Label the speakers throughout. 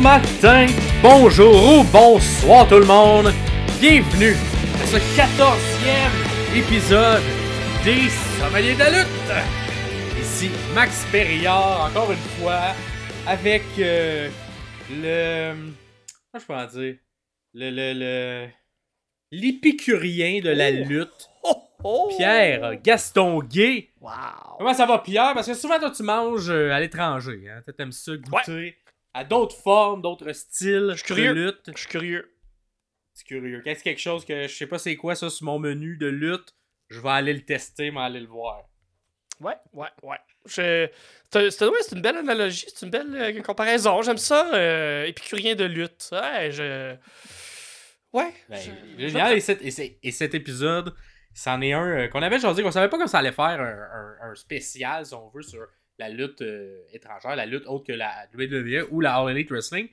Speaker 1: matin, bonjour ou bonsoir tout le monde. Bienvenue à ce 14e épisode des Sommeliers de la lutte. Ici Max Perriard, encore une fois, avec euh, le... Comment je peux en dire? Le... le, le... L'épicurien de la lutte,
Speaker 2: Oh!
Speaker 1: Pierre Gaston Gay.
Speaker 2: Wow!
Speaker 1: Comment ça va, Pierre? Parce que souvent, toi, tu manges euh, à l'étranger. Hein? Tu aimes ça goûter à d'autres formes, d'autres styles
Speaker 2: suis curieux.
Speaker 1: de lutte.
Speaker 2: Je suis curieux.
Speaker 1: C'est curieux. Qu'est-ce quelque chose que je sais pas c'est quoi ça sur mon menu de lutte? Je vais aller le tester, mais aller le voir.
Speaker 2: Ouais, ouais, ouais. Je... C'est ouais, c'est une belle analogie, c'est une belle euh, comparaison. J'aime ça, euh, épicurien de lutte. Ouais, je. Ouais.
Speaker 1: Ben,
Speaker 2: je-
Speaker 1: génial. Et, cet, et cet épisode, c'en est un euh, qu'on avait choisi, qu'on savait pas comment ça allait faire un, un- un spécial, si on veut, sur la lutte euh, étrangère, la lutte autre que la WWE ou la All Elite Wrestling.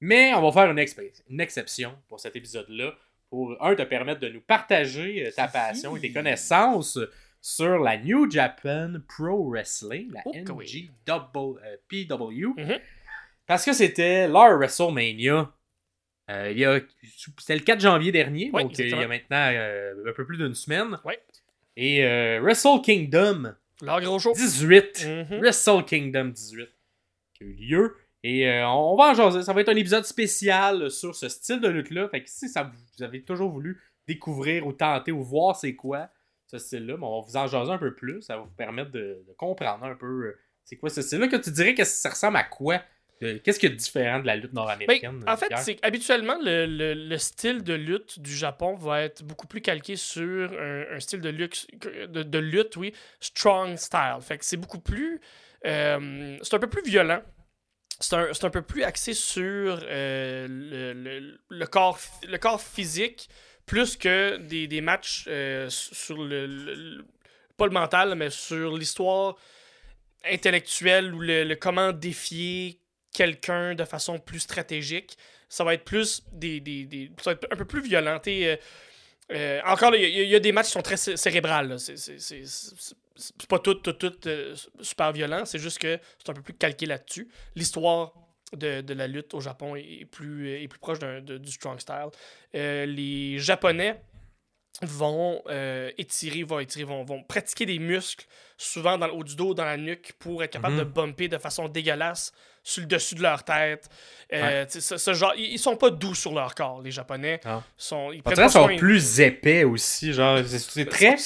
Speaker 1: Mais on va faire une, exception pour cet épisode-là, pour, un, te permettre de nous partager euh, ta passion et tes connaissances sur la New Japan Pro Wrestling, la
Speaker 2: oui.
Speaker 1: NJPW.
Speaker 2: Mhm.
Speaker 1: Parce que c'était leur WrestleMania. Euh, il y a- c'était le 4 janvier dernier, donc euh, il y a
Speaker 2: exactement.
Speaker 1: maintenant euh, un peu plus d'une semaine. Et euh, Wrestle Kingdom
Speaker 2: Leur gros show.
Speaker 1: 18.
Speaker 2: Mhm.
Speaker 1: Wrestle Kingdom 18 qui a eu lieu. Et euh, on va en jaser. Ça va être un épisode spécial sur ce style de lutte-là. Fait que si ça, vous- avez toujours voulu découvrir ou tenter ou voir c'est quoi ce style-là, ben, on va vous en jaser un peu plus. Ça va vous permettre de, de comprendre un peu euh, c'est quoi ce style-là. Que tu dirais que ça ressemble à quoi Qu'est-ce qu'il y a de différent de la lutte
Speaker 2: Ben,
Speaker 1: nord-américaine
Speaker 2: en fait, c'est habituellement le, le- le style de lutte du Japon va être beaucoup plus calqué sur un, un style de, luxe, de, de lutte, oui, strong style. Fait que c'est beaucoup plus. euh, c'est un peu plus violent. C'est un, un peu plus axé sur euh, le, le- corps, le corps physique plus que des, des matchs euh, sur le, Pas le mental, mais sur l'histoire intellectuelle ou le, le comment défier quelqu'un de façon plus stratégique. Ça va être plus des. des, des- ça va être un peu plus violent. Euh, euh, encore, il y, a- des matchs qui sont très cé- cérébrales. C'est- pas tout, tout, tout euh, super violent. C'est juste que c'est un peu plus calqué là-dessus. L'histoire de, de la lutte au Japon est plus, est plus proche de- du strong style. Euh, les Japonais vont euh, étirer, vont étirer, vont, vont pratiquer des muscles, souvent dans le haut du dos, dans la nuque, pour être capable
Speaker 1: Mhm.
Speaker 2: de bumper de façon dégueulasse sur le dessus de leur tête. Euh, ce, ce genre, ils, ils sont pas doux sur leur corps, les Japonais.
Speaker 1: Ah.
Speaker 2: Sont, ils pas
Speaker 1: sont plus épais aussi. Genre, c'est- très.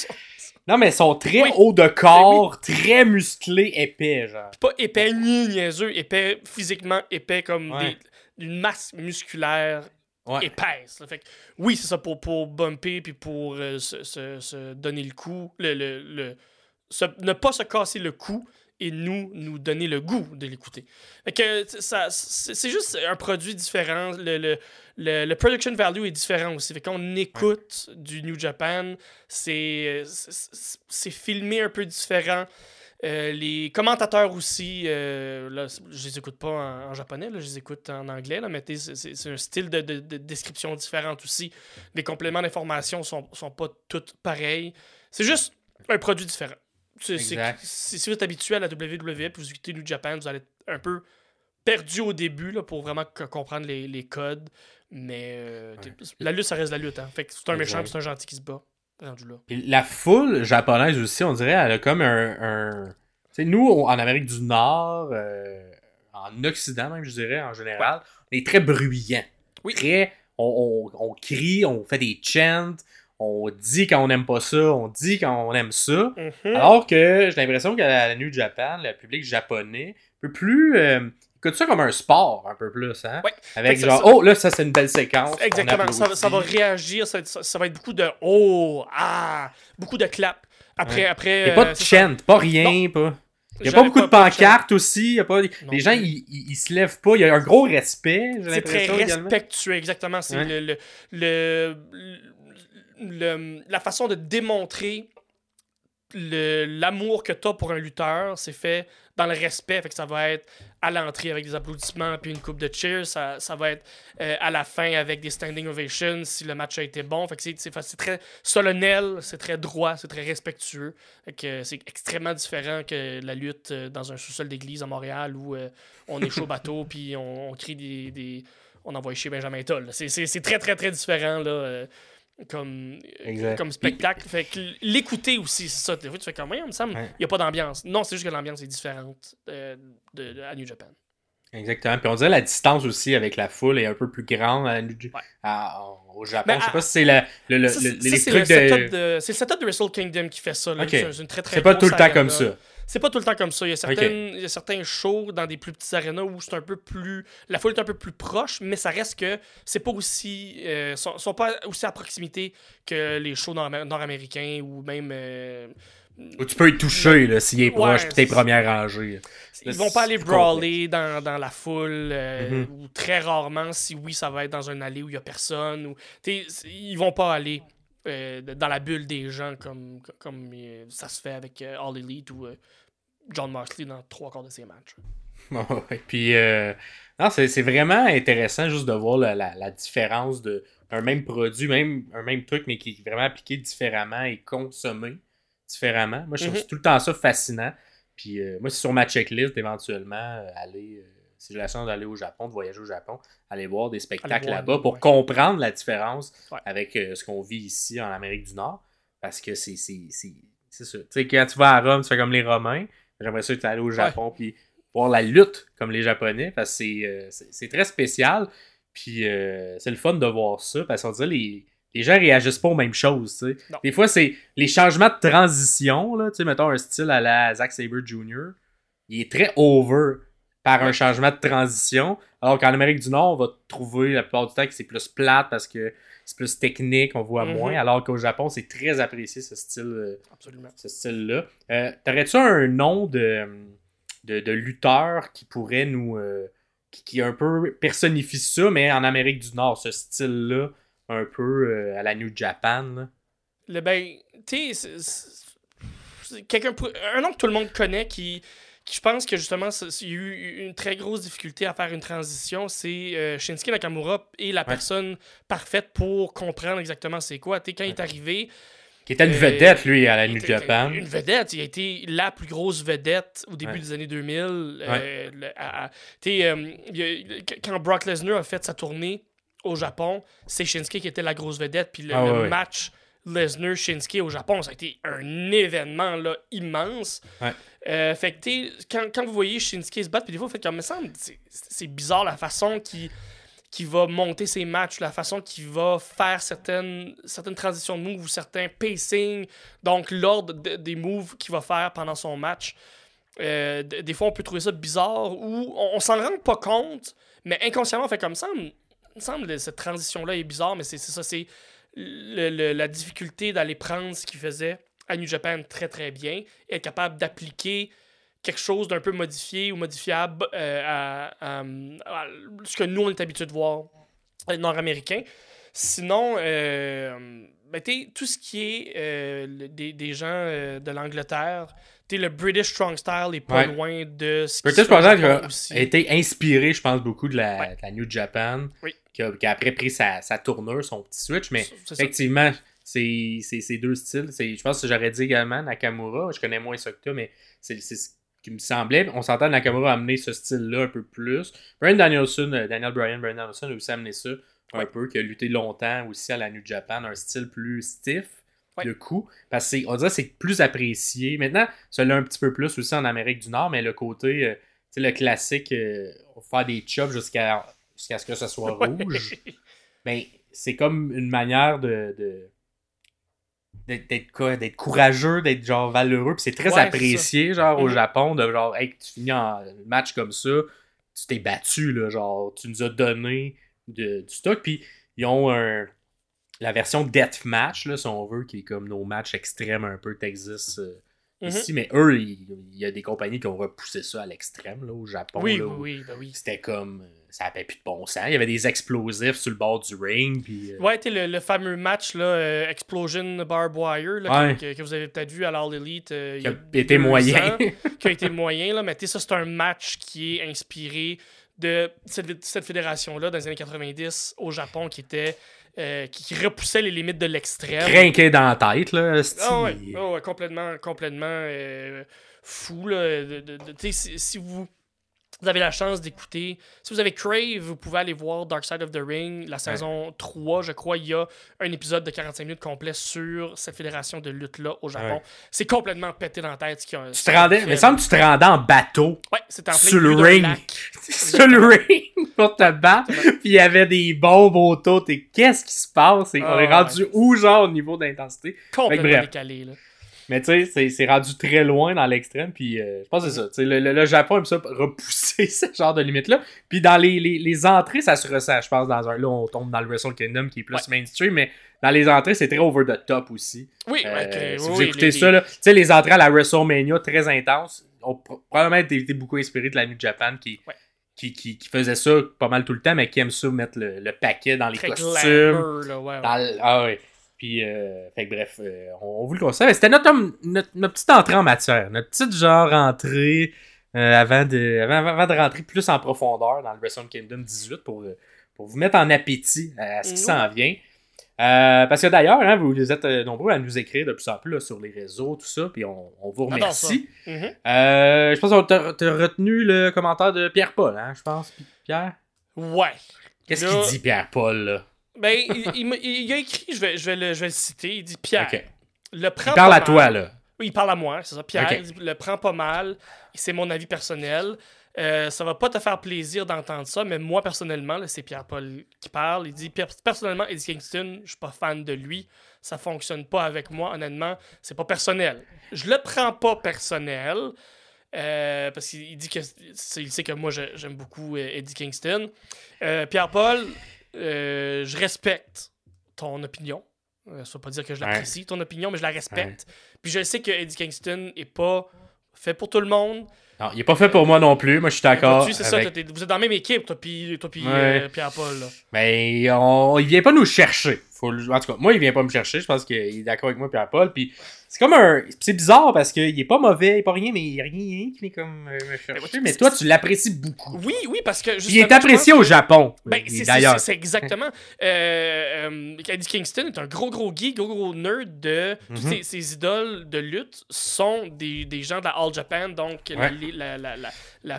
Speaker 1: Non, mais ils sont très
Speaker 2: Oui. Ben
Speaker 1: haut de corps, très musclés, épais, genre.
Speaker 2: pas épais ni niaiseux, épais physiquement épais comme
Speaker 1: Ouais.
Speaker 2: des, une masse musculaire
Speaker 1: Ouais.
Speaker 2: épaisse. là. Fait que, oui, c'est ça pour, pour bumper puis pour euh, se, se- se donner le coup, le, le, le- se- ne pas se casser le cou et nous, nous donner le goût de l'écouter. C'est juste un produit différent. Le, le, le, le production value est différent aussi. Fait qu'on écoute du New Japan, c'est c'est filmé un peu différent. Euh, les commentateurs aussi, euh, là, je les écoute pas en, en japonais, là, je les écoute en anglais, là, mais c'est un style de, de- de description différent aussi. Les compléments d'information sont, sont pas tous pareils. C'est juste un produit différent. Si, si vous êtes habitué à la WWE vous écoutez New Japan, vous allez être un peu perdu au début là, pour vraiment co- comprendre les, les codes. Mais euh, la lutte, ça reste la lutte. Hein. Fait que c'est un méchant
Speaker 1: Exact.
Speaker 2: puis c'est un gentil qui se bat. Rendu là.
Speaker 1: Puis la foule japonaise aussi, on dirait, elle a comme un. un... Tu sais, nous, on- en Amérique du Nord, euh, en Occident même, je dirais, en général, on est très bruyant.
Speaker 2: Oui.
Speaker 1: Très. On, on- on crie, on fait des chants, on dit quand on n'aime pas ça, on dit quand on aime ça.
Speaker 2: Mhm.
Speaker 1: Alors que j'ai l'impression que la, New Japan, le public japonais, un peu plus. Euh, écoute ça comme un sport, un peu plus, hein?
Speaker 2: Ouais.
Speaker 1: Avec
Speaker 2: que
Speaker 1: genre,
Speaker 2: ça-
Speaker 1: oh là, ça c'est une belle séquence.
Speaker 2: Exactement. Ça, ça va réagir. Ça, ça- va être beaucoup de oh, ah, beaucoup de clap. Après,
Speaker 1: Ouais.
Speaker 2: après.
Speaker 1: Il n'y a pas
Speaker 2: euh,
Speaker 1: de chant, pas rien, pas. Il n'y a pas beaucoup de
Speaker 2: pas de
Speaker 1: pancartes aussi. y a pas... Les gens, ils, se lèvent pas. Il y a un gros respect,
Speaker 2: C'est très respectueux, exactement. C'est
Speaker 1: Ouais.
Speaker 2: le, le, le, le- la façon de démontrer l'amour que tu as pour un lutteur, c'est fait dans le respect. Fait que ça va être à l'entrée avec des applaudissements puis une coupe de cheers. Ça, ça va être euh, à la fin avec des standing ovations si le match a été bon. Fait que c'est, c'est, c'est très solennel, c'est très droit, c'est très respectueux. Fait que c'est extrêmement différent que la lutte euh, dans un sous-sol d'église à Montréal où euh, on est chaud bateau puis on, on crie des, des, On envoie chez Benjamin Toll. C'est, c'est, c'est très, très, très différent. Là, comme,
Speaker 1: Exact.
Speaker 2: comme spectacle. Fait que l'écouter aussi, c'est ça. Des fois, tu fais comme, il me semble, il
Speaker 1: Ouais.
Speaker 2: n'y a pas d'ambiance. Non, c'est juste que l'ambiance est différente euh, de, de- à New Japan.
Speaker 1: Exactement. Puis on dirait la distance aussi avec la foule est un peu plus grande à-
Speaker 2: Ouais.
Speaker 1: à- au Japon.
Speaker 2: Mais
Speaker 1: je sais pas si c'est la- le, les
Speaker 2: le
Speaker 1: trucs de.
Speaker 2: C'est le setup de Wrestle Kingdom qui fait ça. C'est une très, très
Speaker 1: C'est pas tout le temps comme ça.
Speaker 2: C'est pas tout le temps comme ça. Il y a, certaines, il y a certains shows dans des plus petits arénas où c'est un peu plus. La foule est un peu plus proche, mais ça reste que c'est pas aussi. euh, sont, sont pas aussi à proximité que les shows nord- nord-américains ou même. euh,
Speaker 1: Où tu peux y toucher là, s'il est
Speaker 2: Ouais,
Speaker 1: proche, puis t'es première rangée.
Speaker 2: Ils vont pas aller brawler dans, dans la foule, euh,
Speaker 1: Mhm.
Speaker 2: ou très rarement, si oui, ça va être dans un allée où il y a personne. Ou, ils vont pas aller euh, dans la bulle des gens comme, comme euh, ça se fait avec euh, All Elite ou euh, John Moxley dans trois quarts de ses matchs.
Speaker 1: Puis, non, c'est vraiment intéressant juste de voir la, la- la différence de un même produit, même un même truc, mais qui est vraiment appliqué différemment et consommé différemment. Moi, je trouve
Speaker 2: Mhm.
Speaker 1: tout le temps ça fascinant. Puis, moi, c'est sur ma checklist éventuellement, aller, si j'ai la chance d'aller au Japon, de voyager au Japon, aller voir des spectacles là-bas pour
Speaker 2: ouais.
Speaker 1: comprendre la différence
Speaker 2: Ouais.
Speaker 1: avec euh, ce qu'on vit ici en Amérique du Nord. Parce que c'est ça. Tu sais, quand tu vas à Rome, tu fais comme les Romains. J'aimerais ça que tu ailles au Japon puis voir la lutte comme les Japonais parce que c'est, euh, très spécial. Puis euh, c'est le fun de voir ça parce qu'on dirait les, les gens réagissent pas aux mêmes choses. tu sais.
Speaker 2: Non.
Speaker 1: Des fois, c'est les changements de transition. Là, tu sais, mettons un style à la Zack Sabre Jr. Il est très over par un changement de transition. Alors qu'en Amérique du Nord, on va trouver la plupart du temps que c'est plus plate parce que c'est plus technique, on voit
Speaker 2: Mhm.
Speaker 1: moins. Alors qu'au Japon, c'est très apprécié ce style. euh,
Speaker 2: Absolument.
Speaker 1: ce style-là. Euh, T'aurais-tu un nom de, de, de lutteur qui pourrait nous. euh, qui, qui un peu personnifie ça, mais en Amérique du Nord, ce style-là, un peu euh, à la New Japan. là?
Speaker 2: Le ben, tu sais, quelqu'un pour- un nom que tout le monde connaît qui, qui je pense que justement, il y a eu une très grosse difficulté à faire une transition, c'est euh, Shinsuke Nakamura est la personne parfaite pour comprendre exactement c'est quoi. Quand il est arrivé,
Speaker 1: Qui était une
Speaker 2: Euh,
Speaker 1: vedette, lui, à la New Japan.
Speaker 2: Une vedette. Il a été la plus grosse vedette au début
Speaker 1: Ouais.
Speaker 2: des années 2000. euh, le- à- à- y a- quand Brock Lesnar a fait sa tournée au Japon, c'est Shinsuke qui était la grosse vedette. Puis le,
Speaker 1: Ah
Speaker 2: le
Speaker 1: ouais, ouais.
Speaker 2: match Lesnar-Shinsuke au Japon, ça a été un événement là, immense.
Speaker 1: Ouais.
Speaker 2: Euh, fait que, quand, quand vous voyez Shinsuke se battre, puis des fois, vous faites comme, me semble, c'est- bizarre la façon qu'il qui va monter ses matchs, la façon qu'il va faire certaines, certaines transitions de moves ou certains pacing, donc l'ordre de- des moves qu'il va faire pendant son match. Euh, des fois, on peut trouver ça bizarre ou on, s'en rend pas compte, mais inconsciemment, on fait comme ça. Semble cette transition-là est bizarre, mais c'est ça, c'est la difficulté d'aller prendre ce qu'il faisait à New Japan très très bien et être capable d'appliquer quelque chose d'un peu modifié ou modifiable euh, à, à- à ce que nous on est habitué de voir euh, nord-américain. Sinon, euh, ben, tout ce qui est euh, le- des, des gens de l'Angleterre, le British Strong Style est pas
Speaker 1: Ouais.
Speaker 2: loin de ce
Speaker 1: British Strong Style a été inspiré, je pense, beaucoup de la,
Speaker 2: Ouais.
Speaker 1: de la New Japan,
Speaker 2: Oui.
Speaker 1: qui, a, qui a après pris sa, sa tournure, son petit switch, mais
Speaker 2: ça.
Speaker 1: C'est c'est deux styles. Je pense que j'aurais dit également Nakamura, je connais moins ça que toi, mais c'est ce qui me semblait. On s'entend Nakamura a amené ce style-là un peu plus. Brian Danielson, euh, Daniel Bryan, Brian Danielson a aussi amené ça un
Speaker 2: Ouais.
Speaker 1: peu, qui a lutté longtemps aussi à la New Japan, un style plus stiff.
Speaker 2: Ouais.
Speaker 1: Le coup, parce que c'est- on dirait que c'est plus apprécié. Maintenant, ça l'a un petit peu plus aussi en Amérique du Nord, mais le côté, euh, tu sais, le classique, euh, faire des chops jusqu'à jusqu'à ce que ce soit rouge, ben, c'est comme une manière de. de- d'être d'être quoi d'être courageux d'être genre valeureux puis c'est très
Speaker 2: Ouais,
Speaker 1: apprécié genre au
Speaker 2: Mhm.
Speaker 1: Japon de genre hey tu finis en match comme ça tu t'es battu là genre tu nous as donné de- du stock puis ils ont un la version deathmatch là si on veut qui est comme nos matchs extrêmes un peu Texas euh,
Speaker 2: Mhm.
Speaker 1: ici, mais eux, il y, a des compagnies qui ont repoussé ça à l'extrême, là, au Japon.
Speaker 2: Oui,
Speaker 1: là,
Speaker 2: oui, ben oui.
Speaker 1: C'était comme. euh, Ça n'avait plus de bon sens. Il y avait des explosifs sur le bord du ring. Puis, euh,
Speaker 2: Ouais, tu sais, le, le fameux match, là, euh, Explosion Barbed Wire, là,
Speaker 1: Ouais.
Speaker 2: que, vous avez peut-être vu à l'All Elite. euh,
Speaker 1: qui a
Speaker 2: a
Speaker 1: été moyen.
Speaker 2: qui a été moyen, là. Mais tu sais, ça, c'est un match qui est inspiré de cette, cette fédération-là dans les années 90 au Japon qui était. Euh, qui, repoussait les limites de l'extrême.
Speaker 1: Crinqué dans la tête, là.
Speaker 2: Ah ouais, ah ouais, complètement, complètement euh, fou. Là, de, de- de- tu sais, si, si vous, vous avez la chance d'écouter, si vous avez Crave, vous pouvez aller voir Dark Side of the Ring, la saison 3, je crois, il y a un épisode de 45 minutes complet sur cette fédération de lutte-là au Japon.
Speaker 1: Ouais.
Speaker 2: C'est complètement pété dans la tête. ce a-
Speaker 1: Tu te rendais, mais semble que tu te rendais en bateau
Speaker 2: Ouais, c'est en plein
Speaker 1: sur le ring. sur le ring pour te battre. Puis il y avait des bombes autour. T'es, Qu'est-ce qui se passe? Et on
Speaker 2: Ah,
Speaker 1: est rendu où, genre, au niveau d'intensité?
Speaker 2: Complètement
Speaker 1: bref.
Speaker 2: décalé. Là.
Speaker 1: Mais tu sais, c'est, rendu très loin dans l'extrême. Puis euh, je pense que c'est ça. Le, le- le Japon aime ça repousser ce genre de limite-là. Puis dans les, les, les entrées, ça se ressent, je pense, dans un. Là, on tombe dans le Wrestle Kingdom qui est plus
Speaker 2: Ouais.
Speaker 1: mainstream. Mais dans les entrées, c'est très over the top aussi.
Speaker 2: Oui,
Speaker 1: Euh,
Speaker 2: ouais, ok,
Speaker 1: si vous
Speaker 2: oui,
Speaker 1: écoutez
Speaker 2: les-
Speaker 1: ça, là, tu sais, les entrées à la WrestleMania très intenses ont pro- probablement été, beaucoup inspirées de la New Japan qui,
Speaker 2: Ouais.
Speaker 1: qui, qui, qui faisait ça pas mal tout le temps, mais qui aime ça mettre le, le paquet dans les
Speaker 2: très
Speaker 1: costumes.
Speaker 2: glamour, là, ouais, ouais.
Speaker 1: dans le- ah ouais. Puis, euh, fait que bref, euh, on, on vous le conseille. C'était notre, notre, notre petite entrée en matière. Notre petite genre entrée euh, avant, de, avant, avant de rentrer plus en profondeur dans le Wrestle Kingdom 18 pour, pour vous mettre en appétit à ce qui
Speaker 2: Mhm.
Speaker 1: s'en vient. Parce que d'ailleurs, hein, vous êtes nombreux à nous écrire de plus en plus là, sur les réseaux, tout ça, puis on, on vous remercie.
Speaker 2: Mhm.
Speaker 1: Euh, je pense qu'on t'a retenu le commentaire de Pierre-Paul, hein, je pense. Pi- Pierre?
Speaker 2: Ouais.
Speaker 1: Qu'est-ce qu'il dit, Pierre-Paul, là?
Speaker 2: Ben, il, il m'a- il a écrit, je vais, je, vais le, je vais le citer, il dit Pierre,
Speaker 1: Ok.
Speaker 2: le prend
Speaker 1: Il parle à toi, là.
Speaker 2: Oui, il parle à moi, c'est ça. Pierre,
Speaker 1: Ok.
Speaker 2: il dit, le prend pas mal, c'est mon avis personnel. Euh, ça va pas te faire plaisir d'entendre ça, mais moi, personnellement, c'est Pierre-Paul qui parle. Il dit Per- Personnellement, Eddie Kingston, je suis pas fan de lui. Ça fonctionne pas avec moi, honnêtement. C'est pas personnel. Je le prends pas personnel. euh, parce qu'il il dit que il sait que moi j'aime beaucoup euh, Eddie Kingston. Euh, Pierre-Paul, euh, je respecte ton opinion. Euh, ça veut pas dire que je
Speaker 1: Ouais.
Speaker 2: l'apprécie, ton opinion, mais je la respecte. Puis je sais que Eddie Kingston est pas fait pour tout le monde.
Speaker 1: Non, il est pas fait pour moi non plus. Moi, je suis d'accord.
Speaker 2: Ça,
Speaker 1: avec-
Speaker 2: t'es- vous êtes dans la même équipe, toi puis toi puis,
Speaker 1: Ouais.
Speaker 2: euh, Pierre-Paul.
Speaker 1: Mais on... il vient pas nous chercher. Faut... le- En tout cas, moi, il vient pas me chercher. Je pense qu'il est d'accord avec moi, Pierre-Paul. Puis c'est comme un. C'est bizarre parce qu'il est pas mauvait, il est pas rien, mais il y a rien qui vient comme euh, me chercher. Mais toi, tu l'apprécies beaucoup.
Speaker 2: Oui, oui, parce que
Speaker 1: Puis il est apprécié au Japon.
Speaker 2: Ben,
Speaker 1: d'ailleurs.
Speaker 2: c'est- exactement. Euh, euh, Eddie Kingston est un gros, gros geek, gros, gros nerd de. Toutes
Speaker 1: Mhm.
Speaker 2: ses, ses idoles de lutte sont des, des gens de la All Japan, donc la-
Speaker 1: Ouais.
Speaker 2: la, la, la, la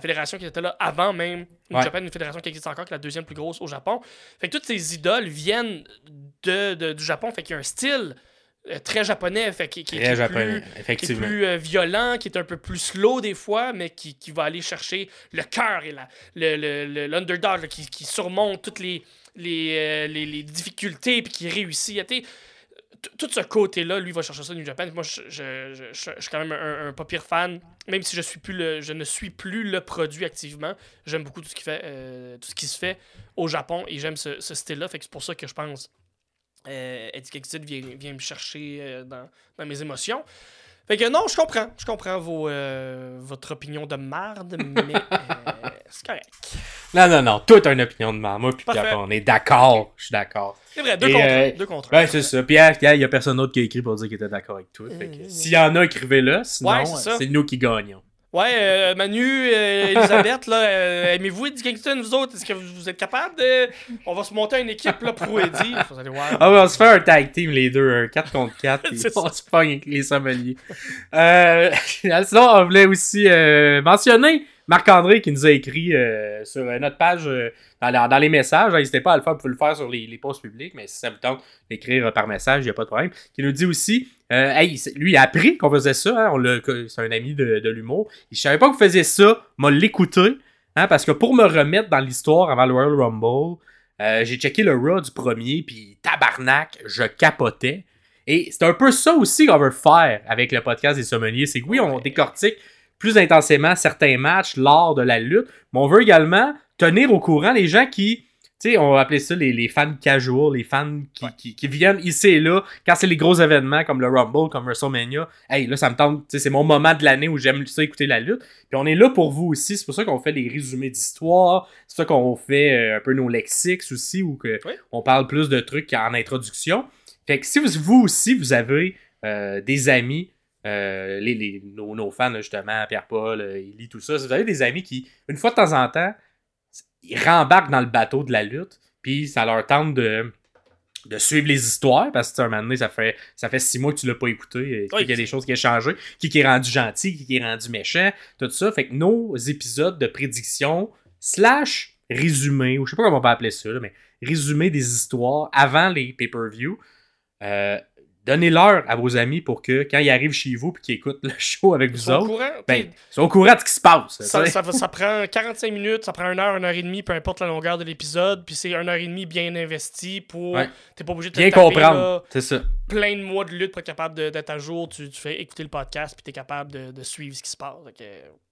Speaker 2: fédération qui était là avant même. New
Speaker 1: Ouais.
Speaker 2: Japan, une fédération qui existe encore, qui est la deuxième plus grosse au Japon. Fait que toutes ces idoles viennent de, de- du Japon, fait qu'il y a un style euh, très japonais, fait qui, qui- qui
Speaker 1: Très
Speaker 2: est
Speaker 1: japonais,
Speaker 2: plus- qui est
Speaker 1: effectivement.
Speaker 2: plus euh, violent, qui est un peu plus slow des fois, mais qui, qui va aller chercher le cœur et la, le, le, le- l'underdog qui, qui surmonte toutes les, les, euh, les, les difficultés puis qui réussit. Tout ce côté-là, lui, va chercher ça au New Japan. Moi, je, je, je- je- suis quand même un, un pas pire fan, même si je, suis plus le, je ne suis plus le produit activement. J'aime beaucoup tout ce qui, fait, euh, tout ce qui se fait au Japon et j'aime ce, ce style-là. Fait que c'est pour ça que je pense euh, Eddie vient, vient me chercher euh, dans, dans mes émotions. Fait que non, je comprends. Je comprends vos, euh, votre opinion de marde, mais euh, c'est correct.
Speaker 1: Non, non, non. Toi, t'as une opinion de moi. Moi, puis. Pierre, on est d'accord. Je suis d'accord.
Speaker 2: C'est vrai, deux
Speaker 1: Et,
Speaker 2: contre
Speaker 1: euh.
Speaker 2: Deux contre.
Speaker 1: Ben, c'est ça. Pierre, il y a personne d'autre qui a écrit pour dire qu'il était d'accord avec toi. Fait que
Speaker 2: Mhm.
Speaker 1: s'il y en a, écrivez-le. Sinon,
Speaker 2: Ouais, c'est
Speaker 1: nous qui gagnons.
Speaker 2: Ouais, euh, Manu, euh, Elisabeth, là, euh, aimez-vous Eddie Kingston, vous autres? Est-ce que vous, vous êtes capables de. On va se monter une équipe là, pour Eddie? Vous allez voir.
Speaker 1: Ah ouais, on se fait un tag team les deux, un 4 contre 4, puis
Speaker 2: C'est
Speaker 1: on se pogne avec les sommeliers. Euh, sinon, on voulait aussi euh, mentionner Marc-André qui nous a écrit euh, sur euh, notre page euh, dans, les messages. N'hésitez pas à le faire, vous pouvez le faire sur les, les posts publics, mais si ça vous tente d'écrire par message, il n'y a pas de problème. Qui nous dit aussi, euh, hey, lui il a appris qu'on faisait ça, hein, c'est un ami de, de l'humour. Je savais pas que vous faisiez ça, m'a l'écouté, hein, parce que pour me remettre dans l'histoire avant le Royal Rumble, j'ai checké le Raw du premier, puis tabarnak, je capotais. Et c'est un peu ça aussi qu'on veut faire avec le podcast des sommeliers. C'est que oui, on décortique plus intensément certains matchs lors de la lutte, mais on veut également tenir au courant les gens qui, tu sais, on va appeler ça les, les fans casual, les fans qui,
Speaker 2: Ouais.
Speaker 1: qui, qui viennent ici et là, quand c'est les gros événements comme le Rumble, comme WrestleMania. Hey, là, ça me tente, tu sais, c'est mon moment de l'année où j'aime ça écouter la lutte. Puis on est là pour vous aussi, c'est pour ça qu'on fait des résumés d'histoire, c'est pour ça qu'on fait euh, un peu nos lexiques aussi, ou que
Speaker 2: Ouais.
Speaker 1: on parle plus de trucs en introduction. Fait que si vous, vous aussi, vous avez euh, des amis, euh, les, les- nos, nos fans, là, justement, Pierre-Paul, euh, Élie, tout ça, si vous avez des amis qui, une fois de temps en temps, ils rembarquent dans le bateau de la lutte, puis ça leur tente de, de suivre les histoires, parce que un moment donné, ça fait, ça fait six mois que tu l'as pas écouté, et
Speaker 2: Oui.
Speaker 1: qu'il y a des choses qui ont changé, qui, qui est rendu gentil, qui, qui est rendu méchant, tout ça. Fait que nos épisodes de prédiction, slash résumé, ou je sais pas comment on peut appeler ça, là, mais résumé des histoires avant les pay-per-view, euh, donnez-leur à vos amis pour que quand ils arrivent chez vous et qu'ils écoutent le show avec vous autres,
Speaker 2: courant.
Speaker 1: ben, ils sont au courant de ce qui se passe.
Speaker 2: ça, prend 45 minutes, ça prend une heure, une heure et demie, peu importe la longueur de l'épisode. Puis c'est une heure et demie bien investi pour.
Speaker 1: Ouais.
Speaker 2: T'es pas obligé de te
Speaker 1: Bien
Speaker 2: taper,
Speaker 1: comprendre,
Speaker 2: là,
Speaker 1: c'est ça.
Speaker 2: plein de mois de lutte pour être capable d'être à jour. Tu, tu fais écouter le podcast, puis t'es capable de, de suivre ce qui se passe.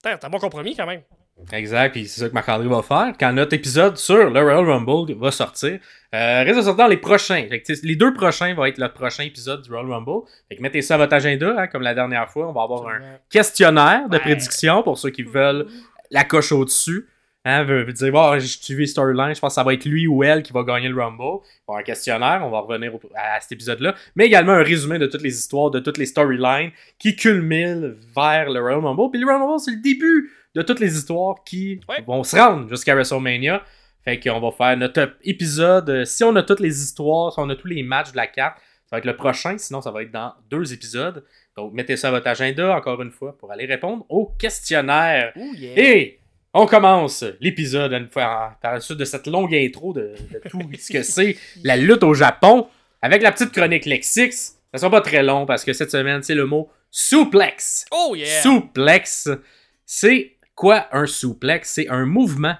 Speaker 2: T'as un bon compromis quand même.
Speaker 1: Exact, puis c'est ça que Marc-André va faire. Quand notre épisode sur le Royal Rumble va sortir, euh, de sortir dans les prochains. Fait que, les deux prochains vont être le prochain épisode du Royal Rumble. Fait que mettez ça à votre agenda, hein, comme la dernière fois. On va avoir un questionnaire de
Speaker 2: Ouais.
Speaker 1: prédiction pour ceux qui veulent la coche au-dessus. Hein, veut, veut dire, bon, j'ai suivi Storyline, je pense que ça va être lui ou elle qui va gagner le Rumble. On va avoir un questionnaire, on va revenir au- à cet épisode-là. Mais également un résumé de toutes les histoires, de toutes les storylines qui culminent vers le Royal Rumble. Puis le Royal Rumble, c'est le début de toutes les histoires qui
Speaker 2: Ouais.
Speaker 1: vont se rendre jusqu'à WrestleMania. Fait qu'on va faire notre épisode. Si on a toutes les histoires, si on a tous les matchs de la carte, ça va être le prochain. Sinon, ça va être dans deux épisodes. Donc, mettez ça à votre agenda, encore une fois, pour aller répondre au questionnaire.
Speaker 2: Yeah.
Speaker 1: Et on commence l'épisode une fois- par la suite de cette longue intro de, de tout ce que c'est la lutte au Japon avec la petite chronique Lexix. Ça sera pas très long parce que cette semaine, c'est le mot suplex.
Speaker 2: Oh yeah!
Speaker 1: Suplex, c'est quoi un suplex? C'est un mouvement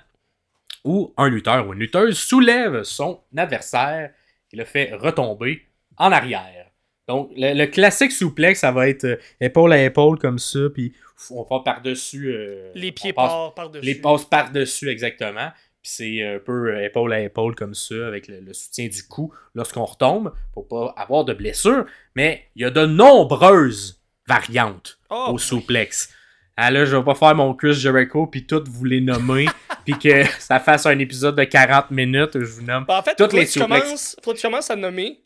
Speaker 1: où un lutteur ou une lutteuse soulève son adversaire et le fait retomber en arrière. Donc, le, le classique suplex, ça va être euh, épaule à épaule comme ça, puis on passe par-dessus. euh,
Speaker 2: les pieds
Speaker 1: on passe-
Speaker 2: partent par-dessus.
Speaker 1: Les passes par-dessus, exactement. Puis c'est un peu euh, épaule à épaule comme ça, avec le, le soutien du cou lorsqu'on retombe, pour pas avoir de blessure. Mais il y a de nombreuses variantes
Speaker 2: Oh,
Speaker 1: au suplex. Ah là, je vais pas faire mon Chris Jericho puis toutes vous les nommer puis que ça fasse un épisode de 40 minutes où je vous nomme.
Speaker 2: Ben, en fait,
Speaker 1: Toutes
Speaker 2: faut
Speaker 1: les
Speaker 2: que tu commences, faut que tu commences à nommer.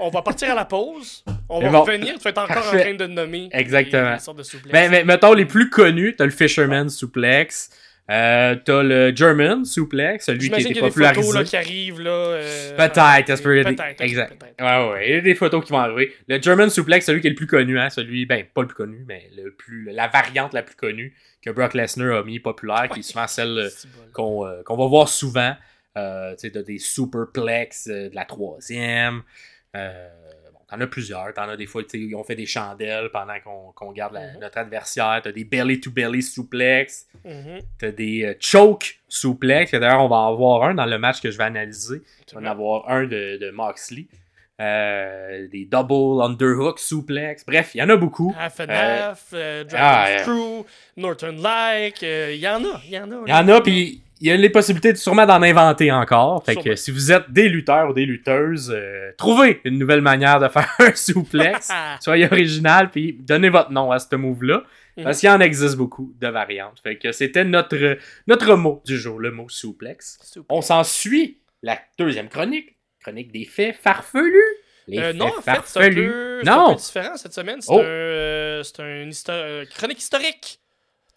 Speaker 2: On va partir à la pause. On va
Speaker 1: bon.
Speaker 2: revenir. Tu vas être encore en train de nommer.
Speaker 1: Exactement.
Speaker 2: les- les sortes de suplex.
Speaker 1: Ben, mais mettons les plus connus, t'as le Fisherman suplex, euh, t'as le German suplex, celui qui était
Speaker 2: y a des
Speaker 1: popularisé.
Speaker 2: photos là, qui arrivent. Là, euh,
Speaker 1: Peut-être,
Speaker 2: euh,
Speaker 1: peut,
Speaker 2: peut-être,
Speaker 1: exact. Ouais, ouais, il y a des photos qui vont arriver. Le German suplex, celui qui est le plus connu, hein, celui, ben, pas le plus connu, mais le plus, la variante la plus connue que Brock Lesnar a mis populaire, qui est souvent celle euh, qu'on qu'on va voir souvent. Tu sais, t'as des superplex de la troisième. Euh, t'en as plusieurs. T'en as des fois, on fait des chandelles pendant qu'on garde la-
Speaker 2: Mhm.
Speaker 1: notre adversaire. T'as des belly-to-belly suplex.
Speaker 2: Mhm.
Speaker 1: T'as des euh, choke suplex. que D'ailleurs, on va en avoir un dans le match que je vais analyser. On va en avoir un de, de Moxley. Euh, des double underhook suplex. Bref, il y en a beaucoup.
Speaker 2: Half and
Speaker 1: Euh,
Speaker 2: half, euh, Dragon's
Speaker 1: ah.
Speaker 2: Screw, Northern Like, il y en a, il y en a.
Speaker 1: Il y en a, puis il y a les possibilités de, sûrement d'en inventer encore. Fait que si vous êtes des lutteurs ou des lutteuses, euh, trouvez une nouvelle manière de faire un suplex. Soyez original, puis donnez votre nom à ce move-là.
Speaker 2: Mhm.
Speaker 1: Parce qu'il y en existe beaucoup de variantes. Fait que c'était notre, notre mot du jour, le mot.
Speaker 2: Super.
Speaker 1: On s'en suit la deuxième chronique. Chronique des faits farfelus. Les
Speaker 2: Euh, non, en fait, c'est un, peu, c'est
Speaker 1: Non.
Speaker 2: un peu différent cette semaine. C'est
Speaker 1: Oh.
Speaker 2: un, euh, c'est un euh, chronique historique.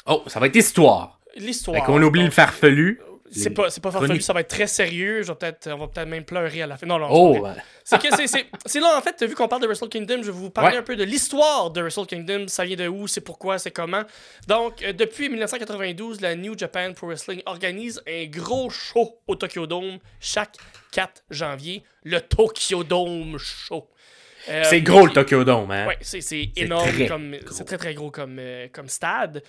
Speaker 1: Oh, ça va être histoire.
Speaker 2: L'histoire.
Speaker 1: Qu'on oublie le farfelu.
Speaker 2: C'est pas, c'est pas farfelu,
Speaker 1: chroniques.
Speaker 2: ça va être très sérieux. Je vais peut-être, on va peut-être même pleurer à la fin. Non, non, c'est
Speaker 1: Oh,
Speaker 2: C'est que c'est- c'est c'est là, en fait, vu qu'on parle de Wrestle Kingdom, je vais vous parler
Speaker 1: Ouais.
Speaker 2: un peu de l'histoire de Wrestle Kingdom. Ça vient de où, c'est pourquoi, c'est comment. Donc, euh, depuis 1992, la New Japan Pro Wrestling organise un gros show au Tokyo Dome chaque 4 janvier. Le Tokyo Dome Show. Euh,
Speaker 1: c'est gros le Tokyo Dome, hein?
Speaker 2: Ouais, c'est énorme
Speaker 1: très
Speaker 2: comme
Speaker 1: gros.
Speaker 2: c'est très très gros comme euh, comme stade.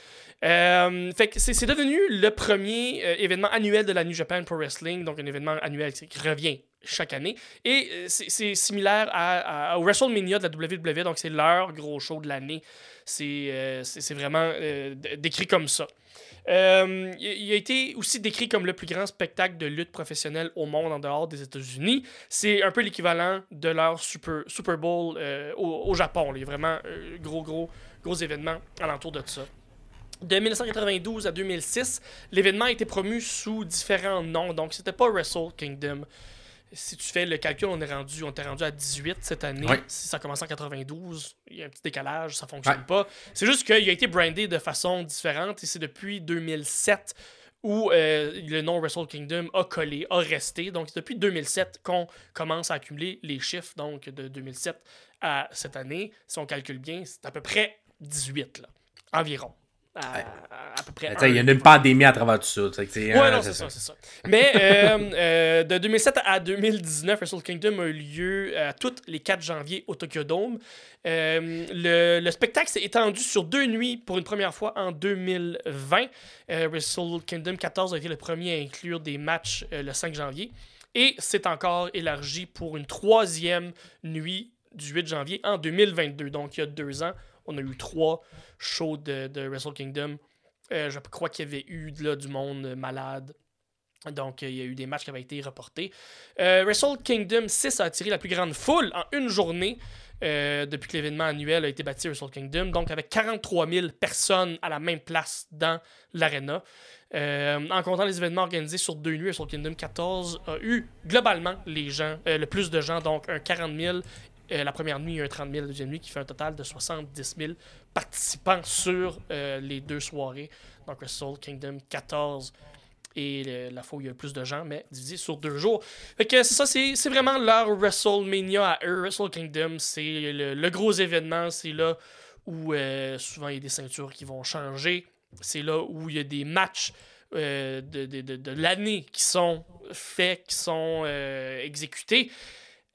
Speaker 2: Euh, fait que c'est c'est devenu le premier événement annuel de la New Japan Pro Wrestling, donc un événement annuel qui revient chaque année. Et euh, c'est similaire à, au WrestleMania de la WWE, donc c'est leur gros show de l'année. C'est euh, vraiment euh, décrit comme ça. Euh, il a été aussi décrit comme le plus grand spectacle de lutte professionnelle au monde en dehors des États-Unis. C'est un peu l'équivalent de leur Super, Super Bowl au, Japon. Il y a vraiment gros, gros, gros événement alentour de ça. De 1992 à 2006, l'événement a été promu sous différents noms. Donc, c'était pas Wrestle Kingdom si tu fais le calcul, on est rendu, on rendu à 18 cette année. Si ça commence en 92, il y a un petit décalage, ça fonctionne pas. C'est juste qu'il a été brandé de façon différente et c'est depuis 2007 où euh, le nom Wrestle Kingdom a collé, a resté. Donc, c'est depuis 2007 qu'on commence à accumuler les chiffres donc de 2007 à cette année. Si on calcule bien, c'est à peu près 18, là, environ à, peu près.
Speaker 1: Il y a une pandémie à travers tout ça.
Speaker 2: Oui, non, c'est ça. Mais euh, euh, de 2007 à 2019, Wrestle Kingdom a eu lieu à tous les 4 janvier au Tokyo Dome. Euh, le, le, spectacle s'est étendu sur deux nuits pour une première fois en 2020. Wrestle Kingdom 14 a été le premier à inclure des matchs le 5 janvier. Et c'est encore élargi pour une troisième nuit du 8 janvier en 2022. Donc, il y a deux ans, on a eu trois shows de, Wrestle Kingdom. Euh, je crois qu'il y avait eu là, du monde malade. Donc, il y a eu des matchs qui avaient été reportés. Euh, Wrestle Kingdom 6 a attiré la plus grande foule en une journée euh, depuis que l'événement annuel a été bâti Wrestle Kingdom. Donc, avec 43 000 personnes à la même place dans l'arena. en comptant les événements organisés sur deux nuits, Wrestle Kingdom 14 a eu globalement les gens, le plus de gens, donc un 40 000 euh, la première nuit, il y a un 30 000 la deuxième nuit, qui fait un total de 70 000 participants sur euh, les deux soirées. Donc, Wrestle Kingdom 14 et la fois où il y a plus de gens, mais divisé sur deux jours. C'est ça, c'est vraiment leur WrestleMania à eux. Wrestle Kingdom, c'est le, gros événement. C'est là où euh, souvent il y a des ceintures qui vont changer. C'est là où il y a des matchs de, de, de l'année qui sont faits, qui sont exécutés.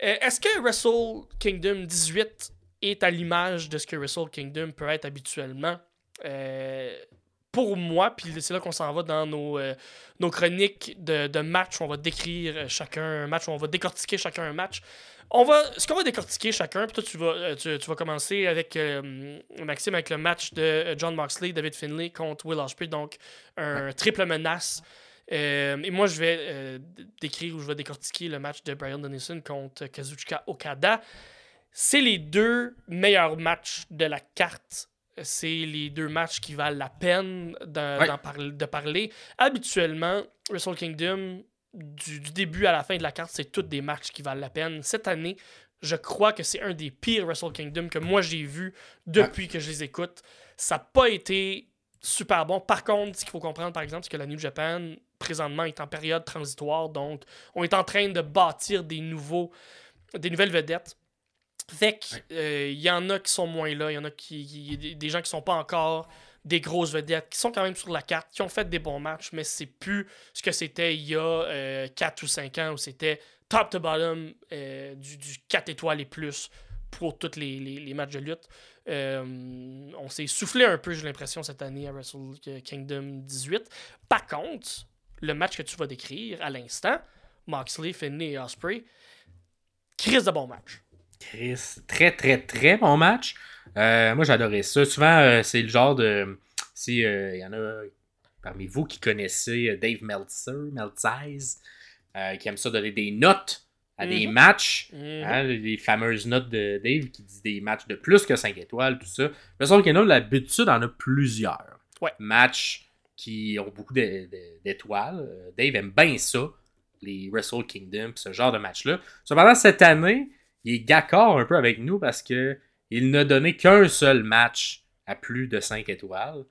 Speaker 2: Euh, est-ce que Wrestle Kingdom 18 est à l'image de ce que Wrestle Kingdom peut être habituellement? Euh, pour moi, puis c'est là qu'on s'en va dans nos, euh, nos chroniques de, de matchs on va décrire chacun un match, on va décortiquer chacun un match. On va, ce qu'on va décortiquer chacun, puis toi tu vas, tu, vas commencer avec Maxime avec le match de John Moxley, David Finlay contre Will Ospreay, donc un triple menace euh, et moi, je vais euh, décrire ou je vais décortiquer le match de Brian Dennison contre Kazuchika Okada. C'est les deux meilleurs matchs de la carte. C'est les deux matchs qui valent la peine de parler. Habituellement, Wrestle Kingdom, du, début à la fin de la carte, c'est tous des matchs qui valent la peine. Cette année, je crois que c'est un des pires Wrestle Kingdom que moi j'ai vu depuis que je les écoute. Ça n'a pas été super bon. Par contre, ce qu'il faut comprendre, par exemple, c'est que la New Japan présentement est en période transitoire, donc on est en train de bâtir des nouveaux, des nouvelles vedettes. Fait qu'il euh, y en a qui sont moins là, il y en a qui, des gens qui sont pas encore des grosses vedettes, qui sont quand même sur la carte, qui ont fait des bons matchs, mais c'est plus ce que c'était il y a 4 euh, ou 5 ans où c'était top to bottom euh, du, du 4 étoiles et plus pour tous les, les, matchs de lutte. on s'est soufflé un peu, j'ai l'impression, cette année à Wrestle Kingdom 18. Par contre, le match que tu vas décrire à l'instant, Moxley, Finney et Osprey, Chris de bon match.
Speaker 1: Chris, très très très bon match. Euh, moi j'adorais ça. Souvent, euh, c'est le genre de. Si il euh, y en a parmi vous qui connaissez Dave Meltzer, Meltzize, qui aime ça donner des notes à des mhm. matchs, mhm. hein, les fameuses notes de Dave qui disent des matchs de plus que 5 étoiles, tout ça. Mais sauf qu'il y en a l'habitude en a plusieurs.
Speaker 2: Ouais.
Speaker 1: Matchs qui ont beaucoup d'étoiles. Euh, Dave aime bien ça, les Wrestle Kingdom, ce genre de match-là. Cependant, cette année, il est d'accord un peu avec nous parce que il n'a donné qu'un seul match à plus de 5 étoiles.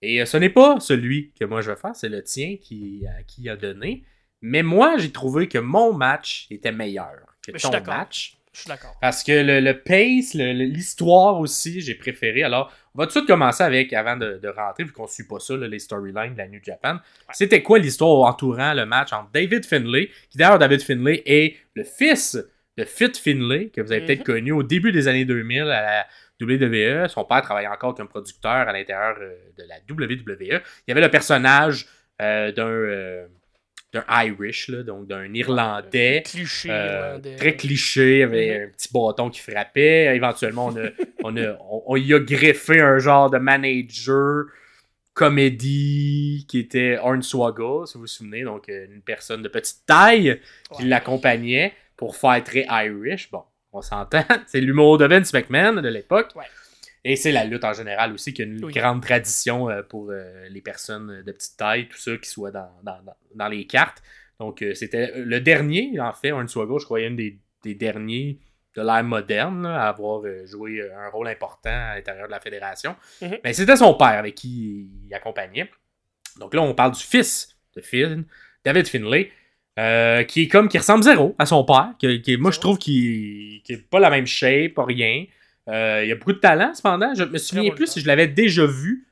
Speaker 1: Et euh, ce n'est pas celui que moi je vais faire, c'est le tien qui, euh, qui a donné. Mais moi, j'ai trouvé que mon match était meilleur que ton match.
Speaker 2: Je suis d'accord.
Speaker 1: Parce que le, le pace, l'histoire aussi, j'ai préféré. Alors, on va tout de suite commencer avec, avant de, rentrer, vu qu'on ne suit pas ça, les storylines de la New Japan. C'était quoi l'histoire entourant le match entre David Finlay, qui d'ailleurs, David Finlay est le fils de Fit Finlay, que vous avez peut-être mhm. connu au début des années 2000 à la WWE. Son père travaillait encore comme producteur à l'intérieur euh, de la WWE. Il y avait le personnage euh, d'un. Euh, d'un Irish, là, donc d'un Irlandais.
Speaker 2: Cliché
Speaker 1: euh,
Speaker 2: irlandais.
Speaker 1: très cliché, avec
Speaker 2: Mhm.
Speaker 1: un petit bâton qui frappait. Éventuellement, on, a, on, a- on- on y a greffé un genre de manager comédie qui était Hornswoggle, si vous vous souvenez, donc euh, une personne de petite taille qui
Speaker 2: Ouais.
Speaker 1: l'accompagnait pour faire très Irish. Bon, on s'entend. C'est l'humour de Vince McMahon de l'époque.
Speaker 2: Ouais.
Speaker 1: Et c'est la lutte en général aussi qui a une
Speaker 2: Oui.
Speaker 1: grande tradition euh, pour euh, les personnes de petite taille, tout ça qui soit dans, dans, dans- les cartes. Donc euh, c'était le dernier, en fait, Hornswoggle, je croyais, une des, des derniers de l'ère moderne là, à avoir joué un rôle important à l'intérieur de la fédération.
Speaker 2: Mhm.
Speaker 1: Mais c'était son père avec qui il accompagnait. Donc là, on parle du fils de Finn, David Finlay, euh, qui est comme qui ressemble zéro à son père. Qui, qui- moi, je trouve qu'il n'est pas la même shape, pas rien. Euh, il a beaucoup de talent, cependant. Je me souviens plus si je l'avais déjà vu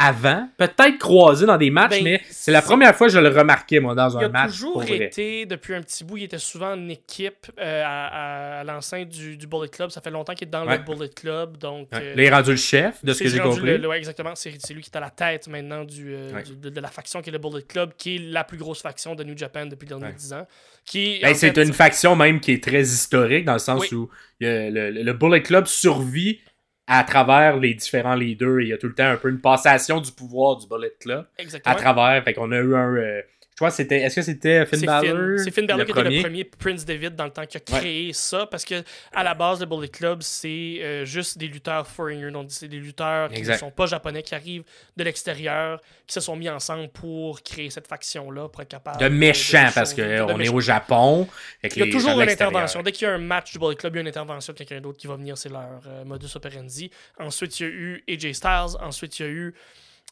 Speaker 1: avant. Peut-être croisé dans des matchs,
Speaker 2: Ben,
Speaker 1: mais c'est la première fois que je le remarquais, moi, dans
Speaker 2: Il
Speaker 1: un
Speaker 2: a
Speaker 1: match.
Speaker 2: toujours
Speaker 1: pour vrai.
Speaker 2: été, depuis un petit bout, il était souvent en équipe euh, à, à- à l'enceinte du, du Bullet Club. Ça fait longtemps qu'il est dans
Speaker 1: Ouais.
Speaker 2: le Bullet Club. Donc,
Speaker 1: Ouais.
Speaker 2: euh,
Speaker 1: il est rendu le chef, de ce que j'ai compris.
Speaker 2: le- le- ouais, exactement. C'est lui qui est à la tête maintenant du, euh, du- de, de la faction qui est le Bullet Club, qui est la plus grosse faction de New Japan depuis les derniers
Speaker 1: Ouais.
Speaker 2: 10 ans.
Speaker 1: Ben, c'est une faction même qui est très historique, dans le sens
Speaker 2: Oui.
Speaker 1: où il a le Bullet Club survit à travers les différents leaders. Il y a tout le temps un peu une passation du pouvoir du Bullet Club
Speaker 2: Exactement.
Speaker 1: à travers. Fait qu'on a eu un. Je crois c'était. Est-ce que c'était Finn Balor?
Speaker 2: C'est Finn Balor qui était le premier Prince David dans le temps qui a créé ça parce que à la base le Bullet Club c'est euh, juste des lutteurs foreigners donc c'est des lutteurs qui ne sont pas japonais qui arrivent de l'extérieur qui se sont mis ensemble pour créer cette faction là pour être capable
Speaker 1: De méchants,
Speaker 2: de-
Speaker 1: parce
Speaker 2: de-
Speaker 1: qu'on est au Japon.
Speaker 2: Il y a toujours une intervention. Dès qu'il y a un match du Bullet Club, il y a une intervention de quelqu'un d'autre qui va venir. C'est leur euh, modus operandi. Ensuite, il y a eu AJ Styles. Ensuite, il y a eu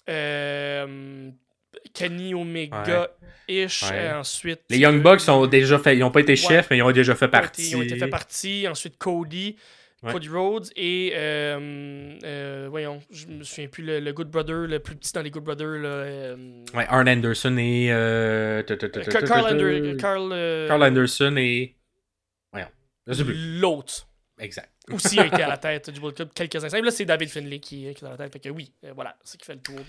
Speaker 2: euh, Kenny Omega-ish.
Speaker 1: Ouais.
Speaker 2: Euh, ensuite,
Speaker 1: Les Young Bucks ont déjà fait. Ils n'ont pas été chefs, mais ils ont déjà fait partie.
Speaker 2: Ils ont été fait partie. Ensuite, Cody. Cody Rhodes et euh, euh, voyons, je me souviens plus le, le Good Brother, le plus petit dans les Good Brothers, là, euh,
Speaker 1: Ouais, Arn Anderson et. euh,
Speaker 2: euh,
Speaker 1: Carl Anderson et. Voyons. Je sais plus.
Speaker 2: l'autre.
Speaker 1: Exact.
Speaker 2: Aussi a été à la tête du Bullet Club quelques instants. Là, c'est David Finlay qui, qui est à la tête. Fait que oui, euh, voilà, c'est qui fait le tour de.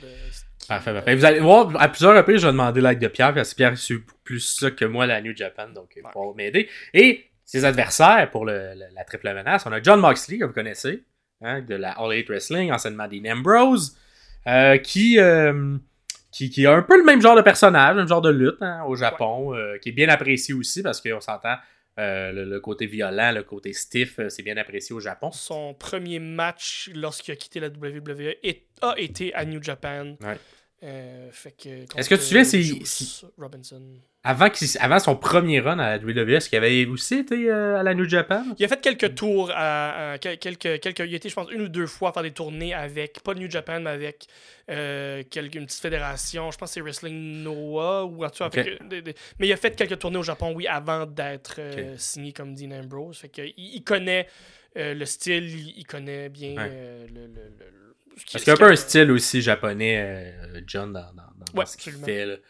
Speaker 2: qui-
Speaker 1: Parfait, parfait. Vous allez voir, à plusieurs reprises, je vais demander l'aide de Pierre, parce que Pierre suit plus ça que moi, la New Japan, donc il va
Speaker 2: Ouais.
Speaker 1: m'aider. Et ses adversaires pour le- le- la triple menace, on a John Moxley, que vous connaissez, hein, de la All Elite Wrestling, anciennement Dean Ambrose, euh, qui, euh, qui, qui a un peu le même genre de personnage, un genre de lutte hein, au Japon, euh, qui est bien apprécié aussi, parce qu'on s'entend, euh, le, le côté violent, le côté stiff, euh, c'est bien apprécié au Japon.
Speaker 2: Son premier match lorsqu'il a quitté la WWE est- a été à New Japan.
Speaker 1: Ouais.
Speaker 2: Euh,
Speaker 1: Est-ce que tu te souviens, c'est-
Speaker 2: Juice Robinson.
Speaker 1: Avant, son premier run à la WWE, est-ce qu'il avait aussi été euh, à la New Japan?
Speaker 2: Il a fait quelques tours, à, à- quel- quelques, quelques, il a été, je pense, une ou deux fois à faire des tournées avec, pas New Japan, mais avec euh, quelques, une petite fédération. Je pense que c'est Wrestling Noah, ou en tout cas,
Speaker 1: Ok.
Speaker 2: avec, euh, des- des- mais il a fait quelques tournées au Japon, oui, avant d'être euh, signé comme Dean Ambrose. Fait que, il, il connaît euh, le style, il, il connaît bien
Speaker 1: Ouais.
Speaker 2: euh, le, le- le- ce qui-
Speaker 1: Parce
Speaker 2: ce
Speaker 1: qu'il y a un peu un style aussi japonais, euh, John, dans, dans, dans-
Speaker 2: Ouais,
Speaker 1: ce qu'il fait.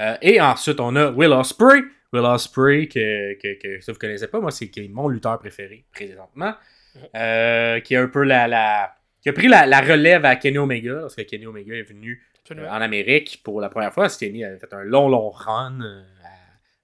Speaker 1: Euh, et ensuite, on a Will Ospreay. Will Ospreay, que, que, vous connaissez pas, moi, c'est mon lutteur préféré présentement. Euh, qui a un peu la, la- qui a pris la, la relève à Kenny Omega, parce que Kenny Omega est venu euh, en Amérique pour la première fois. Kenny avait fait un long, long run à,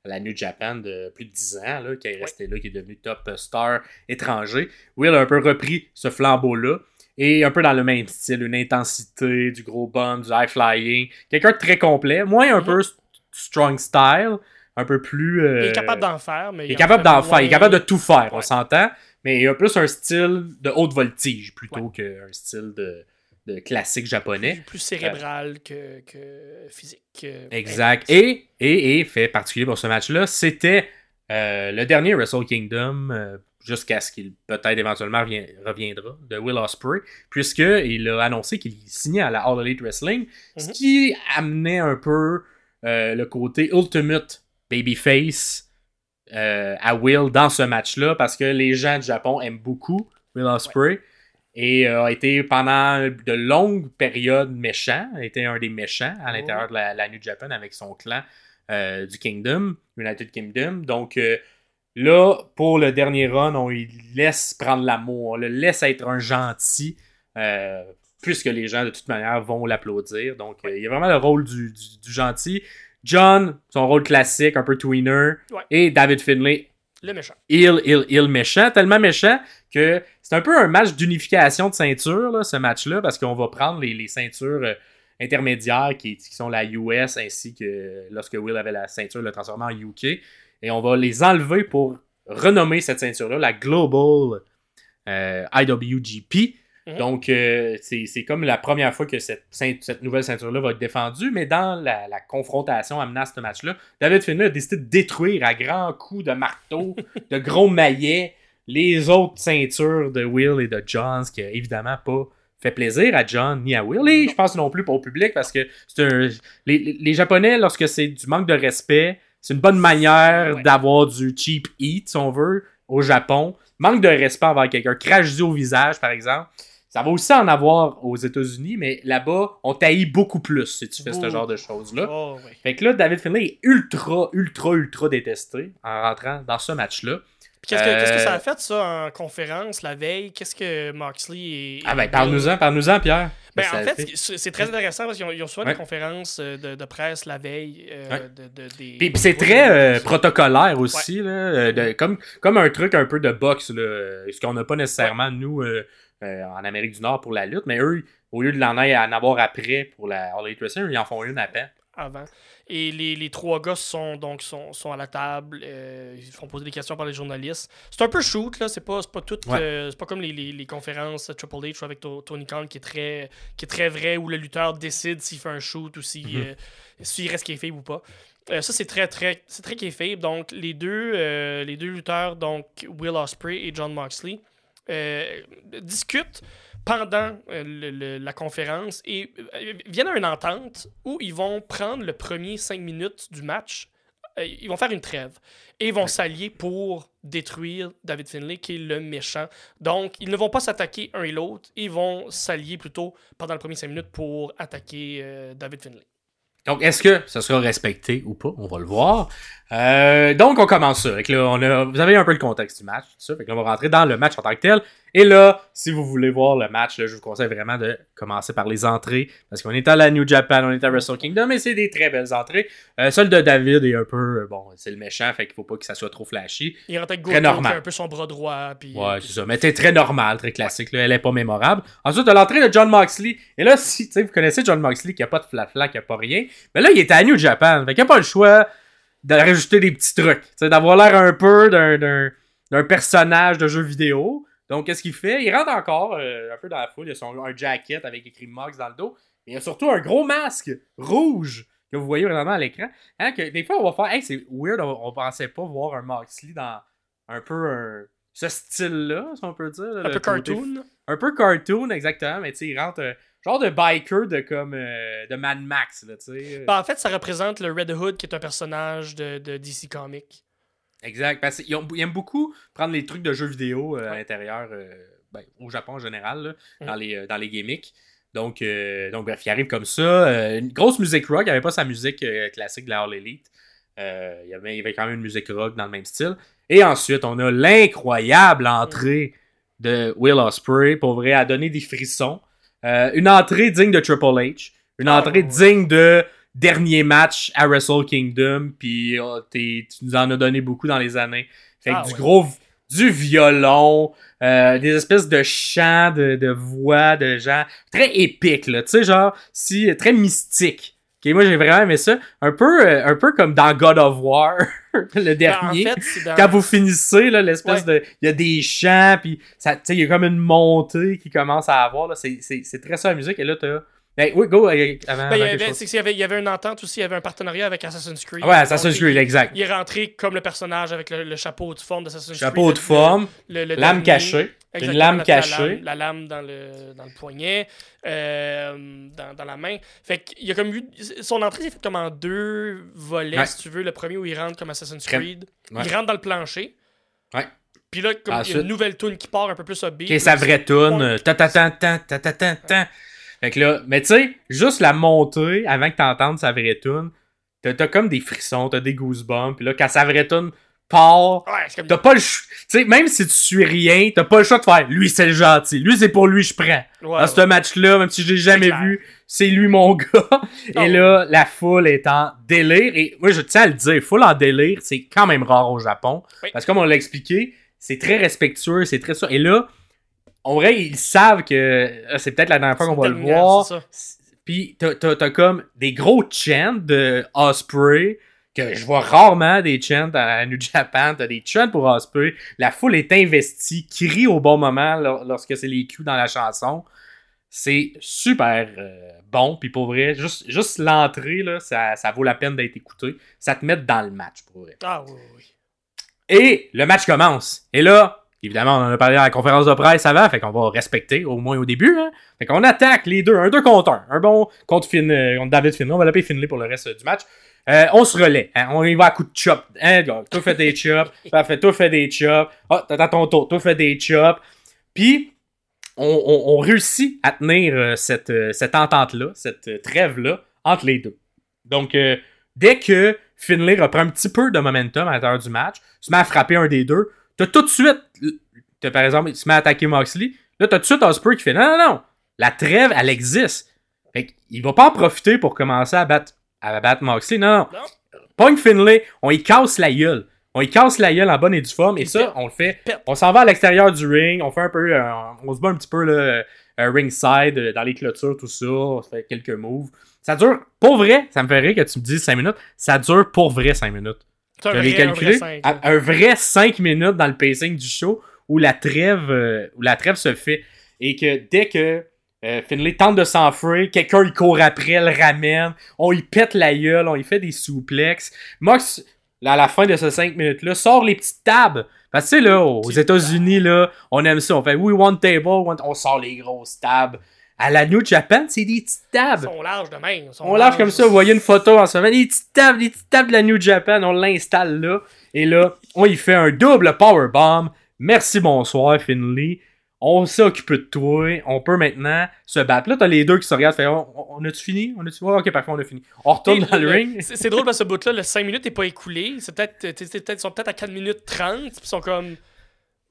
Speaker 1: à la New Japan de plus de 10 ans, là, qui est resté là, qui est devenu top star étranger. Will a un peu repris ce flambeau-là. Et un peu dans le même style, une intensité, du gros bump, du high flying. Quelqu'un de très complet, moins un
Speaker 2: Mhm.
Speaker 1: peu st- strong style, un peu plus. euh,
Speaker 2: Il est capable d'en faire, mais
Speaker 1: il est capable d'en faire, il est capable de tout faire, on s'entend. Mais il a plus un style de haute voltige plutôt
Speaker 2: Ouais.
Speaker 1: qu'un style de, de classique japonais.
Speaker 2: plus, plus cérébral que, que physique. euh,
Speaker 1: Exact. Et, et, et, fait particulier pour ce match-là, c'était euh, le dernier Wrestle Kingdom, jusqu'à ce qu'il peut-être éventuellement reviendra, de Will Ospreay, puisqu'il a annoncé qu'il signait à la All Elite Wrestling, ce
Speaker 2: Mhm.
Speaker 1: qui amenait un peu euh, le côté Ultimate Babyface euh, à Will dans ce match-là, parce que les gens du Japon aiment beaucoup Will Ospreay. Et euh, a été pendant de longues périodes méchant, a été un des méchants à l'intérieur de la, la New Japan avec son clan du Kingdom, United Kingdom. Donc euh, là, pour le dernier run, on lui laisse prendre l'amour, on le laisse être un gentil, euh, puisque les gens de toute manière vont l'applaudir. Donc euh, il y a vraiment le rôle du, du- du gentil. John, son rôle classique, un peu tweener.
Speaker 2: Ouais.
Speaker 1: Et David Finlay,
Speaker 2: Le méchant.
Speaker 1: il, il, il méchant, tellement méchant que c'est un peu un match d'unification de ceinture, là, ce match-là, parce qu'on va prendre les, les ceintures euh, intermédiaires qui, qui sont la US ainsi que lorsque Will avait la ceinture, le transformer en UK. Et on va les enlever pour renommer cette ceinture-là la Global euh, IWGP.
Speaker 2: Mhm.
Speaker 1: Donc, euh, c'est comme la première fois que cette, cette nouvelle ceinture-là va être défendue, mais dans la, la confrontation amenant à ce match-là, David Finlay a décidé de détruire à grands coups de marteau, de gros maillets, les autres ceintures de Will et de John, ce qui a évidemment pas fait plaisir à John ni à Will, et je pense non plus pas au public, parce que c'est un... Les- les Japonais, lorsque c'est du manque de respect, c'est une bonne manière
Speaker 2: Ouais.
Speaker 1: d'avoir du cheap eat, si on veut, au Japon. Manque de respect envers quelqu'un, crache du au visage, par exemple. Ça va aussi en avoir aux États-Unis, mais là-bas, on taillit beaucoup plus si tu fais ce genre de choses-là.
Speaker 2: Oh.
Speaker 1: Fait que là, David Finlay est ultra, ultra, ultra détesté en rentrant dans ce match-là.
Speaker 2: Puis qu'est-ce que, que
Speaker 1: Euh,
Speaker 2: ça a fait, ça, en conférence, la veille? Qu'est-ce que Moxley et...
Speaker 1: Ah ben, parle-nous-en, parle-nous-en, Pierre.
Speaker 2: Ben, en fait, c'est très intéressant parce qu'ils ont, ils ont
Speaker 1: Ouais.
Speaker 2: des conférences euh, de, de presse la veille euh,
Speaker 1: Ouais.
Speaker 2: de, de- des...
Speaker 1: Puis, puis c'est très euh, protocolaire aussi, là, de- comme, comme un truc un peu de boxe, là, ce qu'on n'a pas nécessairement, nous, euh, en Amérique du Nord pour la lutte, mais eux, au lieu de l'en en avoir après pour la All Elite Wrestling, ils en font une après.
Speaker 2: avant. Et les, les trois gars sont donc sont, sont à la table, euh, ils font poser des questions par les journalistes. C'est un peu shoot là, c'est pas pas tout
Speaker 1: Ouais.
Speaker 2: euh, c'est pas comme les, les, les conférences Triple H avec To- Tony Khan qui est très qui est très vrai où le lutteur décide s'il fait un shoot ou s'il
Speaker 1: Mhm.
Speaker 2: euh, s'il reste kayfabe ou pas. Euh, ça c'est très très c'est très kayfabe. Donc les deux euh, les deux lutteurs donc Will Ospreay et John Moxley euh, discutent pendant euh, le- le- la conférence et euh, viennent à une entente où ils vont prendre le premier 5 minutes du match. euh, ils vont faire une trêve et ils vont s'allier pour détruire David Finlay, qui est le méchant. Donc, ils ne vont pas s'attaquer un et l'autre, ils vont s'allier plutôt pendant le premier 5 minutes pour attaquer euh, David Finlay.
Speaker 1: Donc, est-ce que ça sera respecté ou pas? On va le voir. Euh, donc, on commence ça. Fait que là, on a, vous avez un peu le contexte du match, tout ça. Fait que là, on va rentrer dans le match en tant que tel. Et là, si vous voulez voir le match, là, je vous conseille vraiment de commencer par les entrées. Parce qu'on est à la New Japan, on est à Wrestle Kingdom, et c'est des très belles entrées. Euh, celle de David est un peu, euh, bon, c'est le méchant, fait qu'il faut pas que ça soit trop flashy.
Speaker 2: Il rentre avec
Speaker 1: Très normal.
Speaker 2: a un peu son bras droit. Puis,
Speaker 1: Ouais, c'est ça. Mais c'est très normal, très classique. Là. Elle est pas mémorable. Ensuite, t'as l'entrée de John Moxley. Et là, si vous connaissez John Moxley qui a pas de flat-flat, qui a pas rien. Mais là, il est à New Japan. Fait qu'il a pas le choix de rajouter des petits trucs. D'avoir l'air un peu d'un, d'un, d'un personnage de jeu vidéo. Donc, qu'est-ce qu'il fait? Il rentre encore euh, un peu dans la foule. Il a son, un jacket avec écrit Mox dans le dos. Et il a surtout un gros masque rouge que vous voyez vraiment à l'écran. Hein, que des fois, on va faire, hey, c'est weird, on, on pensait pas voir un Moxley dans un peu un- ce style-là, si on peut dire.
Speaker 2: un peu
Speaker 1: côté-
Speaker 2: cartoon.
Speaker 1: Un peu cartoon, exactement, mais tu sais, il rentre euh, genre de biker de comme euh, de Mad Max, là, tu sais.
Speaker 2: Ben, en fait, ça représente le Red Hood, qui est un personnage de, de DC Comics.
Speaker 1: Exact, parce qu'ils aiment beaucoup prendre les trucs de jeux vidéo euh, à l'intérieur, euh, ben, au Japon en général, là,
Speaker 2: Mhm.
Speaker 1: dans, les, dans les gimmicks. Donc, donc, bref, il arrive comme ça. une grosse musique rock. Il n'y avait pas sa musique classique de la All Elite. Il, y avait, il y avait quand même une musique rock dans le même style. Et ensuite, on a l'incroyable entrée de Will Ospreay. Pour vrai, à donner des frissons. Euh, une entrée digne de Triple H. Une
Speaker 2: Ah,
Speaker 1: entrée digne de dernier match à Wrestle Kingdom. Puis oh, t'es- tu nous en as donné beaucoup dans les années. Fait que
Speaker 2: Ah,
Speaker 1: du
Speaker 2: ouais.
Speaker 1: gros du violon, euh, des espèces de chants, de, de voix, de gens très épiques, là. Tu sais, genre, si, très mystique. Ok, moi j'ai vraiment aimé ça. Un peu, euh, un peu comme dans God of War, le
Speaker 2: Ben,
Speaker 1: dernier.
Speaker 2: en fait, dans...
Speaker 1: Quand vous finissez, là, l'espèce de. Il y a des chants, puis ça, tu sais, il y a comme une montée qui commence à avoir, là. C'est, c'est, c'est très ça la musique. Et là, t'as. Ben, oui, go, euh, avant,
Speaker 2: Ben, il, y avait,
Speaker 1: chose.
Speaker 2: c'est qu'il y avait, il y avait une entente aussi, il y avait un partenariat avec Assassin's Creed.
Speaker 1: Ah ouais, Assassin's Creed, exact.
Speaker 2: Il est rentré comme le personnage avec le, le chapeau de forme d'Assassin's Creed.
Speaker 1: Chapeau de forme,
Speaker 2: le- le
Speaker 1: lame
Speaker 2: dernier.
Speaker 1: cachée. Une lame cachée.
Speaker 2: La lame, dans, le, dans le poignet, euh, dans, dans, la main. Fait qu'il y a comme. Son entrée s'est faite comme en deux volets, si tu veux. Le premier où il rentre comme Assassin's Creed. Il rentre dans le plancher.
Speaker 1: Ouais.
Speaker 2: Puis là, comme ah, il y a une nouvelle tune qui part un peu plus obéie.
Speaker 1: Qui est sa vraie tune. Ta ta ta ta ta ta ta. Fait que là, mais tu sais, juste la montée avant que t'entendes sa vraie tune, t'as comme des frissons, t'as des goosebumps. Puis là, quand sa vraie tune part.
Speaker 2: Ouais.
Speaker 1: T'as pas le choix. Tu sais, même si tu suis rien, t'as pas le choix de faire lui, c'est le gentil. Lui, c'est pour lui, je prends.
Speaker 2: Ouais,
Speaker 1: Dans ce match-là, même si je l'ai jamais vu, c'est lui mon gars.
Speaker 2: Oh.
Speaker 1: Et là, la foule est en délire. Et moi, je tiens à le dire, foule en délire, c'est quand même rare au Japon.
Speaker 2: Oui.
Speaker 1: Parce que comme on l'a expliqué, c'est très respectueux, c'est très ça. Et là, en vrai, ils savent que euh, c'est peut-être la dernière fois qu'on va le voir. Puis t'as comme des gros chants de Osprey que je vois rarement des chants à New Japan. T'as des chants pour Osprey. La foule est investie, crie au bon moment lor- lorsque c'est les cues dans la chanson. C'est super euh, bon. Puis pour vrai, juste, juste l'entrée, là, ça, ça vaut la peine d'être écouté. Ça te met dans le match pour vrai.
Speaker 2: Ah oui, oui.
Speaker 1: Et le match commence. Et là, évidemment, on en a parlé à la conférence de presse avant, fait qu'on va respecter, au moins au début. Hein? Fait qu'on attaque les deux, un deux contre un. Un bon contre, Finn, euh, contre David Finlay. On va l'appeler Finlay pour le reste du match. Euh, on se relaie. Hein? On y va à coup de chop. Hein, gars? Toi, fais des chops. Parfait, toi, fais des chops. Ah, t'as ton tour. Toi, fais des chops. Puis, on, on- on réussit à tenir euh, cette, euh, cette entente-là, cette trêve-là, entre les deux. Donc, dès que Finlay reprend un petit peu de momentum à l'intérieur du match, se met à frapper un des deux, t'as tout de suite, t'as, par exemple, il se met à attaquer Moxley, là, t'as tout de suite Osprey qui fait non, non, non, la trêve, elle existe. Fait qu'il va pas en profiter pour commencer à battre, à battre Moxley, non, non.
Speaker 2: Non.
Speaker 1: Pogne Finlay, on y casse la gueule. On y casse la gueule en bonne et due forme, et ça, on le fait. On s'en va à l'extérieur du ring, on fait un peu, euh, on se bat un petit peu, là, euh, ringside, euh, dans les clôtures, tout ça, on se fait quelques moves. Ça dure, pour vrai, ça me fait rire que tu me dises 5 minutes, ça dure pour vrai 5 minutes.
Speaker 2: Un
Speaker 1: J'avais
Speaker 2: vrai, un vrai
Speaker 1: calculé
Speaker 2: cinq,
Speaker 1: à-
Speaker 2: là.
Speaker 1: un vrai 5 minutes dans le pacing du show où la trêve, euh, où la trêve se fait et que dès que euh, Finlay tente de s'enfuir, quelqu'un il court après, le ramène, on y pète la gueule, on y fait des souplexes. Mox, à la fin de ces 5 minutes-là, sort les petites tables. Parce que tu sais, là, aux États-Unis, là, on aime ça. On fait oui, one table, one- on sort les grosses tables. À la New Japan, c'est des petites
Speaker 2: Ils
Speaker 1: tables.
Speaker 2: sont larges de même. ils sont
Speaker 1: On lâche
Speaker 2: larges.
Speaker 1: comme ça, vous voyez une photo en ce moment, des petites tables, des petites tables de la New Japan, on l'installe là, et là, on y fait un double powerbomb. Merci, bonsoir, Finley. On s'est occupé de toi, on peut maintenant se battre. Là, t'as les deux qui se regardent, fait, on, on a-tu fini? On a-tu... Ouais, ok, parfait, on a fini. On retourne
Speaker 2: Et
Speaker 1: dans le ring.
Speaker 2: C'est drôle parce que ce bout-là, le 5 minutes n'est pas écoulé. C'est peut-être, ils sont peut-être à 4 minutes 30. Puis ils sont comme.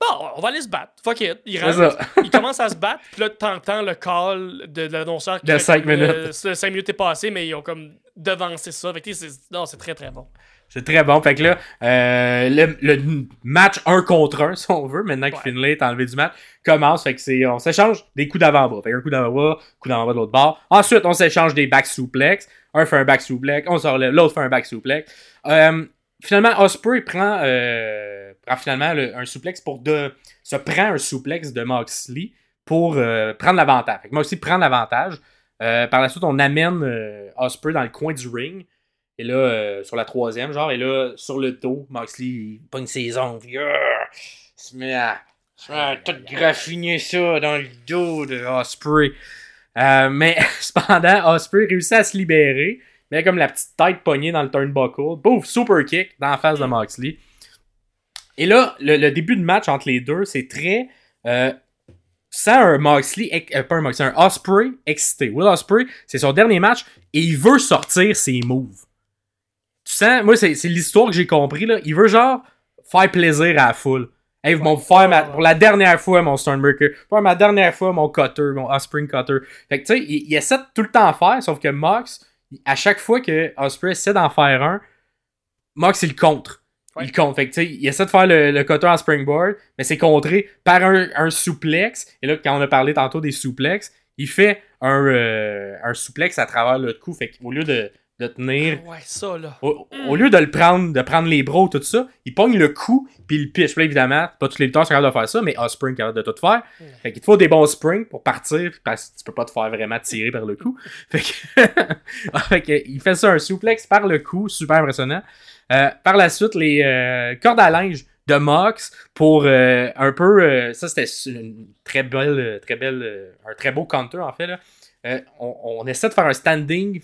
Speaker 2: Bon, on va aller se battre. Fuck it. Ils, rentrent, commencent à se battre. Puis là, t'entends le call de, de l'annonceur. qui
Speaker 1: De
Speaker 2: fait
Speaker 1: cinq
Speaker 2: comme,
Speaker 1: minutes.
Speaker 2: euh, ce 5 minutes est passé, mais ils ont comme devancé ça. Fait que, tu non, c'est très très bon.
Speaker 1: C'est très bon. Fait que là, euh, le, le match un contre un, si on veut, maintenant que
Speaker 2: Ouais.
Speaker 1: Finlay est enlevé du match, commence. Fait que c'est, on s'échange des coups d'avant-bras. Fait qu'un coup d'avant-bras, coup d'avant-bras de l'autre bord. Ensuite, on s'échange des back suplex. Un fait un back suplex, on sort l'autre fait un back suplex. Euh, finalement, Osprey prend, euh, prend finalement le- un suplex pour de, se prend un suplex de Moxley pour prendre l'avantage. Fait que Moxley prend l'avantage. Par la suite, on amène Osprey dans le coin du ring. Et là, euh, sur la troisième, genre, et là, sur le dos, Moxley, il pogne ses ongles. il se met à, il se met à tout graffiner ça dans le dos de Osprey. Euh, mais cependant, Osprey réussit à se libérer. Mais comme la petite tête pognée dans le turnbuckle. Bouf, super kick dans la face de Moxley. Et là, le, le début de match entre les deux, c'est très. Euh, sans un Moxley, euh, pas un Moxley, un Osprey excité. Will Osprey, c'est son dernier match et il veut sortir ses moves. Sens, moi, c'est l'histoire que j'ai compris, là. Il veut genre faire plaisir à la foule. Hey, ils vont faire ma- pour la dernière fois mon Stormbreaker, pour ma dernière fois mon Cutter, mon Osprey Cutter. Fait que tu sais, il, il essaie de tout le temps en faire, sauf que Mox, à chaque fois que Osprey essaie d'en faire un, Mox il le contre.
Speaker 2: Ouais.
Speaker 1: Il contre. Fait que tu sais, il essaie de faire le, le cutter en springboard, mais c'est contré par un, un souplex. Et là, quand on a parlé tantôt des souplex, il fait un, euh, un souplex à travers le cou. Fait qu'au lieu de, de tenir
Speaker 2: Ouais, ça, là.
Speaker 1: au, au lieu de le prendre, de prendre les bras, tout ça, il pogne le cou, puis il pitch. Là, évidemment, pas tous les lutteurs sont capables de faire ça, mais Osprey est capable de tout faire.
Speaker 2: Mm.
Speaker 1: Fait qu'il te faut des bons springs pour partir, parce que tu peux pas te faire vraiment tirer par le cou. Fait que, fait que il fait ça un souplex par le cou, super impressionnant. Euh, par la suite, les euh, cordes à linge de Mox pour euh, un peu. ça, c'était une très belle, très belle, un très beau counter en fait. Là. On, on essaie de faire un standing.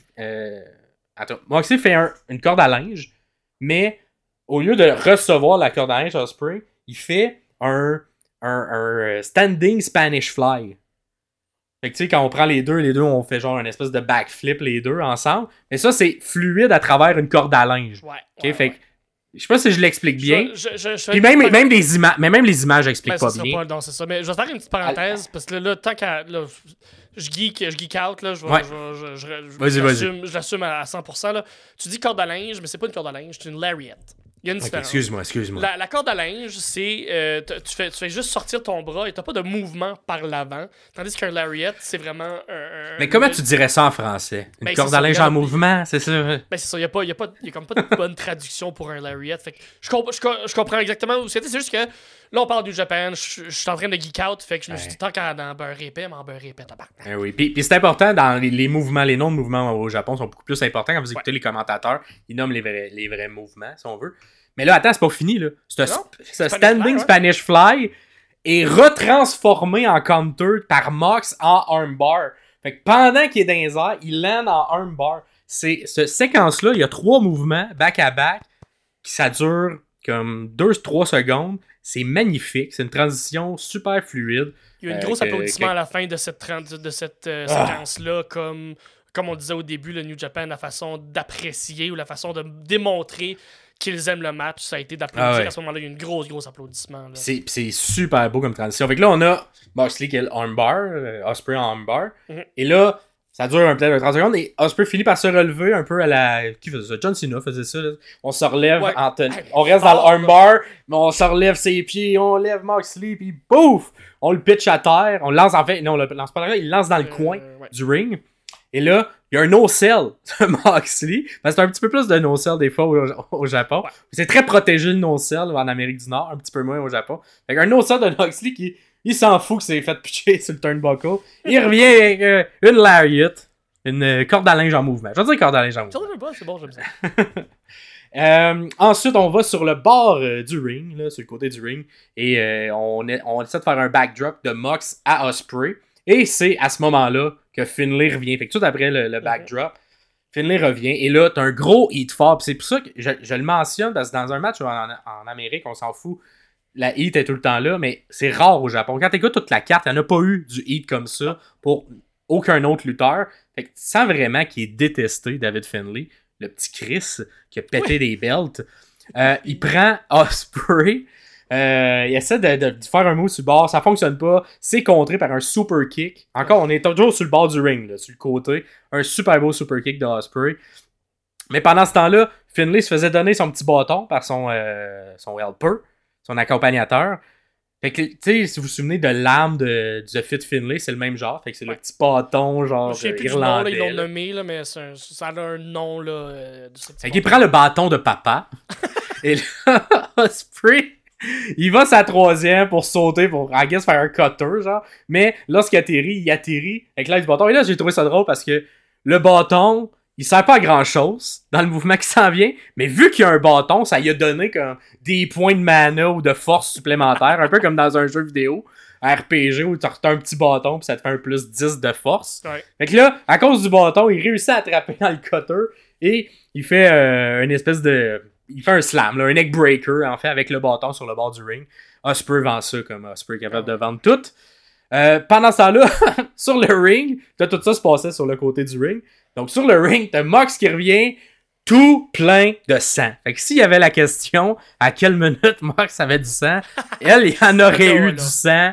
Speaker 1: Attends, Moxley fait un- une corde à linge, mais au lieu de recevoir la corde à linge Osprey, il fait un, un, un, euh, standing Spanish fly. Fait que tu sais, quand on prend les deux, les deux, on fait genre une espèce de backflip les deux ensemble. Mais ça, c'est fluide à travers une corde à linge.
Speaker 2: Ouais.
Speaker 1: Fait que Je sais pas si je l'explique bien.
Speaker 2: Je, je, je, je
Speaker 1: Puis même, même, les images, mais même les images expliquent
Speaker 2: Ben,
Speaker 1: pas bien.
Speaker 2: pas- non, c'est ça. Mais je vais faire une petite parenthèse parce que là, là, tant qu'à. Je geek, je geek out, là, je,
Speaker 1: Ouais.
Speaker 2: je, je, je, l'assume- à 100%. Là. Tu dis corde à linge, mais c'est pas une corde à linge, c'est une lariat. Il y a une différence.
Speaker 1: excuse-moi, excuse-moi.
Speaker 2: La, la corde à linge, c'est. euh, tu, fais, tu fais juste sortir ton bras et t'as pas de mouvement par l'avant. Tandis qu'un lariat, c'est vraiment
Speaker 1: Mais comment tu dirais ça en français? Une
Speaker 2: Ben,
Speaker 1: corde à linge
Speaker 2: en
Speaker 1: mouvement, c'est ça?
Speaker 2: Ben, c'est ça, il n'y a, pas- y a, pas- y a comme pas de bonne traduction pour un lariat. Fait que je, comp- je, je comprends exactement où c'était. C'est juste que là, on parle du Japan, je je suis en train de geek out. Fait que je me suis dit, tant qu'à en beurre épais, mais en beurre épais, tabarnak.
Speaker 1: Eh oui. Puis, puis c'est important dans les, les mouvements, les noms de mouvements au Japon sont beaucoup plus importants quand vous écoutez les commentateurs. Ils nomment les vrais, les vrais mouvements, si on veut. Mais là, attends, c'est pas fini, là. Ce,
Speaker 2: Spanish
Speaker 1: standing
Speaker 2: Fly, ouais.
Speaker 1: Spanish Fly est retransformé en counter par Mox en armbar. Fait que pendant qu'il est dans les airs, il land en armbar. C'est, cette séquence-là, il y a trois mouvements back-à-back qui ça dure comme 2-3 secondes. C'est magnifique. C'est une transition super fluide.
Speaker 2: Il y a eu un gros applaudissement
Speaker 1: que-
Speaker 2: à la fin de cette, de cette euh,
Speaker 1: Ah.
Speaker 2: séquence-là, comme, comme on disait au début, le New Japan, la façon d'apprécier ou la façon de démontrer qu'ils aiment le match, ça a été d'applaudir.
Speaker 1: Ah ouais.
Speaker 2: À ce moment-là, il y a eu une grosse, grosse applaudissement. là.
Speaker 1: C'est super beau comme transition. Fait que là, on a Moxley qui est le armbar, euh, Osprey en armbar.
Speaker 2: Mhm.
Speaker 1: Et là, ça dure un- peut-être 30 secondes. Et Osprey finit par se relever un peu à la. Qui faisait ça? John Cena faisait ça. là. On se relève
Speaker 2: Ouais.
Speaker 1: en ten- On reste dans
Speaker 2: fort,
Speaker 1: le armbar, mais on se relève ses pieds, on lève Moxley, puis bouf On le pitch à terre. On le lance en fait. Non, on le lance pas dans le il le lance dans le
Speaker 2: Euh,
Speaker 1: coin
Speaker 2: ouais.
Speaker 1: du ring. Et là, il y a un no-sell de Moxley. Parce que c'est un petit peu plus de no-sell des fois au, au Japon. C'est très protégé le no-sell en Amérique du Nord, un petit peu moins au Japon. Fait qu'un no-sell de Moxley qui il s'en fout que c'est fait pitcher sur le turnbuckle. Il revient avec euh, une lariat, une euh, corde à linge en mouvement. Je veux dire corde à linge en mouvement.
Speaker 2: Ça, j'aime pas, c'est bon, j'aime ça.
Speaker 1: Euh, ensuite, on va sur le bord euh, du ring, là, sur le côté du ring, et euh, on, est- on essaie de faire un backdrop de Mox à Osprey. Et c'est à ce moment-là que Finlay revient. Fait que tout après le, le backdrop, Finlay revient. Et là, t'as un gros heat fort. C'est pour ça que je, je le mentionne, parce que dans un match en, en Amérique, on s'en fout. La heat est tout le temps là, mais c'est rare au Japon. Quand t'écoutes toute la carte, il n'y en a pas eu du heat comme ça pour aucun autre lutteur. Fait que tu sens vraiment qu'il est détesté, David Finlay, le petit Chris qui a pété des belts. Euh, il prend Osprey. Euh, il essaie de, de- de faire un move sur le bord, ça fonctionne pas. C'est contré par un super kick. Encore, on est toujours sur le bord du ring, là, sur le côté. Un super beau super kick de Osprey. Mais pendant ce temps-là, Finlay se faisait donner son petit bâton par son, euh, son helper, son accompagnateur. Fait que, tu sais, si vous vous souvenez de l'âme de, du Fit Finlay, c'est le même genre. Fait que c'est
Speaker 2: Ouais.
Speaker 1: le petit bâton, genre
Speaker 2: Je sais plus du nom, là,
Speaker 1: irlandais.
Speaker 2: ils l'ont nommé, là, mais un- ça a un nom. Là, euh, de ce petit
Speaker 1: Fait qu'il prend le bâton de papa. et là, Osprey, il va sa troisième pour sauter, pour, I guess, faire un cutter, genre. Mais lorsqu'il atterrit, il atterrit avec l'aide du bâton. Et là, j'ai trouvé ça drôle parce que le bâton, il sert pas à grand chose dans le mouvement qui s'en vient. Mais vu qu'il y a un bâton, ça lui a donné comme des points de mana ou de force supplémentaires. un peu comme dans un jeu vidéo. RPG où tu as un petit bâton puis ça te fait un plus 10 de force.
Speaker 2: Ouais.
Speaker 1: Fait que là, à cause du bâton, il réussit à attraper dans le cutter et il fait euh, une espèce de. Il fait un slam, là, un neck breaker, en fait, avec le bâton sur le bord du ring. Osprey vend ça comme Osprey est capable de vendre tout. Euh, pendant ce temps-là, sur le ring, tout ça se passait sur le côté du ring. Donc sur le ring, t'as Mox qui revient tout plein de sang. Fait que s'il y avait la question à quelle minute Mox avait du sang, elle, il en aurait eu du sang.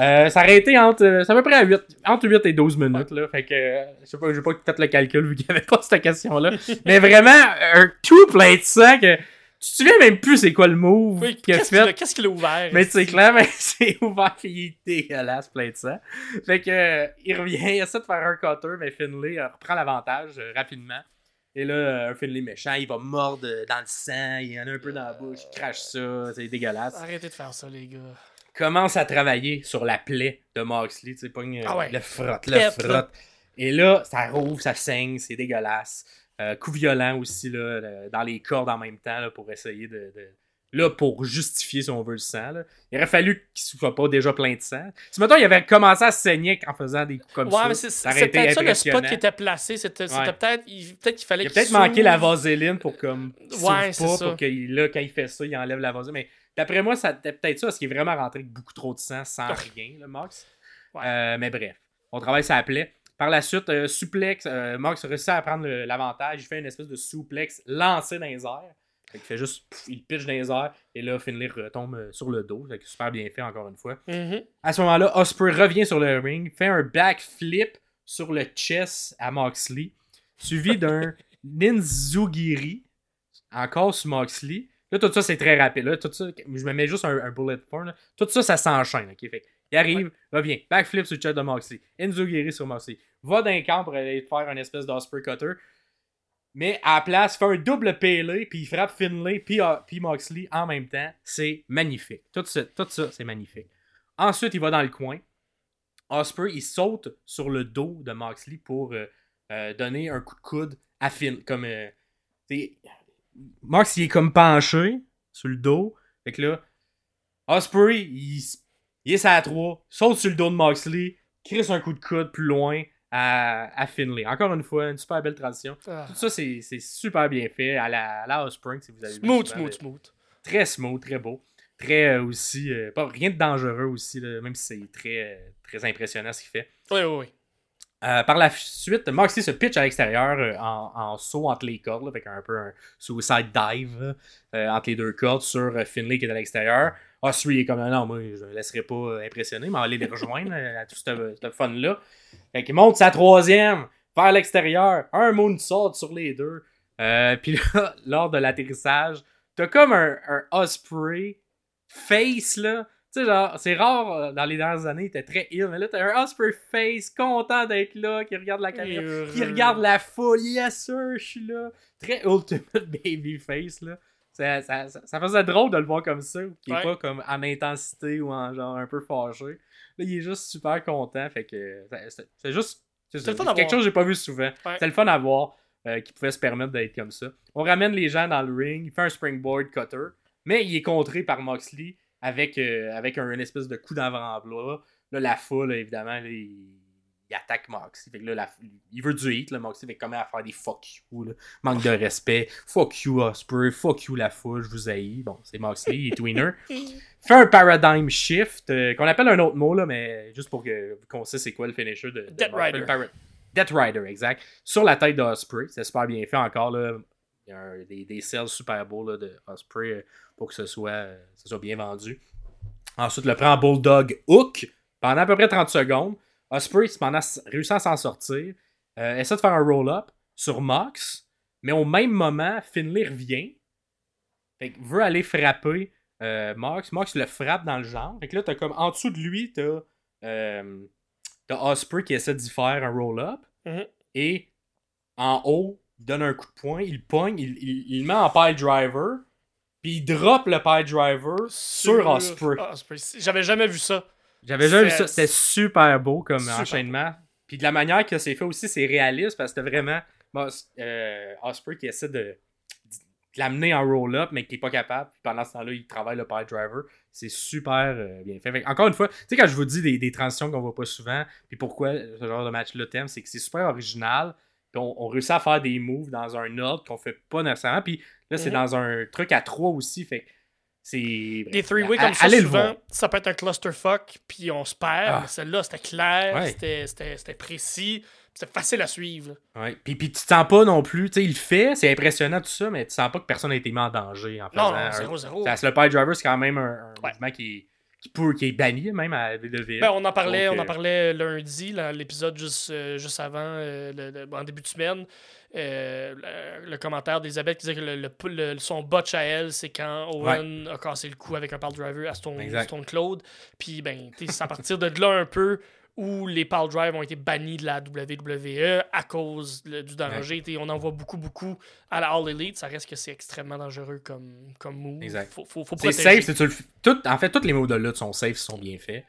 Speaker 1: Euh, ça aurait été entre, euh, c'est à peu près à 8, entre 8 et 12 minutes, là. Fait que, euh, je sais pas, j'ai pas fait le calcul vu qu'il n'y avait pas cette question-là. Mais vraiment, un tout plein de sang que, tu te souviens même plus c'est quoi le move
Speaker 2: Oui,
Speaker 1: qu'il a
Speaker 2: qu'est-ce qu'il a,
Speaker 1: fait.
Speaker 2: qu'est-ce qu'il a ouvert
Speaker 1: Mais c'est clair, mais c'est ouvert pis il est dégueulasse, plein de sang. Fait que, euh, il revient, il essaie de faire un cutter, mais Finlay euh, reprend l'avantage euh, rapidement. Et là, euh, un Finlay méchant, il va mordre dans le sang, il en a un peu dans la bouche, il crache ça, c'est dégueulasse.
Speaker 2: Arrêtez de faire ça, les gars.
Speaker 1: Commence à travailler sur la plaie de Moxley, tu sais, pogne,
Speaker 2: Ah ouais.
Speaker 1: le frotte, le frotte. Et là, ça rouvre, ça saigne, c'est dégueulasse. Euh, coup violent aussi, là, dans les cordes en même temps, là, pour essayer de, de- Là, pour justifier, si on veut, le sang. là. Il aurait fallu qu'il soit pas déjà plein de sang. Si, mettons, il avait commencé à saigner en faisant des coups comme
Speaker 2: Ouais,
Speaker 1: ça,
Speaker 2: mais c'est
Speaker 1: ça
Speaker 2: peut-être ça le spot qui était placé. C'était
Speaker 1: Ouais.
Speaker 2: peut-être peut qu'il fallait
Speaker 1: Il a peut-être manqué la vaseline pour comme qu'il
Speaker 2: Ouais,
Speaker 1: pas
Speaker 2: ça.
Speaker 1: pour qu'il là quand il fait ça, il enlève la vaseline. Mais d'après moi, ça c'était peut-être ça parce qu'il est vraiment rentré avec beaucoup trop de sang sans
Speaker 2: Ah.
Speaker 1: rien, le Mox.
Speaker 2: Ouais.
Speaker 1: Euh, mais bref, on travaille sa plaie. Par la suite, euh, suplex, euh, Mox réussit à prendre l'avantage. Il fait une espèce de suplex lancé dans les airs. Fait qu'il fait juste, pff, il pitch dans les airs, et là, Finlay retombe euh, sur le dos. Fait que super bien fait, encore une fois.
Speaker 2: Mhm.
Speaker 1: À ce moment-là, Osprey revient sur le ring, fait un backflip sur le chest à Moxley, suivi d'un Ninzugiri, encore sur Moxley. Là, tout ça, c'est très rapide. Là, tout ça, je me mets juste un, un bullet point. là. Tout ça, ça s'enchaîne. Il arrive, revient, backflip sur le chest de Moxley, Ninzugiri sur Moxley, va d'un camp pour aller faire une espèce d'Osprey cutter. Mais à la place, fait un double pélé, puis il frappe Finlay, puis, euh, puis Moxley en même temps. C'est magnifique. Tout ça, tout ça c'est magnifique. Ensuite, il va dans le coin. Osprey, il saute sur le dos de Moxley pour euh, euh, donner un coup de coude à Finn. Comme, euh, Mox, il est comme penché sur le dos. Fait que là, Osprey, il, s- il est sur la 3, saute sur le dos de Moxley, crisse un coup de coude plus loin à, à Finlay. Encore une fois, une super belle transition.
Speaker 2: Ah.
Speaker 1: Tout ça, c'est super bien fait. À la, à la Osprey, si vous avez vu
Speaker 2: Smooth,
Speaker 1: souvent,
Speaker 2: smooth, smooth.
Speaker 1: Très smooth, très beau. Très euh, aussi. euh, pas, rien de dangereux aussi, là, même si c'est très, euh, très impressionnant ce qu'il fait.
Speaker 2: Oui, oui, oui.
Speaker 1: Euh, par la suite, Moxley se pitch à l'extérieur euh, en, saut entre les cordes, avec un peu un suicide dive euh, entre les deux cordes sur Finlay qui est à l'extérieur. Osprey est comme non, moi je ne laisserai pas impressionner, mais on va aller les rejoindre à tout ce, fun-là. Qu'il monte sa troisième vers l'extérieur, un moonsault sur les deux. Puis là, lors de l'atterrissage, t'as comme un Osprey face là. Tu sais, genre, c'est rare euh, dans les dernières années, il était très ill, mais là, t'as un Osprey face content d'être là, qui regarde la caméra, qui regarde la foule, yes sir, je suis là. Très ultimate baby face, là. Ça, ça, ça, ça faisait drôle de le voir comme ça, qui est pas comme en intensité ou en genre un peu fâché. Là, il est juste super content, fait que c'est juste. C'est quelque
Speaker 2: voir.
Speaker 1: chose que j'ai pas vu souvent.
Speaker 2: Ouais.
Speaker 1: C'est le fun à voir euh, qui pouvait se permettre d'être comme ça. On ramène les gens dans le ring, il fait un springboard cutter, mais il est contré par Moxley avec, euh, avec un, une espèce de coup d'avant-bras. Là, la foule, évidemment, là, il, il attaque Moxley. Fait que là, la- il veut du hit, là, Moxley fait comment à faire des fuck you, là? manque de respect. Fuck you, Osprey, fuck you, la foule, je vous haïs. Bon, c'est Moxley, il est tweener. Fait un paradigm shift, euh, qu'on appelle un autre mot, là, mais juste pour que qu'on sait c'est quoi le finisher de, de
Speaker 2: Death Rider.
Speaker 1: Death Rider, exact. Sur la tête d'Osprey. C'est super bien fait encore, là. Il y a un- des, des cells super beaux là, de Osprey euh, pour que ce soit, euh, ce soit bien vendu. Ensuite, le prend en Bulldog Hook pendant à peu près 30 secondes. Osprey, cependant, s- réussit à s'en sortir. Euh, essaie de faire un roll-up sur Mox, mais au même moment, Finlay revient. Fait que veut aller frapper euh, Mox. Mox le frappe dans le genre. Fait que là, t'as comme en dessous de lui, t'as euh, Osprey qui essaie d'y faire un roll-up.
Speaker 2: Mhm.
Speaker 1: Et en haut, il donne un coup de poing, il pogne, il, il, met en pile driver. Puis il drop le pile driver sur, Osprey.
Speaker 2: Osprey. J'avais jamais vu ça.
Speaker 1: J'avais jamais vu
Speaker 2: C'est-
Speaker 1: ça. C'était super beau comme
Speaker 2: Super
Speaker 1: enchaînement. Puis de la manière que c'est fait aussi, c'est réaliste parce que c'était vraiment bon, euh, Osprey qui essaie de, de l'amener en roll-up, mais qui est pas capable. Puis pendant ce temps-là, il travaille le pile driver. C'est super euh, bien fait. Encore une fois, tu sais, quand je vous dis des, des transitions qu'on voit pas souvent, puis pourquoi ce genre de match-là t'aime, c'est que c'est super original. Puis on, on réussit à faire des moves dans un ordre qu'on fait pas nécessairement. Puis là, c'est
Speaker 2: Mhm.
Speaker 1: dans un truc à trois aussi. Fait c'est.
Speaker 2: Des three-way comme ça, souvent, ça peut être un clusterfuck, puis on se perd.
Speaker 1: Ah.
Speaker 2: Celle-là, c'était clair,
Speaker 1: Ouais.
Speaker 2: c'était- précis, c'était facile à suivre.
Speaker 1: Ouais. Puis, puis tu te sens pas non plus, tu sais, il le fait, c'est impressionnant tout ça, mais tu sens pas que personne n'a été mis en danger en faisant
Speaker 2: Non, non,
Speaker 1: un-
Speaker 2: 0-0.
Speaker 1: Parce que le pile driver, c'est quand même un, un
Speaker 2: Ouais.
Speaker 1: mouvement qui est, qui, peut, qui est banni même à WWE.
Speaker 2: Ben, on en parlait,
Speaker 1: Donc,
Speaker 2: on en
Speaker 1: euh,
Speaker 2: parlait lundi, l'épisode juste, euh, juste avant, euh, le- le- en début de semaine. Euh, le, le commentaire d'Elisabeth qui disait que le, son botch à elle, c'est quand Owen a cassé le cou avec un pile driver à Stone, Claude. Puis, ben, c'est à partir de là un peu où les pile drives ont été bannis de la WWE à cause le- du danger. On en voit beaucoup, beaucoup à la All Elite. Ça reste que c'est extrêmement dangereux comme, comme move.
Speaker 1: Exact.
Speaker 2: Faut, faut, faut
Speaker 1: C'est safe, c'est tu le f- tout, en fait, tous les mots de lutte sont safe, sont bien faits.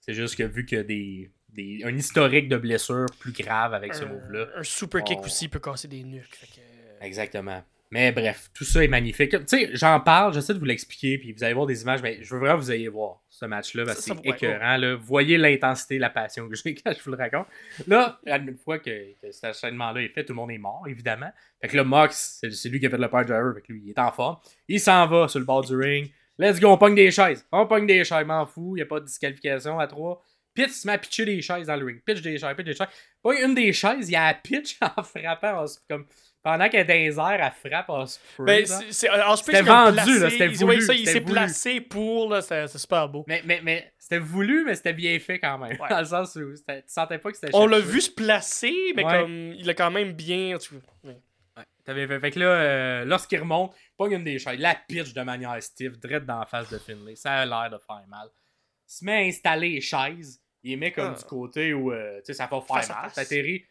Speaker 1: C'est juste que vu qu'il y a des, des, un historique de blessures plus grave avec ce move-là.
Speaker 2: un super kick
Speaker 1: on-
Speaker 2: aussi peut casser des nuques. Que-
Speaker 1: Exactement. Mais bref, tout ça est magnifique. Tu sais, j'en parle, j'essaie de vous l'expliquer, puis vous allez voir des images, mais je veux vraiment que vous ayez voir ce match-là, parce que c'est écœurant. Là. Voyez l'intensité, la passion que j'ai quand je vous le raconte. Là, une fois que, que cet enchaînement-là est fait, tout le monde est mort, évidemment. Fait que là, Mox, c'est lui qui a fait le power driver, fait que lui, il est en forme. Il s'en va sur le bord du ring. Let's go, on pogne des chaises. On pogne des chaises, m'en fous, il n'y a pas de disqualification à 3. Pitch se met à pitcher des chaises dans le ring. Pitch des chaises, pitch des chaises. Pas une des chaises, il y a pitch en frappant. Comme, pendant qu'elle est dans les airs, elle frappe Osprey.
Speaker 2: Ben,
Speaker 1: C'était vendu, là, c'était
Speaker 2: il-
Speaker 1: voulu,
Speaker 2: ouais, ça, il
Speaker 1: c'était
Speaker 2: s'est placé pour, là, c'est c'est super beau.
Speaker 1: Mais, mais, mais c'était voulu, mais c'était bien fait quand même.
Speaker 2: Ouais.
Speaker 1: Dans le sens où c'était- tu sentais pas que c'était
Speaker 2: On l'a vu se placer, mais
Speaker 1: Ouais.
Speaker 2: comme il a quand même bien. tu vois, ouais.
Speaker 1: Ouais, t'avais fait. Fait que là, euh, lorsqu'il remonte, pas une des chaises, la pitch de manière stiff, direct dans la face de Finlay. Ça a l'air de faire mal. Il se met à installer les chaises, il les met comme
Speaker 2: Ah.
Speaker 1: du côté où euh, tu sais, ça va faire
Speaker 2: Face
Speaker 1: mal. T'atterris.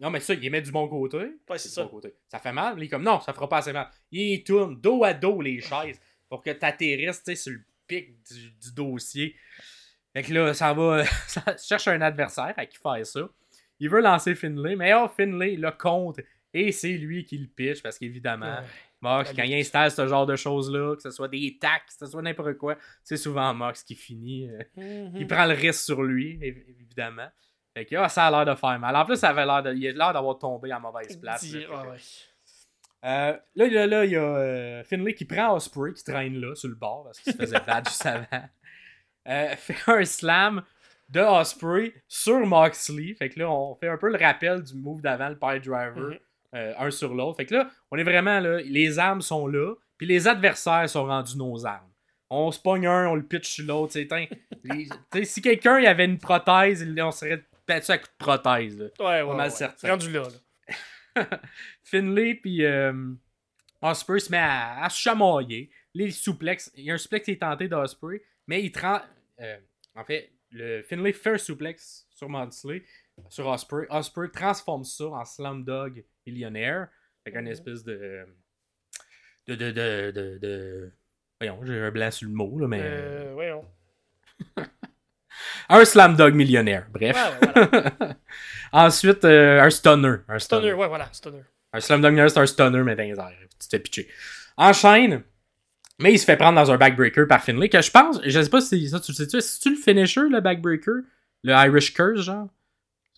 Speaker 1: Non, mais ça, il met du bon côté.
Speaker 2: Ouais, c'est
Speaker 1: du
Speaker 2: ça.
Speaker 1: bon côté. Ça fait mal. Il est comme non, ça fera pas assez mal. Il tourne dos à dos les chaises pour que t'atterrisses tu sais, sur le pic du, du dossier. Fait que là, ça va. ça cherche un adversaire à qui faire ça. Il veut lancer Finlay, mais oh, Finlay le compte. Et c'est lui qui le pitch parce qu'évidemment,
Speaker 2: Ouais.
Speaker 1: Mox, quand il installe ce genre de choses-là, que ce soit des tacs, que ce soit n'importe quoi, c'est souvent Mox qui finit. euh,
Speaker 2: Mhm.
Speaker 1: il prend le risque sur lui, évi- évidemment. Fait que ah, ça a l'air de faire mal. En plus, ça avait l'air de, il a l'air d'avoir tombé en mauvaise place.
Speaker 2: Dire-
Speaker 1: là.
Speaker 2: ouais.
Speaker 1: Euh, là, là, là, il y a euh, Finlay qui prend Osprey, qui traîne là, sur le bord, parce qu'il se faisait battre juste avant. Euh, fait un slam de Osprey sur Moxley. Fait que là, on fait un peu le rappel du move d'avant, le pile driver,
Speaker 2: Mhm.
Speaker 1: un sur l'autre. Fait que là, on est vraiment là, les armes sont là, puis les adversaires sont rendus nos armes. On se pogne un, on le pitch sur l'autre. si quelqu'un avait une prothèse, on serait battu à coup de prothèse. là.
Speaker 2: Ouais, ouais.
Speaker 1: mal
Speaker 2: ouais.
Speaker 1: certain.
Speaker 2: Rendu là. là.
Speaker 1: Finlay puis euh, Osprey se met à, à se chamailler. Les souplex, il y a un suplex qui est tenté d'Osprey, mais il trans... euh, en fait, le Finlay fait un suplex sur Moxley, sur Osprey. Osprey transforme ça en Slam Dog millionnaire, avec une
Speaker 2: Mhm.
Speaker 1: espèce de de de de de, de- voyons, j'ai un blanc sur le mot là, mais
Speaker 2: Euh, ouais, on-
Speaker 1: un Slam Dog millionnaire. Bref.
Speaker 2: Ouais, ouais, voilà.
Speaker 1: Ensuite, euh, un stunner, un
Speaker 2: Stunner, ouais, voilà, Stunner.
Speaker 1: Un slam dunk c'est un stunner, mais dans les airs. Tu te fais pitcher. Enchaîne. Mais il se fait prendre dans un backbreaker par Finlay, que je pense, je sais pas si ça, tu le sais-tu, que tu le finisher, le backbreaker? Le Irish Curse, genre?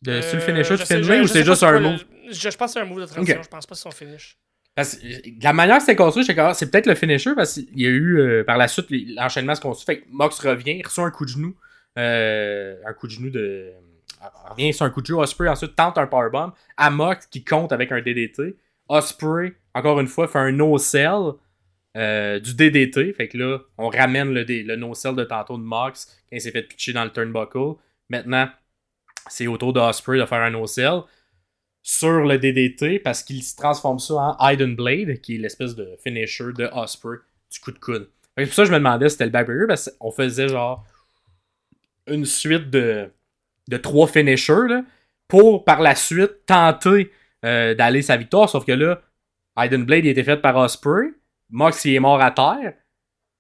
Speaker 1: De, c'est le
Speaker 2: Euh,
Speaker 1: finisher de Finlay ou c'est juste
Speaker 2: c'est
Speaker 1: un move?
Speaker 2: le- Je, je pense que c'est un move de transition, je pense pas que c'est son finish.
Speaker 1: Parce de la manière que c'était construit, ah, c'est peut-être le finisher parce qu'il y a eu euh, par la suite l'enchaînement se construit. Fait que Mox revient, il reçoit un coup de genou. Euh, un coup de genou de. ah, Revient sur un coup de genou. Osprey ensuite tente un powerbomb à Mox qui compte avec un DDT. Osprey, encore une fois, fait un no-sell euh, du DDT. Fait que là, on ramène le, le no-sell de tantôt de Mox quand il s'est fait pitcher dans le turnbuckle. Maintenant, c'est au tour d'Osprey de faire un no-sell sur le DDT parce qu'il se transforme ça en Hidden Blade, qui est l'espèce de finisher de Osprey du coup de coude. Fait que pour ça je me demandais si c'était le backbreaker parce qu'on faisait genre une suite de, trois finishers pour par la suite tenter euh, d'aller sa victoire. Sauf que là, Hidden Blade il a été fait par Osprey. Mox est mort à terre.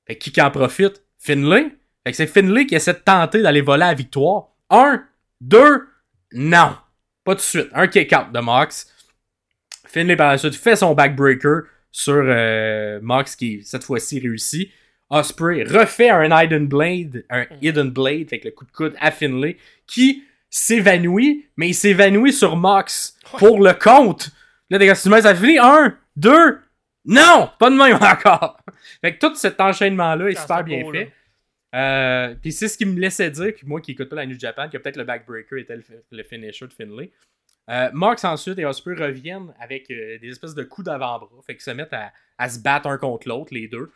Speaker 1: Fait qui qui en profite? Finlay. C'est Finlay qui essaie de tenter d'aller voler la victoire. Un, deux, non. Pas tout de suite. Un kick-out de Mox. Finlay par la suite fait son backbreaker sur euh, Mox qui cette fois-ci réussit. Osprey refait un Hidden Blade, un Hidden Blade avec le coup de coude à Finlay qui s'évanouit, mais il s'évanouit sur Mox pour le compte. Là, des gars, si tu mets ça finit. Un, deux, non, pas de même encore. Fait que tout cet enchaînement-là est super bien
Speaker 2: beau,
Speaker 1: fait. Euh, puis c'est ce qui me laissait dire, puis moi qui écoute pas la New Japan, que peut-être le backbreaker était le, le finisher de Finlay. Euh, Mox ensuite et Osprey reviennent avec euh, des espèces de coups d'avant-bras. Fait qu'ils se mettent à, à se battre un contre l'autre, les deux.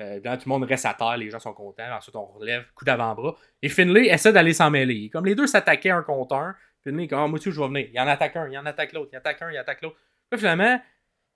Speaker 1: Euh, tout le monde reste à terre, les gens sont contents. Ensuite, on relève, coup d'avant-bras. Et Finlay essaie d'aller s'en mêler. Comme les deux s'attaquaient un contre un, Finlay comme, ah, moi aussi, je vais venir. Il en attaque un, il en attaque l'autre, il attaque un, il attaque l'autre. Puis finalement,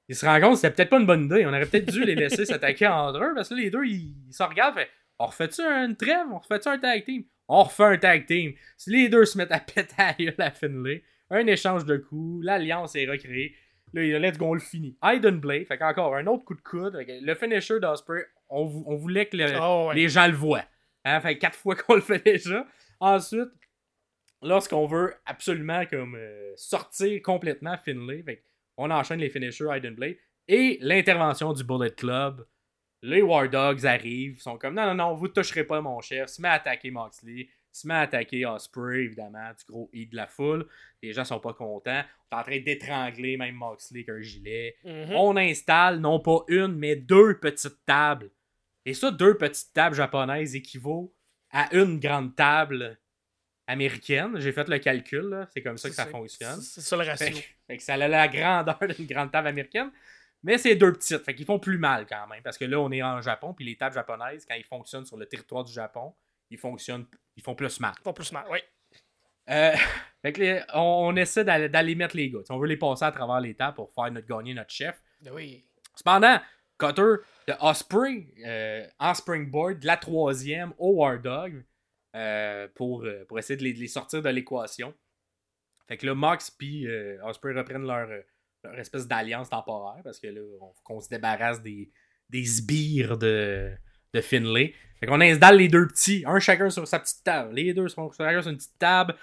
Speaker 1: il se rend compte que c'était peut-être pas une bonne idée. On aurait peut-être dû les laisser s'attaquer entre eux parce que là, les deux, ils, ils se regardent. Fait, on refait-tu une trêve? On refait-tu un tag team? On refait un tag team. Si les deux se mettent à péter à la gueule à Finlay, un échange de coups, l'alliance est recréée. Là, il a let's go, on le finit. Fait qu'encore un autre coup de coude. Le finisher d'Osprey, on, vou- on voulait que le-
Speaker 2: Oh, ouais.
Speaker 1: les gens le voient. Hein, fait quatre fois qu'on le fait déjà. Ensuite, lorsqu'on veut absolument comme euh, sortir complètement Finlay, fait on enchaîne les finishers Hidden Blade et l'intervention du Bullet Club. Les War Dogs arrivent, ils sont comme non, non, non, vous toucherez pas mon chef, se met à attaquer Moxley, se met à attaquer Osprey, évidemment, du gros hit de la foule. Les gens sont pas contents. On est en train d'étrangler même Moxley avec un gilet.
Speaker 2: Mhm.
Speaker 1: On installe non pas une, mais deux petites tables. Et ça, deux petites tables japonaises équivaut à une grande table américaine. J'ai fait le calcul, c'est comme ça que ça fonctionne.
Speaker 2: C'est ça le ratio.
Speaker 1: Fait, que- fait que ça a la grandeur d'une grande table américaine. Mais c'est deux petites, fait qu'ils font plus mal quand même. Parce que là, on est en Japon, puis les tables japonaises, quand ils fonctionnent sur le territoire du Japon, ils fonctionnent, ils font plus mal.
Speaker 2: Ils font plus mal, oui.
Speaker 1: Euh, fait que les- on, on essaie d'aller d'aller mettre les gars. T'sais, on veut les passer à travers les tables pour faire notre gagner notre chef.
Speaker 2: Ben Oui.
Speaker 1: Cependant, Cutter de Osprey euh, en springboard, de la troisième au War Dog euh, pour, euh, pour essayer de les, sortir de l'équation. Fait que là, Mox puis euh, Osprey reprennent leur, euh, espèce d'alliance temporaire parce que là, on, qu'on se débarrasse des, des sbires de, de Finlay. Fait qu'on installe les deux petits, un chacun sur sa petite table. Les deux sont chacun sur une petite table.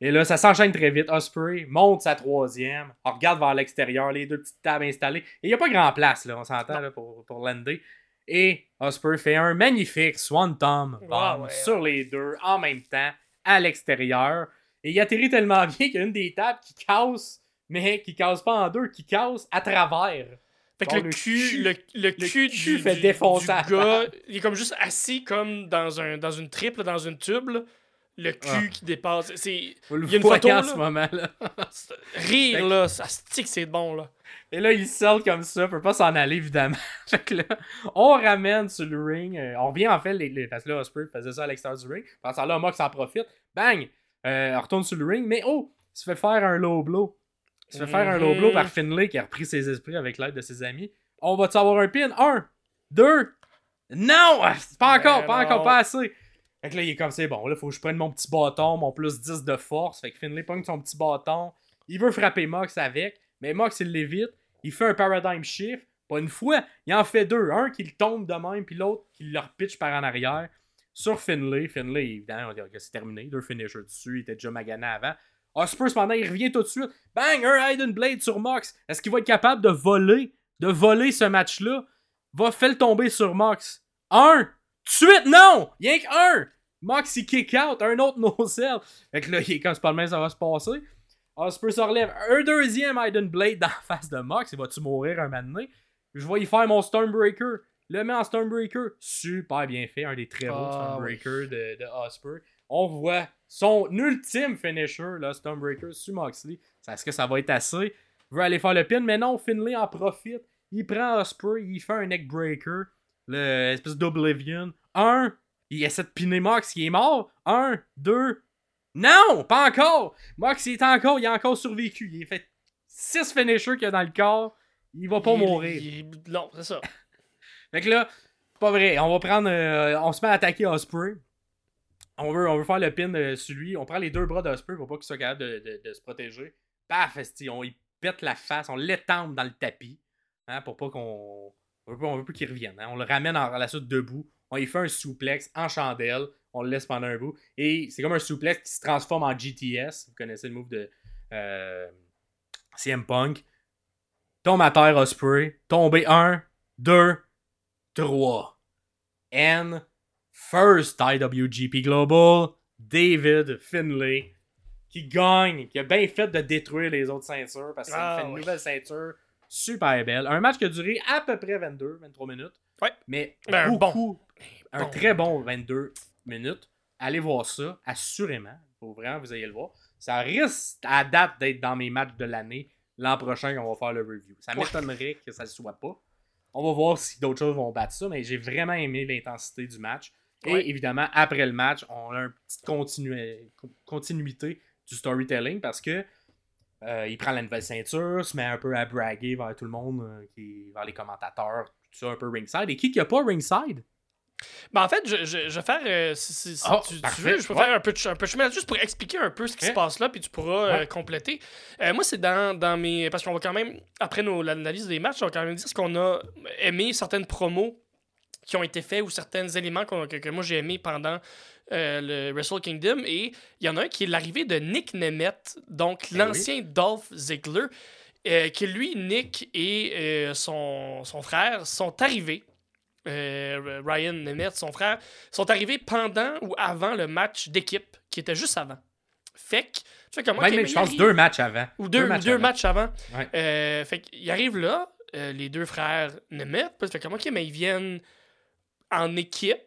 Speaker 1: Et là, ça s'enchaîne très vite. Osprey monte sa troisième. On regarde vers l'extérieur, les deux petites tables installées. Et il n'y a pas grand place, là, on s'entend, là, pour, pour lander. Et Osprey fait un magnifique Swan Tom bomb
Speaker 2: ouais.
Speaker 1: sur les deux en même temps, à l'extérieur. Et il atterrit tellement bien qu'il y a une des tables qui casse, mais qui casse pas en deux, qui casse à travers.
Speaker 2: Fait que
Speaker 1: Bon,
Speaker 2: le, cul, le, le cul,
Speaker 1: cul
Speaker 2: du,
Speaker 1: fait
Speaker 2: du-
Speaker 1: défoncer
Speaker 2: du gars, il est comme juste assis comme dans, un, dans une triple, dans une tube. là. Le cul
Speaker 1: Ah.
Speaker 2: qui dépasse. C'est Il y a une photo,
Speaker 1: en
Speaker 2: là.
Speaker 1: ce moment-là.
Speaker 2: c'est- rire, là. Ça que c'est bon, là.
Speaker 1: Et là, il sell comme ça, peut pas s'en aller, évidemment. fait que là, on ramène sur le ring. euh, on revient en fait, les, les- parce que là, Osprey faisait ça à l'extérieur du ring. Pendant ça, là, Mox en profite. Bang! Euh, on retourne sur le ring, mais oh! Il se fait faire un low blow. Il se fait faire un low blow
Speaker 2: Mhm.
Speaker 1: par Finlay qui a repris ses esprits avec l'aide de ses amis. On va-tu avoir un pin? Un! Deux! Non! Pas encore,
Speaker 2: Ben
Speaker 1: pas
Speaker 2: non.
Speaker 1: encore, pas assez. Fait que là, il est comme c'est bon, là, faut que je prenne mon petit bâton, mon plus 10 de force. Fait que Finlay pogne son petit bâton. Il veut frapper Mox avec, mais Mox, il l'évite. Il fait un paradigm shift. Pas une fois, il en fait deux. Un qui le tombe de même, puis l'autre qui le repitch par en arrière. Sur Finlay. Finlay, évidemment, on dirait que c'est terminé. Deux finishers dessus. Il était déjà magané avant. Osprey, cependant, il revient tout de suite. Bang! Un Hidden Blade sur Mox. Est-ce qu'il va être capable de voler, de voler ce match-là? Va faire tomber sur Mox. Un! Suite, non! Rien qu'un! Mox, il kick out. Un autre no-sell. Fait que là, il est comme c'est pas le même, ça va se passer. Osprey se relève. Un deuxième Hidden Blade dans la face de Mox. Il va-tu mourir un moment donné? Je vais y faire mon Stormbreaker. Le met en Stormbreaker. Super bien fait. Un des très beaux
Speaker 2: Ah,
Speaker 1: Stormbreaker de, de Osprey. On voit son ultime finisher, là, Stormbreaker, sur Moxley. Est-ce que ça va être assez? Il veut aller faire le pin, mais non, Finlay en profite. Il prend Osprey, il fait un neckbreaker. Le espèce d'Oblivion. Un, il essaie de piner Mox, il est mort. Un, deux. Non, pas encore. Mox, il est encore, il a encore survécu. Il a fait six finishers qu'il y a dans le corps. Il va pas
Speaker 2: Il-
Speaker 1: mourir.
Speaker 2: il- Non, c'est ça.
Speaker 1: Fait que là, pas vrai. On va prendre. euh, on se met à attaquer Osprey. On veut, on veut faire le pin euh, sur lui. On prend les deux bras d'Osprey pour pas qu'il soit capable de, de- de se protéger. Paf, on y pète la face. On l'étend dans le tapis. Hein, pour pas qu'on. On veut pas, on veut plus qu'il revienne. hein. On le ramène en, à la suite debout. On y fait un souplex en chandelle. On le laisse pendant un bout. Et c'est comme un souplex qui se transforme en GTS. Vous connaissez le move de euh, CM Punk. Tombe à terre Osprey. Tombé 1, 2, 3. And first IWGP Global, David Finlay, qui gagne, qui a bien fait de détruire les autres ceintures parce qu'il
Speaker 2: Ah,
Speaker 1: fait une nouvelle ceinture super belle. Un match qui a duré à peu près 22, 23 minutes.
Speaker 2: Ouais.
Speaker 1: Mais
Speaker 2: Ben, un
Speaker 1: beaucoup, un
Speaker 2: Bon.
Speaker 1: très bon 22 minutes. Allez voir ça, assurément. Faut vraiment que vous ayez le voir. Ça risque à date d'être dans mes matchs de l'année l'an prochain qu'on va faire le review. Ça
Speaker 2: Ouais.
Speaker 1: m'étonnerait que ça ne soit pas. On va voir si d'autres choses vont battre ça, mais j'ai vraiment aimé l'intensité du match. Et
Speaker 2: Ouais.
Speaker 1: évidemment, après le match, on a une petite continu- continuité du storytelling parce que euh, il prend la nouvelle ceinture, se met un peu à braguer vers tout le monde, euh, qui, vers les commentateurs, tout ça un peu ringside. Et qui qui a pas ringside?
Speaker 2: Ben, en fait, je, je, je vais faire. euh, si si- si
Speaker 1: Ah,
Speaker 2: tu, tu veux, je peux
Speaker 1: Ouais.
Speaker 2: faire un peu, de, un peu de chemin juste pour expliquer un peu ce qui se passe là, puis tu pourras euh, compléter. Euh, moi, c'est dans, dans mes. Parce qu'on va quand même, après l'analyse des matchs, on va quand même dire ce qu'on a aimé, certaines promos qui ont été faits ou certains éléments que, que moi j'ai aimé pendant euh, le Wrestle Kingdom. Et il y en a un qui est l'arrivée de Nick Nemeth, donc
Speaker 1: Eh
Speaker 2: l'ancien Dolph Ziggler, euh, que lui, Nick et euh, son, son frère sont arrivés. euh, Ryan Nemeth, son frère, sont arrivés pendant ou avant le match d'équipe, qui était juste avant. Fait que, tu fais comme
Speaker 1: Ouais,
Speaker 2: ok,
Speaker 1: mais
Speaker 2: mais
Speaker 1: je pense
Speaker 2: arrive-
Speaker 1: deux matchs avant.
Speaker 2: ou deux, deux
Speaker 1: avant.
Speaker 2: matchs avant.
Speaker 1: Ouais.
Speaker 2: Euh, fait qu'il arrive là, euh, les deux frères Nemeth, tu fais comme, ok, mais ils viennent en équipe,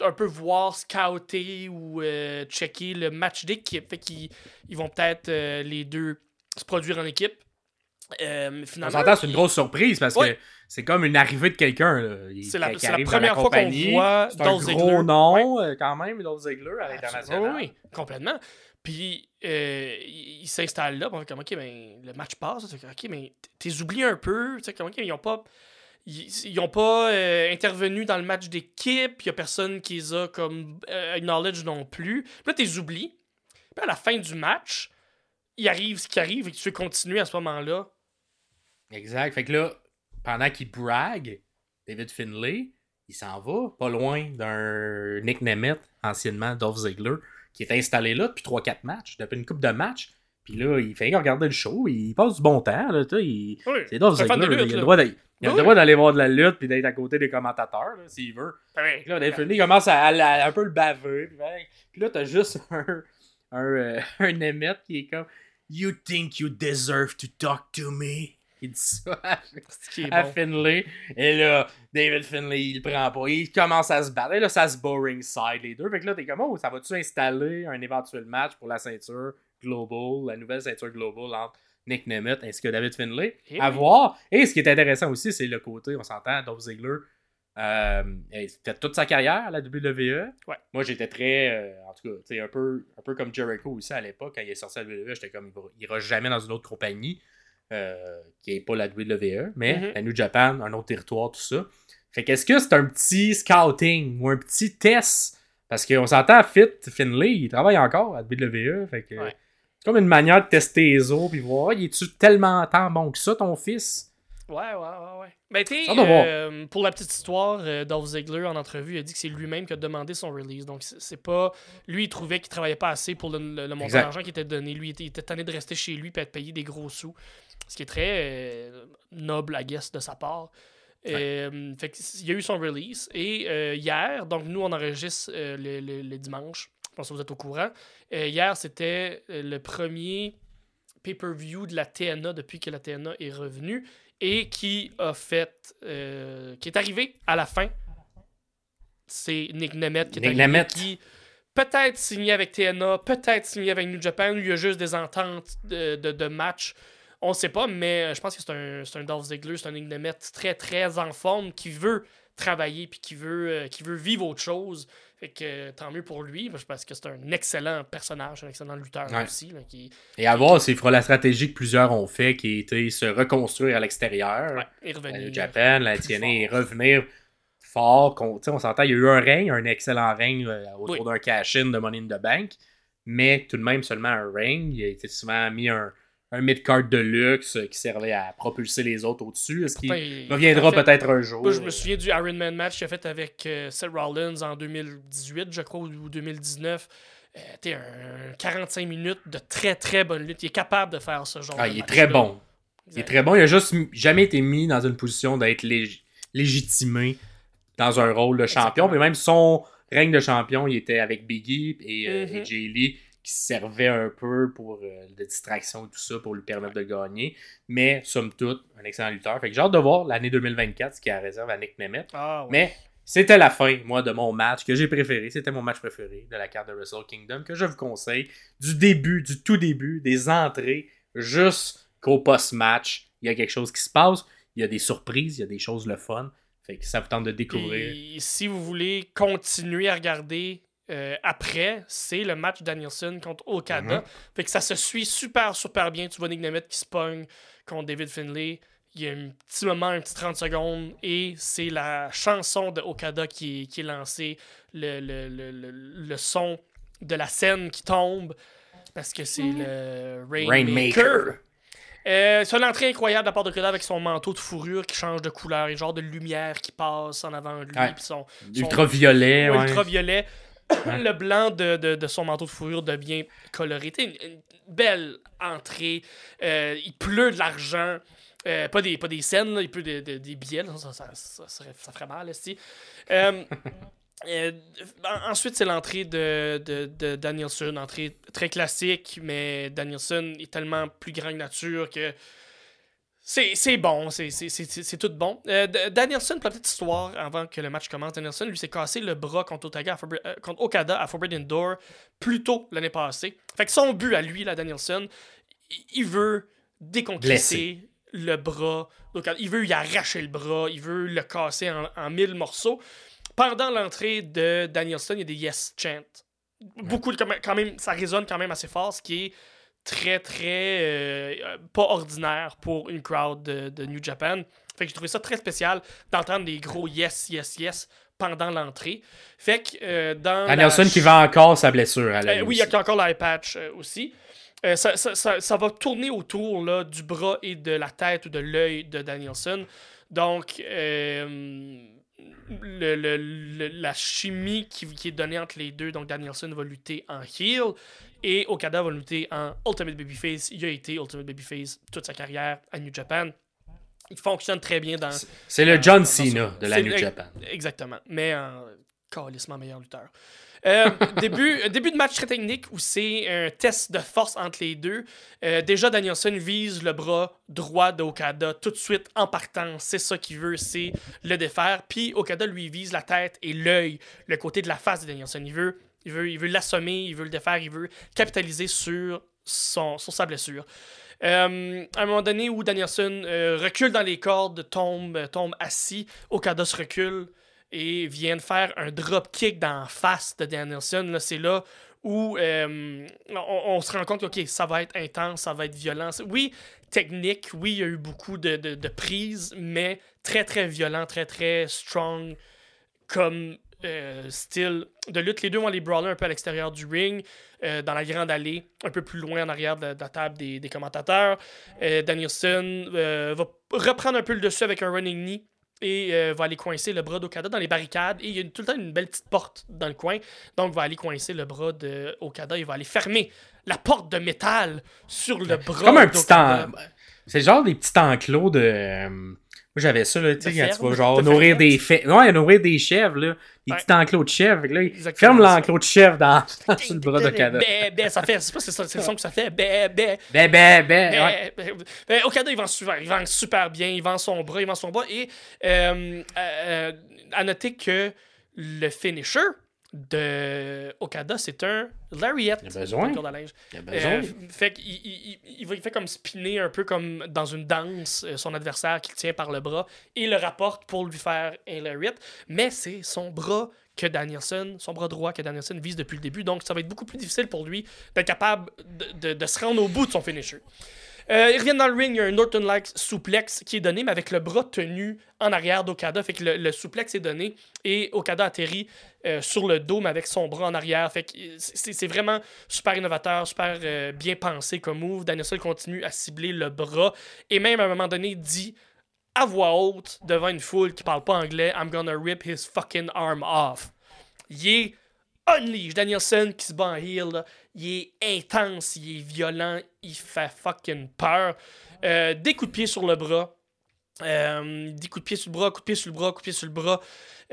Speaker 2: un peu voir, scouter ou checker le match d'équipe. Fait qu'ils ils vont peut-être les deux se produire en équipe. Euh,
Speaker 1: On s'entend, c'est une grosse surprise parce
Speaker 2: Ouais.
Speaker 1: que c'est comme une arrivée de quelqu'un.
Speaker 2: C'est la- première fois qu'on voit
Speaker 1: C'est un
Speaker 2: Dolph
Speaker 1: gros
Speaker 2: Ziggler.
Speaker 1: nom euh, quand même, Dolph Ziggler à l'international.
Speaker 2: Oui, oui, complètement. Puis, euh, il s'installe là. on fait comme, OK, ben, le match passe. Tu fais, OK, mais t'es oublié un peu. Tu sais, comme, OK, ils ont pas. Ils, ils ont pas euh, intervenu dans le match d'équipe. Il y a personne qui les a comme euh, acknowledge non plus. Puis là, t'es oublié. Puis à la fin du match, il arrive ce qui arrive et que tu veux continuer à ce moment-là.
Speaker 1: Exact. Fait que là, pendant qu'il brague, David Finlay, il s'en va pas loin d'un Nick Nemeth, anciennement Dolph Ziggler, qui est installé là depuis 3-4 matchs, depuis une coupe de matchs. Puis là, il fait regarder le show, il passe du bon temps. Là, tu sais, il...
Speaker 2: Oui,
Speaker 1: C'est Dolph Ziggler,
Speaker 2: lutte,
Speaker 1: il a le droit d'aller- il a le droit d'aller voir de la lutte puis d'être à côté des commentateurs, là, s'il veut. Que là, David Finlay commence à, à- à un peu le baver. Puis, ben, là, t'as juste un, un, euh, un Nemeth qui est comme You think you deserve to talk to me? Dit ça à,
Speaker 2: C'est qui est
Speaker 1: à
Speaker 2: bon.
Speaker 1: Finlay. Et là, David Finlay, il prend pas. Il commence à se battre. Et là, ça se bat ringside, les deux. Fait que là, t'es comme, oh, ça va-tu installer un éventuel match pour la ceinture global, la nouvelle ceinture global entre Nick Nemeth ainsi que David Finlay?
Speaker 2: Eh
Speaker 1: à
Speaker 2: oui.
Speaker 1: voir. Et ce qui est intéressant aussi, c'est le côté, on s'entend, Dolph Ziggler. Euh, il fait toute sa carrière à la WWE.
Speaker 2: Ouais.
Speaker 1: Moi, j'étais très. euh, en tout cas, un peu, un peu comme Jericho aussi à l'époque, quand il est sorti à la WWE, j'étais comme, il ira jamais dans une autre compagnie euh, qui n'est pas la WWE, mais
Speaker 2: Mhm.
Speaker 1: la New Japan, un autre territoire, tout ça. Fait qu'est-ce que c'est un petit scouting ou un petit test? Parce qu'on s'entend, Fit, Finlay, il travaille encore à WWE. Fait que
Speaker 2: Ouais.
Speaker 1: c'est comme une manière de tester les os puis voir, il est-tu tellement tant bon que ça, ton fils?
Speaker 2: Ouais, ouais, ouais, ouais. Ben,
Speaker 1: voir.
Speaker 2: euh, pour la petite histoire, euh, Dolph Ziggler, en entrevue, il a dit que c'est lui-même qui a demandé son release. Donc, c'est pas. Lui, il trouvait qu'il travaillait pas assez pour le, le- le montant d'argent qui était donné. Lui, il était, il était tanné de rester chez lui et être payé des gros sous. Ce qui est très euh, noble, I guess, de sa part. Euh, fait il y a eu son release. Et euh, hier, donc nous, on enregistre le, le- le dimanche. Je pense que vous êtes au courant. Hier, c'était le premier pay-per-view de la TNA depuis que la TNA est revenue et qui a fait. euh, qui est arrivé à la fin. C'est Nick Nemeth qui est
Speaker 1: Nick
Speaker 2: arrivé,
Speaker 1: Nemeth.
Speaker 2: qui peut-être signé avec TNA, peut-être signé avec New Japan, il y a juste des ententes de, de, de match. On sait pas, mais je pense que c'est un, c'est un Dolph Ziggler, c'est un Nemeth très très en forme qui veut travailler puis qui veut, euh, qui veut vivre autre chose. Fait que euh, tant mieux pour lui, parce que c'est un excellent personnage, un excellent lutteur
Speaker 1: Ouais.
Speaker 2: aussi. là, qui,
Speaker 1: Et à voir, c'est la stratégie que plusieurs ont fait, qui était se reconstruire à l'extérieur.
Speaker 2: ouais, revenu.
Speaker 1: New Japan, la TNA, et revenir fort. sais, on s'entend, il y a eu un règne, un excellent règne euh, autour
Speaker 2: Oui.
Speaker 1: d'un cash-in de Money in the Bank, mais tout de même seulement un règne. Il a été souvent mis un, un mid-card de luxe euh, qui servait à propulser les autres au-dessus. Est-ce qu'il
Speaker 2: il-
Speaker 1: reviendra
Speaker 2: en fait,
Speaker 1: peut-être un jour?
Speaker 2: Moi, je me souviens du Iron Man match qu'il a fait avec euh, Seth Rollins en 2018, je crois, ou 2019. Euh, t'es un 45 minutes de très très bonne lutte. Il est capable de faire ce genre
Speaker 1: Ah,
Speaker 2: de
Speaker 1: il est très bon. Il est très bon. Il a juste jamais été mis dans une position d'être lég- légitimé dans un rôle de champion. Puis même son règne de champion, il était avec Biggie et, euh,
Speaker 2: Mhm.
Speaker 1: et Jay Lee qui servait un peu pour euh, de distraction et tout ça pour lui permettre de gagner. Mais somme toute, un excellent lutteur. Fait que j'ai hâte de voir l'année 2024 ce qu'il y a à réserve à Nick Nemeth.
Speaker 2: Ah, ouais.
Speaker 1: Mais c'était la fin, moi, de mon match que j'ai préféré. C'était mon match préféré de la carte de Wrestle Kingdom que je vous conseille. Du début, du tout début, des entrées, jusqu'au post-match. Il y a quelque chose qui se passe. Il y a des surprises, il y a des choses le fun. Fait que ça vous tente de découvrir.
Speaker 2: Puis, si vous voulez continuer à regarder euh, après, c'est le match Danielson contre Okada.
Speaker 1: Mhm.
Speaker 2: Fait que ça se suit super, super bien. Tu vois Nick Nemeth qui se pogne contre David Finlay. Il y a un petit moment, un petit 30 secondes, et c'est la chanson de Okada qui est, qui est lancée, le, le, le, le, le son de la scène qui tombe, parce que c'est le Rainmaker.
Speaker 1: Rainmaker.
Speaker 2: Euh, c'est une entrée incroyable de la part de Okada avec son manteau de fourrure qui change de couleur, et genre de lumière qui passe en avant de lui,
Speaker 1: Ouais.
Speaker 2: son,
Speaker 1: Ultraviolet.
Speaker 2: son
Speaker 1: ouais.
Speaker 2: ultraviolet. Le blanc de, de, de son manteau de fourrure devient coloré. Une, une belle entrée. Euh, il pleut de l'argent. Euh, pas, des, pas des scènes, là, il pleut de- de- des billets. là. Ça, ça, ça, serait- ça ferait mal, ici. Euh, euh, en- ensuite, c'est l'entrée de, de, de Danielson. Entrée très classique, mais Danielson est tellement plus grand que nature que C'est bon, c'est tout bon. Euh, Danielson, pour la petite histoire, avant que le match commence, Danielson lui s'est cassé le bras contre, Okada à, euh, contre Okada à Forbidden Door plus tôt l'année passée. Fait que son but à lui, la Danielson, il veut déconquisser le bras. Il veut y arracher le bras, il veut le casser en, mille morceaux. Pendant l'entrée de Danielson, il y a des yes chants. Beaucoup, quand même, ça résonne quand même assez fort, ce qui est très, très euh, pas ordinaire pour une crowd de, New Japan. Fait que j'ai trouvé ça très spécial d'entendre des gros yes, yes, yes pendant l'entrée. Fait que euh, dans.
Speaker 1: Danielson qui vend encore sa blessure. À
Speaker 2: euh, oui, il y a encore l'eye patch aussi. Ça, ça, ça, ça, va tourner autour là, du bras et de la tête ou de l'œil de Danielson. Donc, le, la chimie qui, qui, est donnée entre les deux. Donc, Danielson va lutter en heel et Okada va lutter en Ultimate Babyface. Il a été Ultimate Babyface toute sa carrière à New Japan. Il fonctionne très bien dans.
Speaker 1: C'est le John Cena de la New Japan.
Speaker 2: Exactement. Mais en calissement meilleur lutteur. Euh, début, début de match très technique où c'est un test de force entre les deux. Euh, déjà, Danielson vise le bras droit d'Okada tout de suite en partant. C'est ça qu'il veut, c'est le défaire. Puis Okada lui vise la tête et l'œil, le côté de la face de Danielson. Il veut il veut, il veut l'assommer, il veut le défaire, il veut capitaliser sur, son, sur sa blessure. Euh, à un moment donné où Danielson recule dans les cordes, tombe, tombe assis, Okada se recule et vient de faire un drop kick dans la face de Danielson. C'est là où euh, on, se rend compte que ça va être intense, ça va être violent. Oui, technique, oui, il y a eu beaucoup de, de, prises, mais très très violent, très très strong comme euh, style de lutte. Les deux vont aller brawler un peu à l'extérieur du ring, euh, dans la grande allée, un peu plus loin en arrière de, la table des commentateurs. Danielson va reprendre un peu le dessus avec un running knee et euh, va aller coincer le bras d'Okada dans les barricades. Et il y a tout le temps une belle petite porte dans le coin. Donc, va aller coincer le bras d'Okada. Il va aller fermer la porte de métal sur le bras.
Speaker 1: Comme un petit en... C'est genre des petits enclos de. Euh, moi, j'avais ça, là, tu sais, tu vas genre nourrir des fèves. Ouais, nourrir des chèvres, là. Des petits enclos de chèvres. Là, ferme l'enclos de chèvre dans, dans le bras de Okada.
Speaker 2: Bé, bé, ça fait, c'est pas c'est le son que ça fait. Bé, bé.
Speaker 1: Bé, bé, bé.
Speaker 2: Ouais. Okada, il vend super, il vend super bien. Il vend son bras, il vend son bras. Et euh, euh, à noter que le finisher, de Okada, c'est un lariat.
Speaker 1: Il a besoin.
Speaker 2: Il a besoin. Euh, fait qu'il il, il, il, fait comme spinner un peu comme dans une danse euh, son adversaire qui tient par le bras et le rapporte pour lui faire un lariat. Mais c'est son bras que Danielson, son bras droit que Danielson vise depuis le début. Donc ça va être beaucoup plus difficile pour lui d'être capable de, de, de se rendre au bout de son finisher. Euh, il revient dans le ring, il y a un Norton-like souplex qui est donné, mais avec le bras tenu en arrière d'Okada. Fait que le, le, souplex est donné et Okada atterrit euh, sur le dos, mais avec son bras en arrière. Fait que c'est vraiment super innovateur, super euh, bien pensé comme move. Danielson continue à cibler le bras et même à un moment donné dit à voix haute devant une foule qui parle pas anglais I'm gonna rip his fucking arm off. Il unleash. Danielson qui se bat en heel, il est intense, il est violent, il fait fucking peur. Euh, des coups de pied sur le bras. Euh, des coups de pied sur le bras, coups de pied sur le bras, coups de pied sur le bras.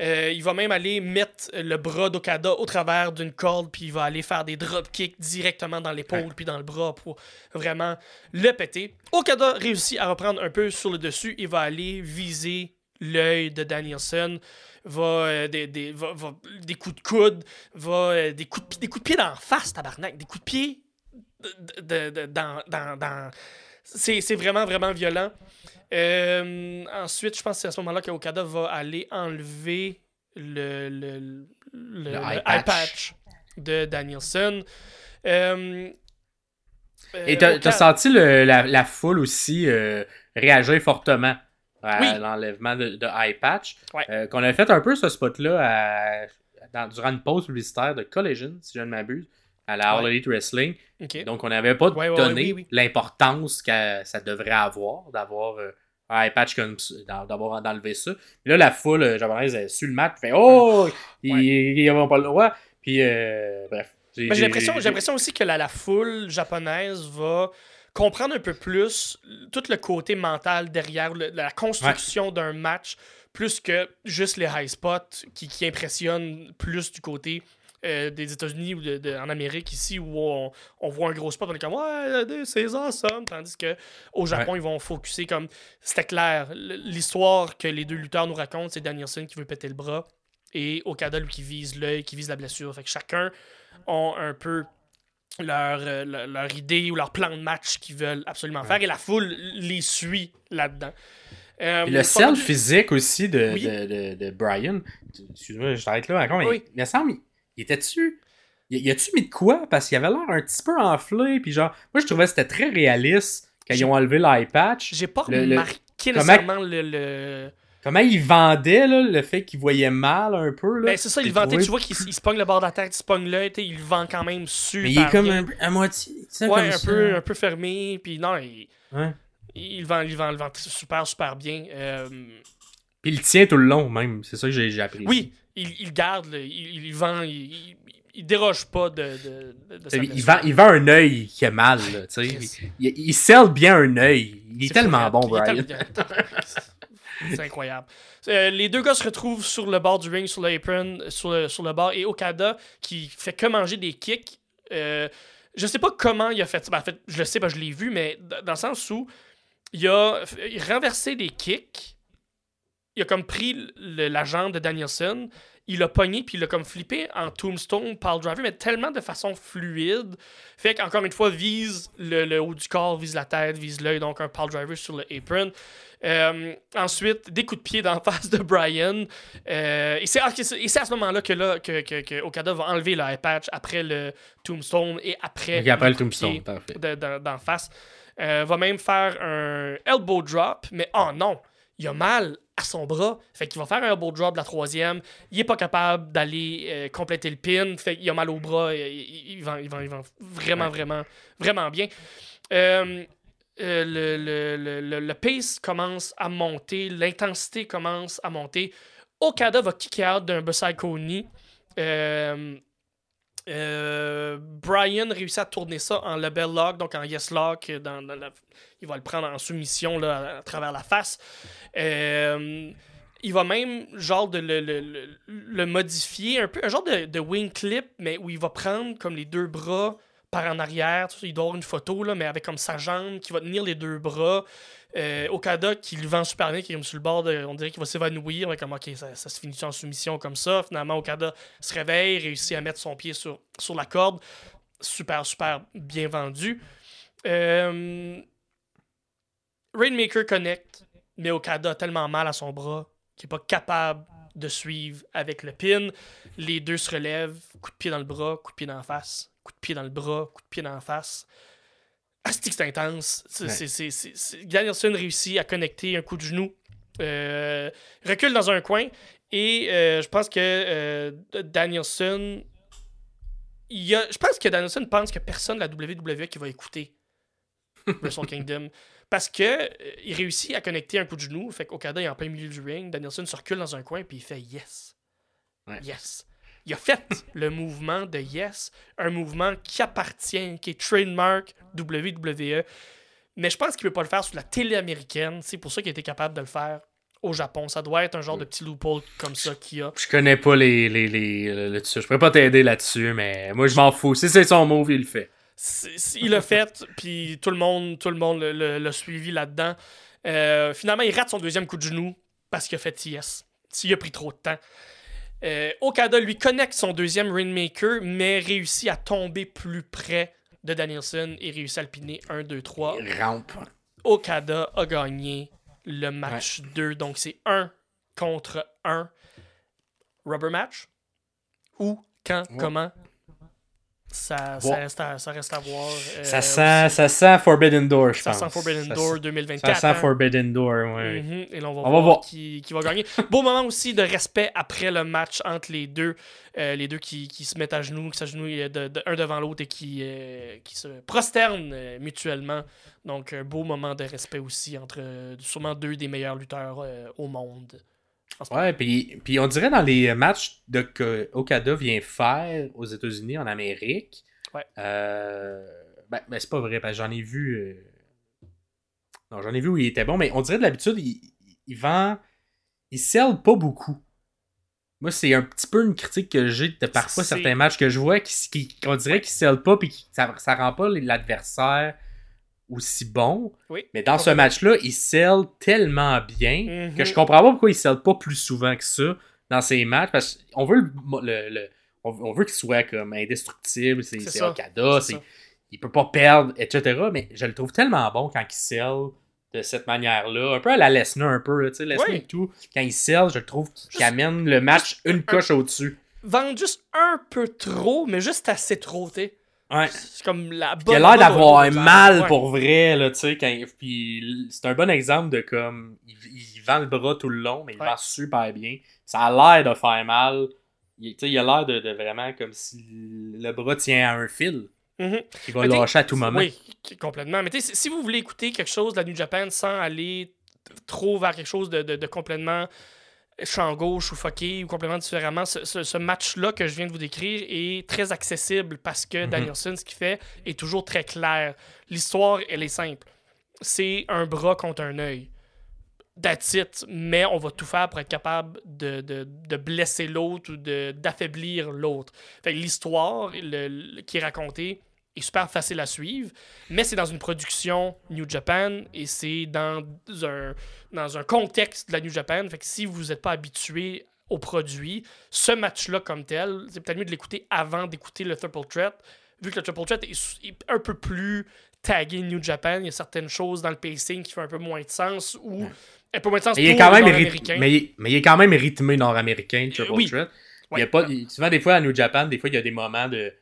Speaker 2: Euh, il va même aller mettre le bras d'Okada au travers d'une corde, puis il va aller faire des drop kicks directement dans l'épaule, puis dans le bras pour vraiment le péter. Okada réussit à reprendre un peu sur le dessus. Il va aller viser l'œil de Danielson va, euh, des, des, va, va, des coups de coude, va, euh, des, coups de, des coups de pied dans la face, tabarnak, des coups de pied de, de, dans, dans, dans... C'est vraiment, vraiment violent. Euh, ensuite, je pense que c'est à ce moment-là qu'Okada va aller enlever le, le, le, le eye, patch. de Danielson. Euh,
Speaker 1: Et t'as as senti la, la, foule aussi réagir fortement? À l'enlèvement de, de Eye Patch. Euh, qu'on a fait un peu ce spot-là durant une pause publicitaire de Collision, si je ne m'abuse, à la All Elite Wrestling. Donc on n'avait pas donné l'importance que ça devrait avoir d'avoir euh, un Patch comme d'avoir enlevé ça. Puis là, la foule euh, japonaise a su le match, fait Oh, ils n'avaient pas le droit. Puis bref.
Speaker 2: J'ai l'impression aussi que la, la foule japonaise va comprendre un peu plus tout le côté mental derrière la construction d'un match, plus que juste les high spots qui, qui impressionnent plus du côté euh, des États-Unis ou de, de- en Amérique ici où on, on voit un gros spot, on est comme ouais, c'est awesome. Tandis que au Japon, ils vont focuser comme c'était clair. L'histoire que les deux lutteurs nous racontent, c'est Danielson qui veut péter le bras et Okada lui qui vise l'œil, qui vise la blessure. Fait que chacun ont un peu leur, euh, leur, leur idée ou leur plan de match qu'ils veulent absolument faire et la foule les suit là-dedans. Euh,
Speaker 1: le sel physique aussi de,
Speaker 2: Oui.
Speaker 1: de, de, de Brian. Excuse-moi, je t'arrête là encore, mais
Speaker 2: Oui.
Speaker 1: il me semble, il, il était-tu. Y a-tu mis de quoi? Parce qu'il avait l'air un petit peu enflé. Puis genre, moi je trouvais que c'était très réaliste quand ils ont enlevé l'eye patch.
Speaker 2: J'ai pas
Speaker 1: Le- le-
Speaker 2: remarqué
Speaker 1: comment-
Speaker 2: nécessairement le. le...
Speaker 1: Comment il vendait là, le fait qu'il voyait mal un peu. Là?
Speaker 2: Ben, c'est ça, il
Speaker 1: trouvé-
Speaker 2: Tu vois qu'il se pogne le bord de la tête, il se pogne l'œil, il le vend quand même super.
Speaker 1: Mais il est comme
Speaker 2: bien.
Speaker 1: un, à moitié. tu sais,
Speaker 2: Ouais,
Speaker 1: comme
Speaker 2: un
Speaker 1: ça.
Speaker 2: peu, un peu fermé, puis non, il,
Speaker 1: Ouais.
Speaker 2: il vend, il vend, il vend super, super bien. Euh,
Speaker 1: Puis il tient tout le long, même. C'est ça que j'ai appris.
Speaker 2: oui, il, il garde, il, il vend, il, déroge pas de, de, de, de sa
Speaker 1: Il, vend, il vend un œil qui est mal. Là, il, il, il bien un œil. Il est,
Speaker 2: C'est
Speaker 1: tellement bon,
Speaker 2: est
Speaker 1: Brian.
Speaker 2: C'est incroyable. Euh, les deux gars se retrouvent sur le bord du ring, sur l'apron, sur le, sur le bord, et Okada qui fait que manger des kicks. Euh, je sais pas comment il a fait ça. Ben, en fait, je le sais, que je l'ai vu, mais dans le sens où il a, renversé des kicks. Il a comme pris le- la jambe de Danielson, il l'a pogné, puis il l'a comme flippé en tombstone, pile driver, mais tellement de façon fluide. Fait qu'encore une fois, vise le, le haut du corps, vise la tête, vise l'œil, donc un pile driver sur le apron. Euh, ensuite, des coups de pied dans la face de Brian. Euh, et c'est à ce moment-là que, là, que, que, que Okada va enlever le eye patch après le tombstone et après,
Speaker 1: après le
Speaker 2: pied
Speaker 1: tombstone, parfait.
Speaker 2: de- de- d'en face. Euh, va même faire un elbow drop, mais oh non, il a mal à son bras. Fait qu'il va faire un elbow drop de la troisième. Il est pas capable d'aller euh, compléter le pin. Fait qu'il a mal au bras. Il, il, il va, il va- il va vraiment,
Speaker 1: Ouais.
Speaker 2: vraiment, vraiment bien. Euh, euh, le, le, le, le- pace commence à monter, l'intensité commence à monter. Okada va kick out d'un Psycho knee. Euh, euh, Brian réussit à tourner ça en label lock, donc en yes lock. Dans, dans il va le prendre en soumission là, à, à travers la face. Euh, il va même genre de le, le- le- le modifier un peu, un genre de, de wing clip, mais où il va prendre comme les deux bras par en arrière. Tu sais, Il doit une photo, là, mais avec comme sa jambe qui va tenir les deux bras. Euh, Okada qui le vend super bien, qui est comme sur le bord, on dirait qu'il va s'évanouir. mais Comme, ok, ça, ça se finit en soumission comme ça? Finalement, Okada se réveille, réussit à mettre son pied sur, sur la corde. Super, super bien vendu. Euh, Rainmaker connecte, mais Okada a tellement mal à son bras qu'il n'est pas capable de suivre avec le pin. Les deux se relèvent, coup de pied dans le bras, coup de pied dans la face, coup de pied dans le bras, coup de pied dans la face. Asti que c'est intense? Danielson réussit à connecter un coup de genou, euh, recule dans un coin, et euh, je pense que euh, Danielson. il y a, je pense que Danielson pense que personne de la WWE qui va écouter Wrestle Kingdom. Parce que il réussit à connecter un coup de genou, fait qu'Okada est en plein milieu du ring, Danielson se recule dans un coin, puis il fait yes.
Speaker 1: Ouais.
Speaker 2: Yes. Il a fait le mouvement de yes, un mouvement qui appartient, qui est trademark WWE. Mais je pense qu'il ne peut pas le faire sur la télé américaine. C'est pour ça qu'il a été capable de le faire au Japon. Ça doit être un genre de petit loophole comme ça qu'il y a.
Speaker 1: Je connais pas les, les, les. Je pourrais pas t'aider là-dessus, mais moi je m'en fous. Si c'est son move, il le fait.
Speaker 2: Il l'a fait, puis tout le monde, tout le monde l'a suivi là-dedans. Euh, finalement, il rate son deuxième coup de genou parce qu'il a fait yes. S'il a pris trop de temps. Euh, Okada lui connecte son deuxième Rainmaker, mais réussit à tomber plus près de Danielson et réussit à le piner 1, 2, 3.
Speaker 1: Il rampe.
Speaker 2: Okada a gagné le match 2. Donc c'est 1 contre 1. Rubber match? Où, quand,
Speaker 1: Ouais.
Speaker 2: comment? Ça, ça, reste à, ça reste à voir. euh,
Speaker 1: Ça sent, ça sent Forbidden Door, je
Speaker 2: ça
Speaker 1: pense.
Speaker 2: sent Forbidden
Speaker 1: Ça
Speaker 2: Door
Speaker 1: sent-
Speaker 2: 2024.
Speaker 1: Ça sent
Speaker 2: hein.
Speaker 1: Forbidden Door.
Speaker 2: Mhm, Et là, on va
Speaker 1: On va
Speaker 2: voir,
Speaker 1: voir.
Speaker 2: Qui, qui va gagner. Beau moment aussi de respect après le match entre les deux. Euh, les deux qui, qui se mettent à genoux, qui s'agenouillent de, de- un devant l'autre et qui, euh, qui se prosternent euh, mutuellement. Donc, un beau moment de respect aussi entre euh, sûrement deux des meilleurs lutteurs euh, au monde.
Speaker 1: Ouais, puis, puis on dirait dans les matchs de, que Okada vient faire aux États-Unis, en Amérique.
Speaker 2: Ouais.
Speaker 1: euh, ben, ben, c'est pas vrai, parce que j'en ai vu. euh, Non, j'en ai vu où il était bon, mais on dirait de l'habitude, il, il vend. Il sell pas beaucoup. moi, c'est un petit peu une critique que j'ai de parfois certains matchs que je vois qui, qui- qu'on dirait qu'ils scellent pas puis qui- ça, ça rend pas l'adversaire aussi bon.
Speaker 2: Oui.
Speaker 1: Mais dans ce match-là, il scelle tellement bien
Speaker 2: Mhm.
Speaker 1: que je comprends pas pourquoi il scelle pas plus souvent que ça dans ses matchs. Parce qu'on veut le, le- le- on, veut qu'il soit comme indestructible, c'est. Okada, il peut pas perdre, etc. Mais je le trouve tellement bon quand il scelle de cette manière-là. Un peu à la Lesnar, un peu, tu sais, Lesnar
Speaker 2: Oui.
Speaker 1: et tout. Quand il scelle, je le trouve qu'il amène le match une
Speaker 2: un-
Speaker 1: coche au-dessus.
Speaker 2: Vendre juste un peu trop, mais juste assez trop, tu sais.
Speaker 1: Ouais.
Speaker 2: C'est comme la bonne.
Speaker 1: il a l'air d'avoir mal
Speaker 2: ouais.
Speaker 1: pour vrai, là, tu sais. quand Puis c'est un bon exemple de comme. Il, il vend le bras tout le long, mais il
Speaker 2: Ouais.
Speaker 1: vend super bien. Ça a l'air de faire mal. Il, tu sais, il a l'air de, de vraiment comme si le bras tient à un fil.
Speaker 2: Mhm.
Speaker 1: Il va lâcher à tout moment.
Speaker 2: Oui, complètement. Mais tu sais, si- vous voulez écouter quelque chose de la New Japan sans aller trop vers quelque chose de, de- de complètement champ gauche ou fucké ou complètement différemment, ce, ce- ce match-là que je viens de vous décrire est très accessible parce que
Speaker 1: Mhm.
Speaker 2: Danielson, ce qu'il fait, est toujours très clair. L'histoire, elle est simple. C'est un bras contre un œil. That's it. Mais on va tout faire pour être capable de, de- de blesser l'autre ou d'affaiblir l'autre. L'histoire le- le- qui est racontée est super facile à suivre, mais c'est dans une production New Japan et c'est dans un, dans un contexte de la New Japan. Fait que si vous n'êtes pas habitué au produit, ce match-là comme tel, c'est peut-être mieux de l'écouter avant d'écouter le Triple Threat, vu que le Triple Threat est, un peu plus tagué New Japan. Il y a certaines choses dans le pacing qui font un peu moins de sens ou un peu moins de sens
Speaker 1: Mais il, est quand même ryth-
Speaker 2: Nord-Américains.
Speaker 1: mais, il- mais il est quand même rythmé nord-américain, Triple
Speaker 2: oui.
Speaker 1: Threat. Il y a pas, souvent, des fois, à New Japan, des fois, il y a des moments de,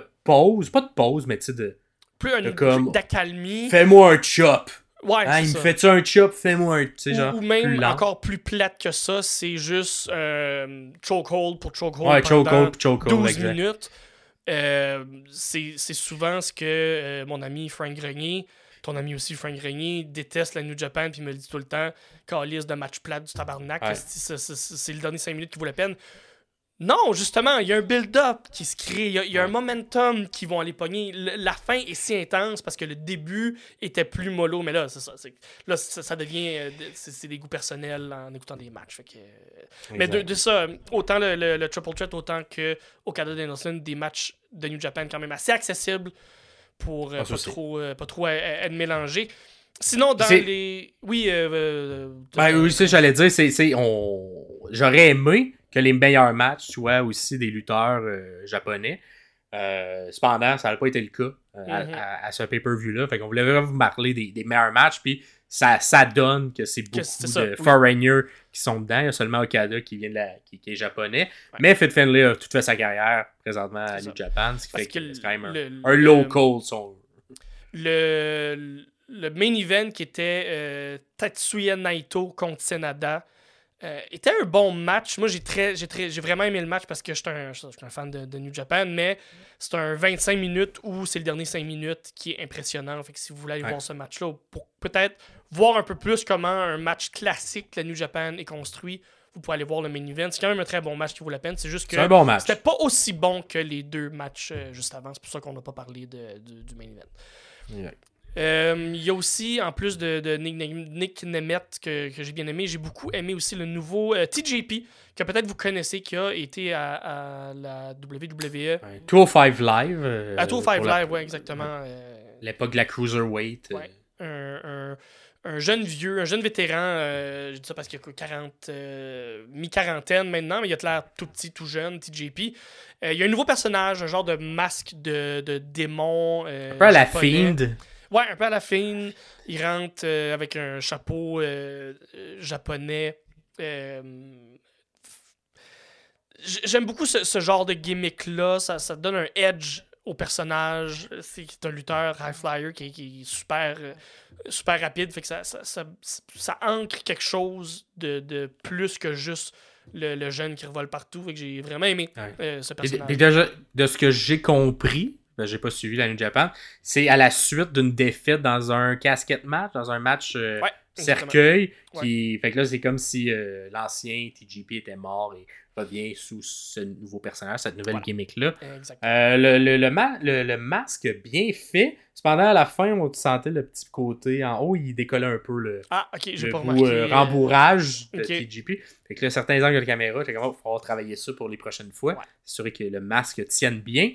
Speaker 1: de pause. Pas de pause, mais tu sais, de
Speaker 2: plus un
Speaker 1: de comme-
Speaker 2: plus d'accalmie.
Speaker 1: fais-moi un chop.
Speaker 2: Ouais,
Speaker 1: Hein, il me fait-tu un chop, fais-moi un. Tu sais,
Speaker 2: Ou,
Speaker 1: genre.
Speaker 2: ou même
Speaker 1: plus
Speaker 2: encore plus plate que ça, c'est juste euh, chokehold pour chokehold
Speaker 1: Ouais, chokehold, puis chokehold,
Speaker 2: 12
Speaker 1: exact.
Speaker 2: minutes. Euh, c'est c'est souvent ce que euh, mon ami Frank Grenier, ton ami aussi Frank Grenier, déteste la New Japan puis me le dit tout le temps, calice de match plate du tabarnak,
Speaker 1: Ouais.
Speaker 2: c'est le dernier 5 minutes qui vaut la peine. Non, justement, il y a un build-up qui se crée, il y a, il y a un momentum qui vont aller pogner. Le- la fin est si intense parce que le début était plus mollo, mais là, ça. c'est- Là, ça, ça devient. euh, C'est des goûts personnels en écoutant des matchs. fait que, euh, mais de, ça, autant le, le- le Triple Threat, autant que au Canada Danielson, des matchs de New Japan quand même assez accessibles pour euh,
Speaker 1: Ah,
Speaker 2: pas, trop, euh, pas trop être mélangés. Sinon, dans les. Oui, euh,
Speaker 1: Ben oui, ça, j'allais dire, c'est, on... j'aurais aimé que les meilleurs matchs soient aussi des lutteurs euh, japonais. Euh, cependant, ça n'a pas été le cas euh, à,
Speaker 2: Mhm.
Speaker 1: à- à ce pay-per-view-là. Fait qu'on voulait vraiment vous parler des, des meilleurs matchs, puis ça, ça donne que c'est beaucoup
Speaker 2: ça,
Speaker 1: de
Speaker 2: oui.
Speaker 1: foreigners qui sont dedans. Il y a seulement Okada qui, vient de la, qui, qui est japonais.
Speaker 2: Ouais.
Speaker 1: Mais Fit Finlay a tout fait sa carrière présentement à New. Japan, ce qui
Speaker 2: Parce
Speaker 1: fait que,
Speaker 2: que
Speaker 1: c'est quand même un,
Speaker 2: le-
Speaker 1: un
Speaker 2: le-
Speaker 1: local. son-
Speaker 2: le, le main event qui était euh, Tatsuya Naito contre Senada euh, était un bon match. Moi, j'ai très, j'ai très, j'ai vraiment aimé le match parce que je suis un, un fan de, de New Japan, mais c'est un 25 minutes où c'est le dernier 5 minutes qui est impressionnant. Fait que si vous voulez aller
Speaker 1: Ouais.
Speaker 2: voir ce match-là, pour peut-être voir un peu plus comment un match classique de la New Japan est construit, vous pouvez aller voir le main event. C'est quand même un très bon match qui vaut la peine. C'est juste que
Speaker 1: C'est bon
Speaker 2: c'était pas aussi bon que les deux matchs euh, juste avant. C'est pour ça qu'on n'a pas parlé de- du, du main event. Euh, Il y a aussi, en plus de, de Nick, Nick Nemeth que, que j'ai bien aimé, j'ai beaucoup aimé aussi le nouveau euh, TJP, que peut-être vous connaissez, qui a été à, à la WWE.
Speaker 1: Ouais. 205 Live. euh,
Speaker 2: à Tour 5
Speaker 1: pour la-
Speaker 2: Live, ouais, exactement. euh,
Speaker 1: L'époque de la Cruiserweight. euh,
Speaker 2: Ouais. un, un- un jeune vieux, un jeune vétéran, euh, je dis ça parce qu'il a quoi, 40, euh, mi-quarantaine maintenant, mais il a l'air tout petit, tout jeune, TJP. Euh, il y a un nouveau personnage, un genre de masque de, de démon. euh,
Speaker 1: Un peu à la. Fiend.
Speaker 2: Ouais, un peu à la fin. Il rentre euh, avec un chapeau euh, euh, japonais. J'aime beaucoup ce, ce genre de gimmick-là. Ça, ça donne un edge au personnage. C'est un lutteur high flyer qui, est- qui est super, euh, super rapide. Fait que ça, ça, ça, ça ancre quelque chose de, de plus que juste le, le jeune qui revole partout. Fait que j'ai vraiment aimé
Speaker 1: Ouais.
Speaker 2: euh, ce
Speaker 1: Et-
Speaker 2: personnage.
Speaker 1: et déjà, de ce que j'ai compris, ben, j'ai pas suivi la New Japan, c'est à la suite d'une défaite dans un casquette match, dans un match euh,
Speaker 2: Ouais.
Speaker 1: Cercueil. Qui... Fait que là, c'est comme si euh, l'ancien TGP était mort et revient sous ce nouveau personnage, cette nouvelle
Speaker 2: Voilà.
Speaker 1: gimmick-là. Euh, le, le, le, ma- le- le masque bien fait. Cependant, à la fin, on sentait le petit côté en haut, il décollait un peu le,
Speaker 2: Ah,
Speaker 1: le bout, euh, rembourrage de. TGP. Fait que là, certains angles de caméra, j'ai comme, il va falloir travailler ça pour les prochaines fois.
Speaker 2: Ouais.
Speaker 1: S'assurer que le masque tienne bien.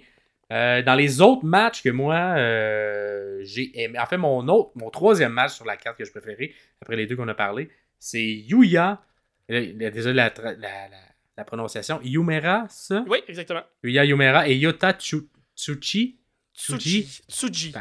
Speaker 1: Euh, dans les autres matchs que moi, euh, j'ai aimé. En fait, mon autre, mon troisième match sur la carte que je préférais, après les deux qu'on a parlé, c'est Yuya. Là, Désolé la, la, la- la prononciation. Yumera, ça?
Speaker 2: Oui, exactement.
Speaker 1: Yuya Yumera et Yota Tsu- Tsuchi.
Speaker 2: Tsuji.
Speaker 1: Tsuji.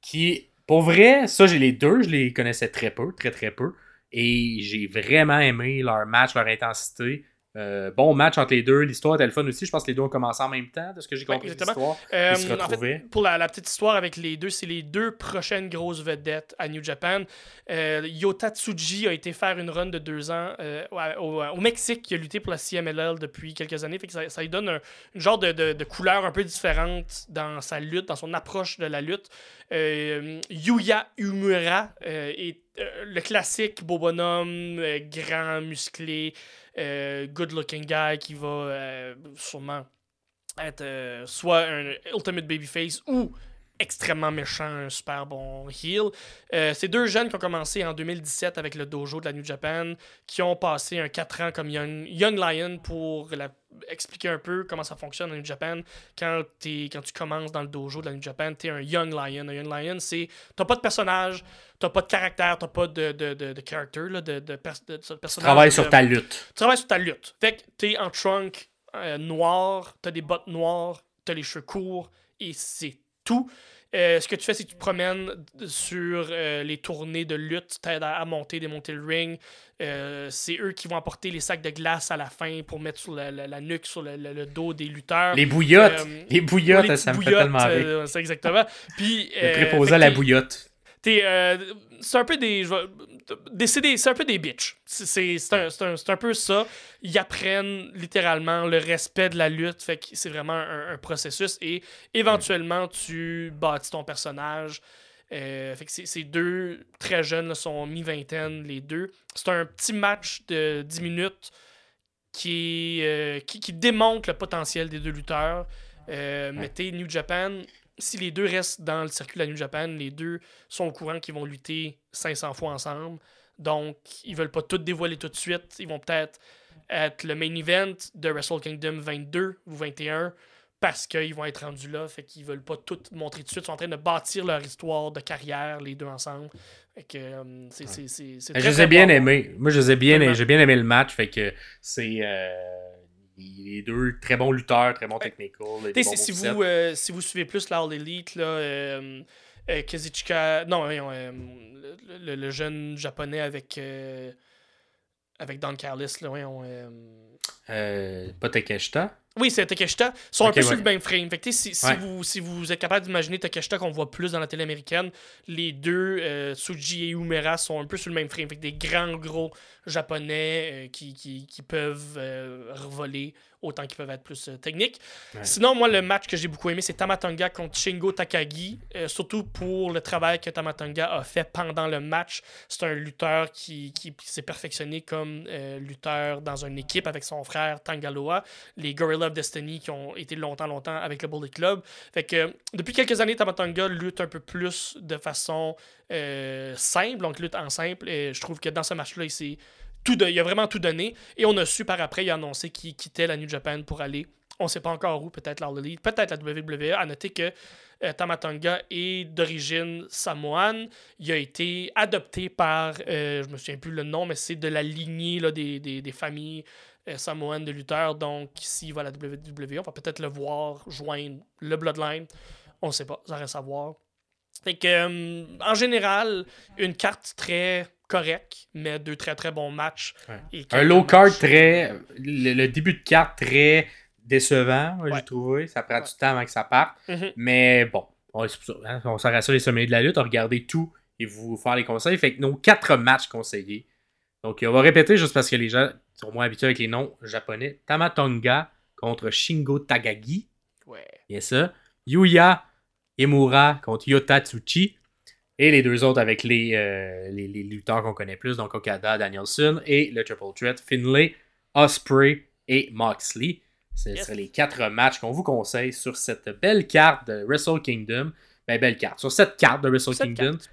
Speaker 1: Qui, pour vrai, ça, j'ai les deux, je les connaissais très peu, très très peu. Et j'ai vraiment aimé leur match, leur intensité. Euh, bon match entre les deux. L'histoire était le fun aussi. Je pense que les deux ont commencé en même temps, de ce que j'ai
Speaker 2: Ouais,
Speaker 1: compris de
Speaker 2: exactement. Euh,
Speaker 1: Ils se
Speaker 2: en fait,
Speaker 1: retrouvaient.
Speaker 2: pour la, la petite histoire avec les deux, c'est les deux prochaines grosses vedettes à New Japan. Euh, Yota Tsuji a été faire une run de deux ans euh, au, au Mexique, qui a lutté pour la CMLL depuis quelques années. Fait que ça, ça lui donne un, une genre de, de- de couleur un peu différente dans sa lutte, dans son approche de la lutte. Euh, Yuya Umura euh, est euh, le classique beau bonhomme, euh, grand, musclé, euh, good looking guy qui va sûrement être soit un ultimate babyface ou extrêmement méchant, un super bon heel. Euh, c'est deux jeunes qui ont commencé en 2017 avec le dojo de la New Japan, qui ont passé un 4 ans comme Young, Young Lion pour la- expliquer un peu comment ça fonctionne en New Japan. Quand, t'es- quand tu commences dans le dojo de la New Japan, tu es un Young Lion. Un Young Lion, c'est... T'as pas de personnage, t'as pas de caractère, t'as pas de, de, de, de character, là, de, de, pers- de- personnage.
Speaker 1: Travaille sur ta lutte.
Speaker 2: tu travailles sur ta lutte. Fait que t'es en trunk euh, noir, t'as des bottes noires, t'as les cheveux courts, et c'est tout. Euh, ce que tu fais, c'est que tu te promènes sur euh, les tournées de lutte, t'aides à, à monter, démonter le ring. Euh, c'est eux qui vont apporter les sacs de glace à la fin pour mettre sur la, la- la nuque, sur le, le- le dos des lutteurs.
Speaker 1: Les bouillottes. Les bouillottes,
Speaker 2: Les
Speaker 1: ça me fait tellement rire.
Speaker 2: c'est exactement. Puis,
Speaker 1: Le préposé à la bouillotte.
Speaker 2: Euh, c'est un peu des. C'est un peu des bitches. C'est, un, un- un peu ça. Ils apprennent littéralement le respect de la lutte. Fait que c'est vraiment un, un processus. Et éventuellement, tu bâtis ton personnage. Euh, fait que c'est deux très jeunes, là, sont mi-vingtaine, les deux. C'est un petit match de 10 minutes qui, euh, qui, qui démontre le potentiel des deux lutteurs. Euh, Mettez New Japan. Si les deux restent dans le circuit de la New Japan, les deux sont au courant qu'ils vont lutter 500 fois ensemble. Donc, ils veulent pas tout dévoiler tout de suite. Ils vont peut-être être le main event de Wrestle Kingdom 22 ou 21 parce qu'ils vont être rendus là. Fait qu'ils veulent pas tout montrer tout de suite. Ils sont en train de bâtir leur histoire de carrière, les deux ensemble. Fait que euh, c'est
Speaker 1: Je les ai bien aimés. Moi, je les ai bien. J'ai bien aimé le match. Fait que c'est. euh, les deux très bons lutteurs, très bons technical. des
Speaker 2: T'sais,
Speaker 1: bons
Speaker 2: si, vous, euh, si vous suivez plus l'All Elite, là, euh, euh, Kazuchika- non, le, le- le jeune japonais avec, avec Don Carlis, là, euh,
Speaker 1: pas Takeshita.
Speaker 2: oui, c'est Takeshita. Ils sont un peu sur le même frame. Fait que, si, si
Speaker 1: Ouais.
Speaker 2: vous, si vous êtes capable d'imaginer Takeshita qu'on voit plus dans la télé américaine, les deux, euh, Tsuji et Umera, sont un peu sur le même frame. Fait que des grands, gros japonais euh, qui, qui, qui peuvent euh, revoler autant qu'ils peuvent être plus techniques.
Speaker 1: Ouais.
Speaker 2: Sinon, moi, le match que j'ai beaucoup aimé, c'est Tamatonga contre Shingo Takagi. surtout pour le travail que Tamatonga a fait pendant le match. C'est un lutteur qui, s'est perfectionné comme lutteur dans une équipe avec son frère Tangaloa, les Gorilla of Destiny qui ont été longtemps, longtemps avec le Bullet Club. Fait que depuis quelques années, Tamatonga lutte un peu plus de façon euh, simple, donc lutte en simple. Et je trouve que dans ce match-là, il tout il a vraiment tout donné. Et on a su par après, il a annoncé qu'il quittait la New Japan pour aller. On sait pas encore où, peut-être Elite, peut-être la WWE. À noter que euh, Tamatonga est d'origine samoane. Il a été adopté par, euh, je me souviens plus le nom, mais c'est de la lignée là, des familles euh, samoanes de lutteurs. Donc, s'il va à la WWE, on va peut-être le voir joindre le Bloodline. On ne sait pas, ça reste à voir. Fait que, euh, en général, une carte très correcte, mais deux très très bons matchs.
Speaker 1: Ouais.
Speaker 2: Et
Speaker 1: Un low card très. Le, le début de carte très décevant,
Speaker 2: Ouais.
Speaker 1: j'ai trouvé. Ça prend
Speaker 2: Ouais.
Speaker 1: du temps avant que ça parte.
Speaker 2: Mhm.
Speaker 1: Mais bon, on, on s'arrête sur les sommets de la lutte, on regarder tout et vous faire les conseils. Fait que nos quatre matchs conseillés. Donc, on va répéter juste parce que les gens sont moins habitués avec les noms japonais. Tamatonga contre Shingo Tagagi.
Speaker 2: Ouais.
Speaker 1: Bien ça. Yuya Emura contre Yota Tsuchi. Et les deux autres avec les, euh, les, les lutteurs qu'on connaît plus, donc Okada, Danielson, et le Triple Threat, Finlay, Osprey et Moxley. Ce
Speaker 2: Yes.
Speaker 1: seraient les quatre matchs qu'on vous conseille sur cette belle carte de Wrestle Kingdom. Ben, belle carte. Sur cette carte de Wrestle
Speaker 2: Cette
Speaker 1: Kingdom.
Speaker 2: carte.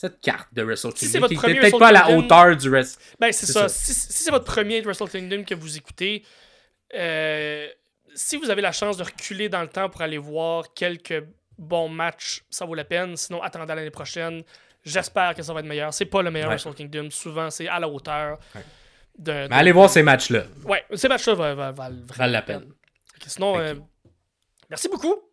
Speaker 1: Cette carte de Wrestle
Speaker 2: Si c'est
Speaker 1: Kingdom qui peut-être pas à la hauteur du reste.
Speaker 2: Ben, c'est ça.
Speaker 1: ça.
Speaker 2: Si, si c'est votre premier Wrestle Kingdom que vous écoutez, euh, si vous avez la chance de reculer dans le temps pour aller voir quelques bons matchs, ça vaut la peine. Sinon, attendez l'année prochaine. J'espère que ça va être meilleur. C'est pas le meilleur
Speaker 1: Ouais.
Speaker 2: Wrestle Kingdom. Souvent, c'est à la hauteur.
Speaker 1: Ouais.
Speaker 2: d'un-
Speaker 1: Mais allez voir ces matchs-là.
Speaker 2: Ouais, ces matchs-là valent,
Speaker 1: la peine.
Speaker 2: Sinon, euh, merci beaucoup.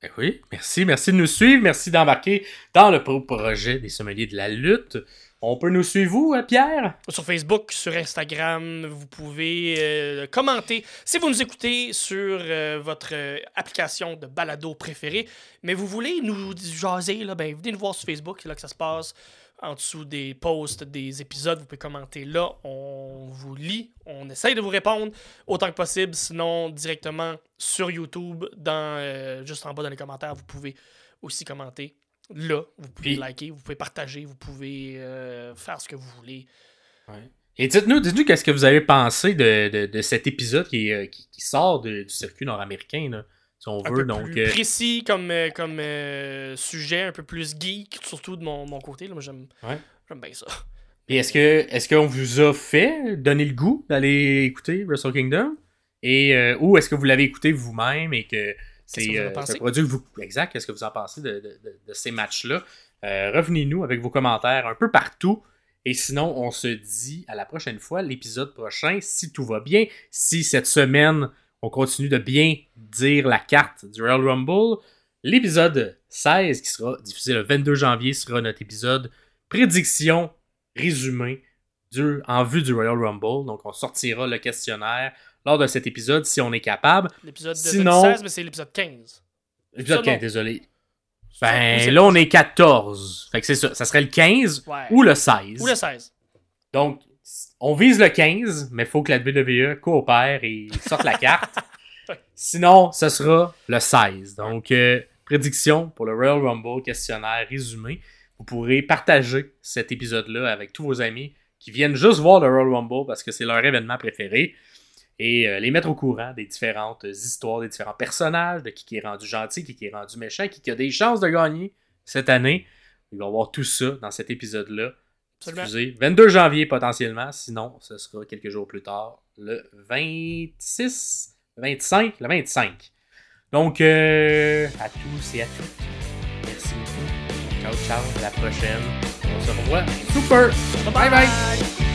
Speaker 1: Ben oui, merci, merci de nous suivre, merci d'embarquer dans le pro- projet des sommeliers de la lutte. On peut nous suivre, vous, euh, Pierre?
Speaker 2: sur Facebook, sur Instagram. Vous pouvez euh, commenter si vous nous écoutez sur euh, votre application de balado préférée. Mais vous voulez nous jaser, là, ben, venez nous voir sur Facebook, c'est là que ça se passe. En dessous des posts, des épisodes, vous pouvez commenter là. On vous lit, on essaye de vous répondre autant que possible. Sinon, directement sur YouTube, dans, euh, juste en bas dans les commentaires, vous pouvez aussi commenter. Là, vous pouvez
Speaker 1: Puis-
Speaker 2: liker, vous pouvez partager, vous pouvez euh, faire ce que vous voulez.
Speaker 1: Et dites-nous, dites-nous qu'est-ce que vous avez pensé de, de, de cet épisode qui, euh, qui, qui sort de- du circuit nord-américain, là, si on
Speaker 2: un
Speaker 1: veut.
Speaker 2: peu
Speaker 1: Donc,
Speaker 2: plus
Speaker 1: euh,
Speaker 2: précis comme, euh, comme euh, sujet, un peu plus geek, surtout de mon, mon côté. Là. Moi, j'aime
Speaker 1: Ouais.
Speaker 2: j'aime bien ça.
Speaker 1: et est-ce que est-ce qu'on vous a fait donner le goût d'aller écouter Wrestle Kingdom? Et euh, ou est-ce que vous l'avez écouté vous-même et que c'est euh, un produit que vous. Exact, qu'est-ce que vous en pensez de, de- de- de ces matchs-là? Euh, Revenez-nous avec vos commentaires un peu partout. Et sinon, on se dit à la prochaine fois, l'épisode prochain, si tout va bien, si cette semaine, on continue de bien dire la carte du Royal Rumble, l'épisode 16, qui sera diffusé le 22 janvier, sera notre épisode prédiction résumé du, en vue du Royal Rumble. Donc, on sortira le questionnaire lors de cet épisode si on est capable.
Speaker 2: L'épisode de
Speaker 1: Sinon-
Speaker 2: 16, mais c'est l'épisode 15.
Speaker 1: L'épisode
Speaker 2: Ça, non.
Speaker 1: 15, désolé. Ben, là, on est 14. Fait que c'est ça. Ça serait le 15
Speaker 2: Ouais.
Speaker 1: ou le 16.
Speaker 2: Ou le 16.
Speaker 1: Donc, on vise le 15, mais il faut que la WWE coopère et sorte la carte. Sinon, ce sera le 16. Donc, euh, prédiction pour le Royal Rumble, questionnaire résumé. Vous pourrez partager cet épisode-là avec tous vos amis qui viennent juste voir le Royal Rumble parce que c'est leur événement préféré. Et euh, les mettre au courant des différentes histoires, des différents personnages, de qui, qui est rendu gentil, qui, qui est rendu méchant, qui, qui a des chances de gagner cette année. Il va y avoir tout ça dans cet épisode-là.
Speaker 2: Absolument.
Speaker 1: Excusez, 22 janvier potentiellement, sinon ce sera quelques jours plus tard, le 26, 25, le 25. Donc, euh, à tous et à toutes, merci beaucoup. Ciao, ciao, à la prochaine. On se revoit. Super! Bye bye!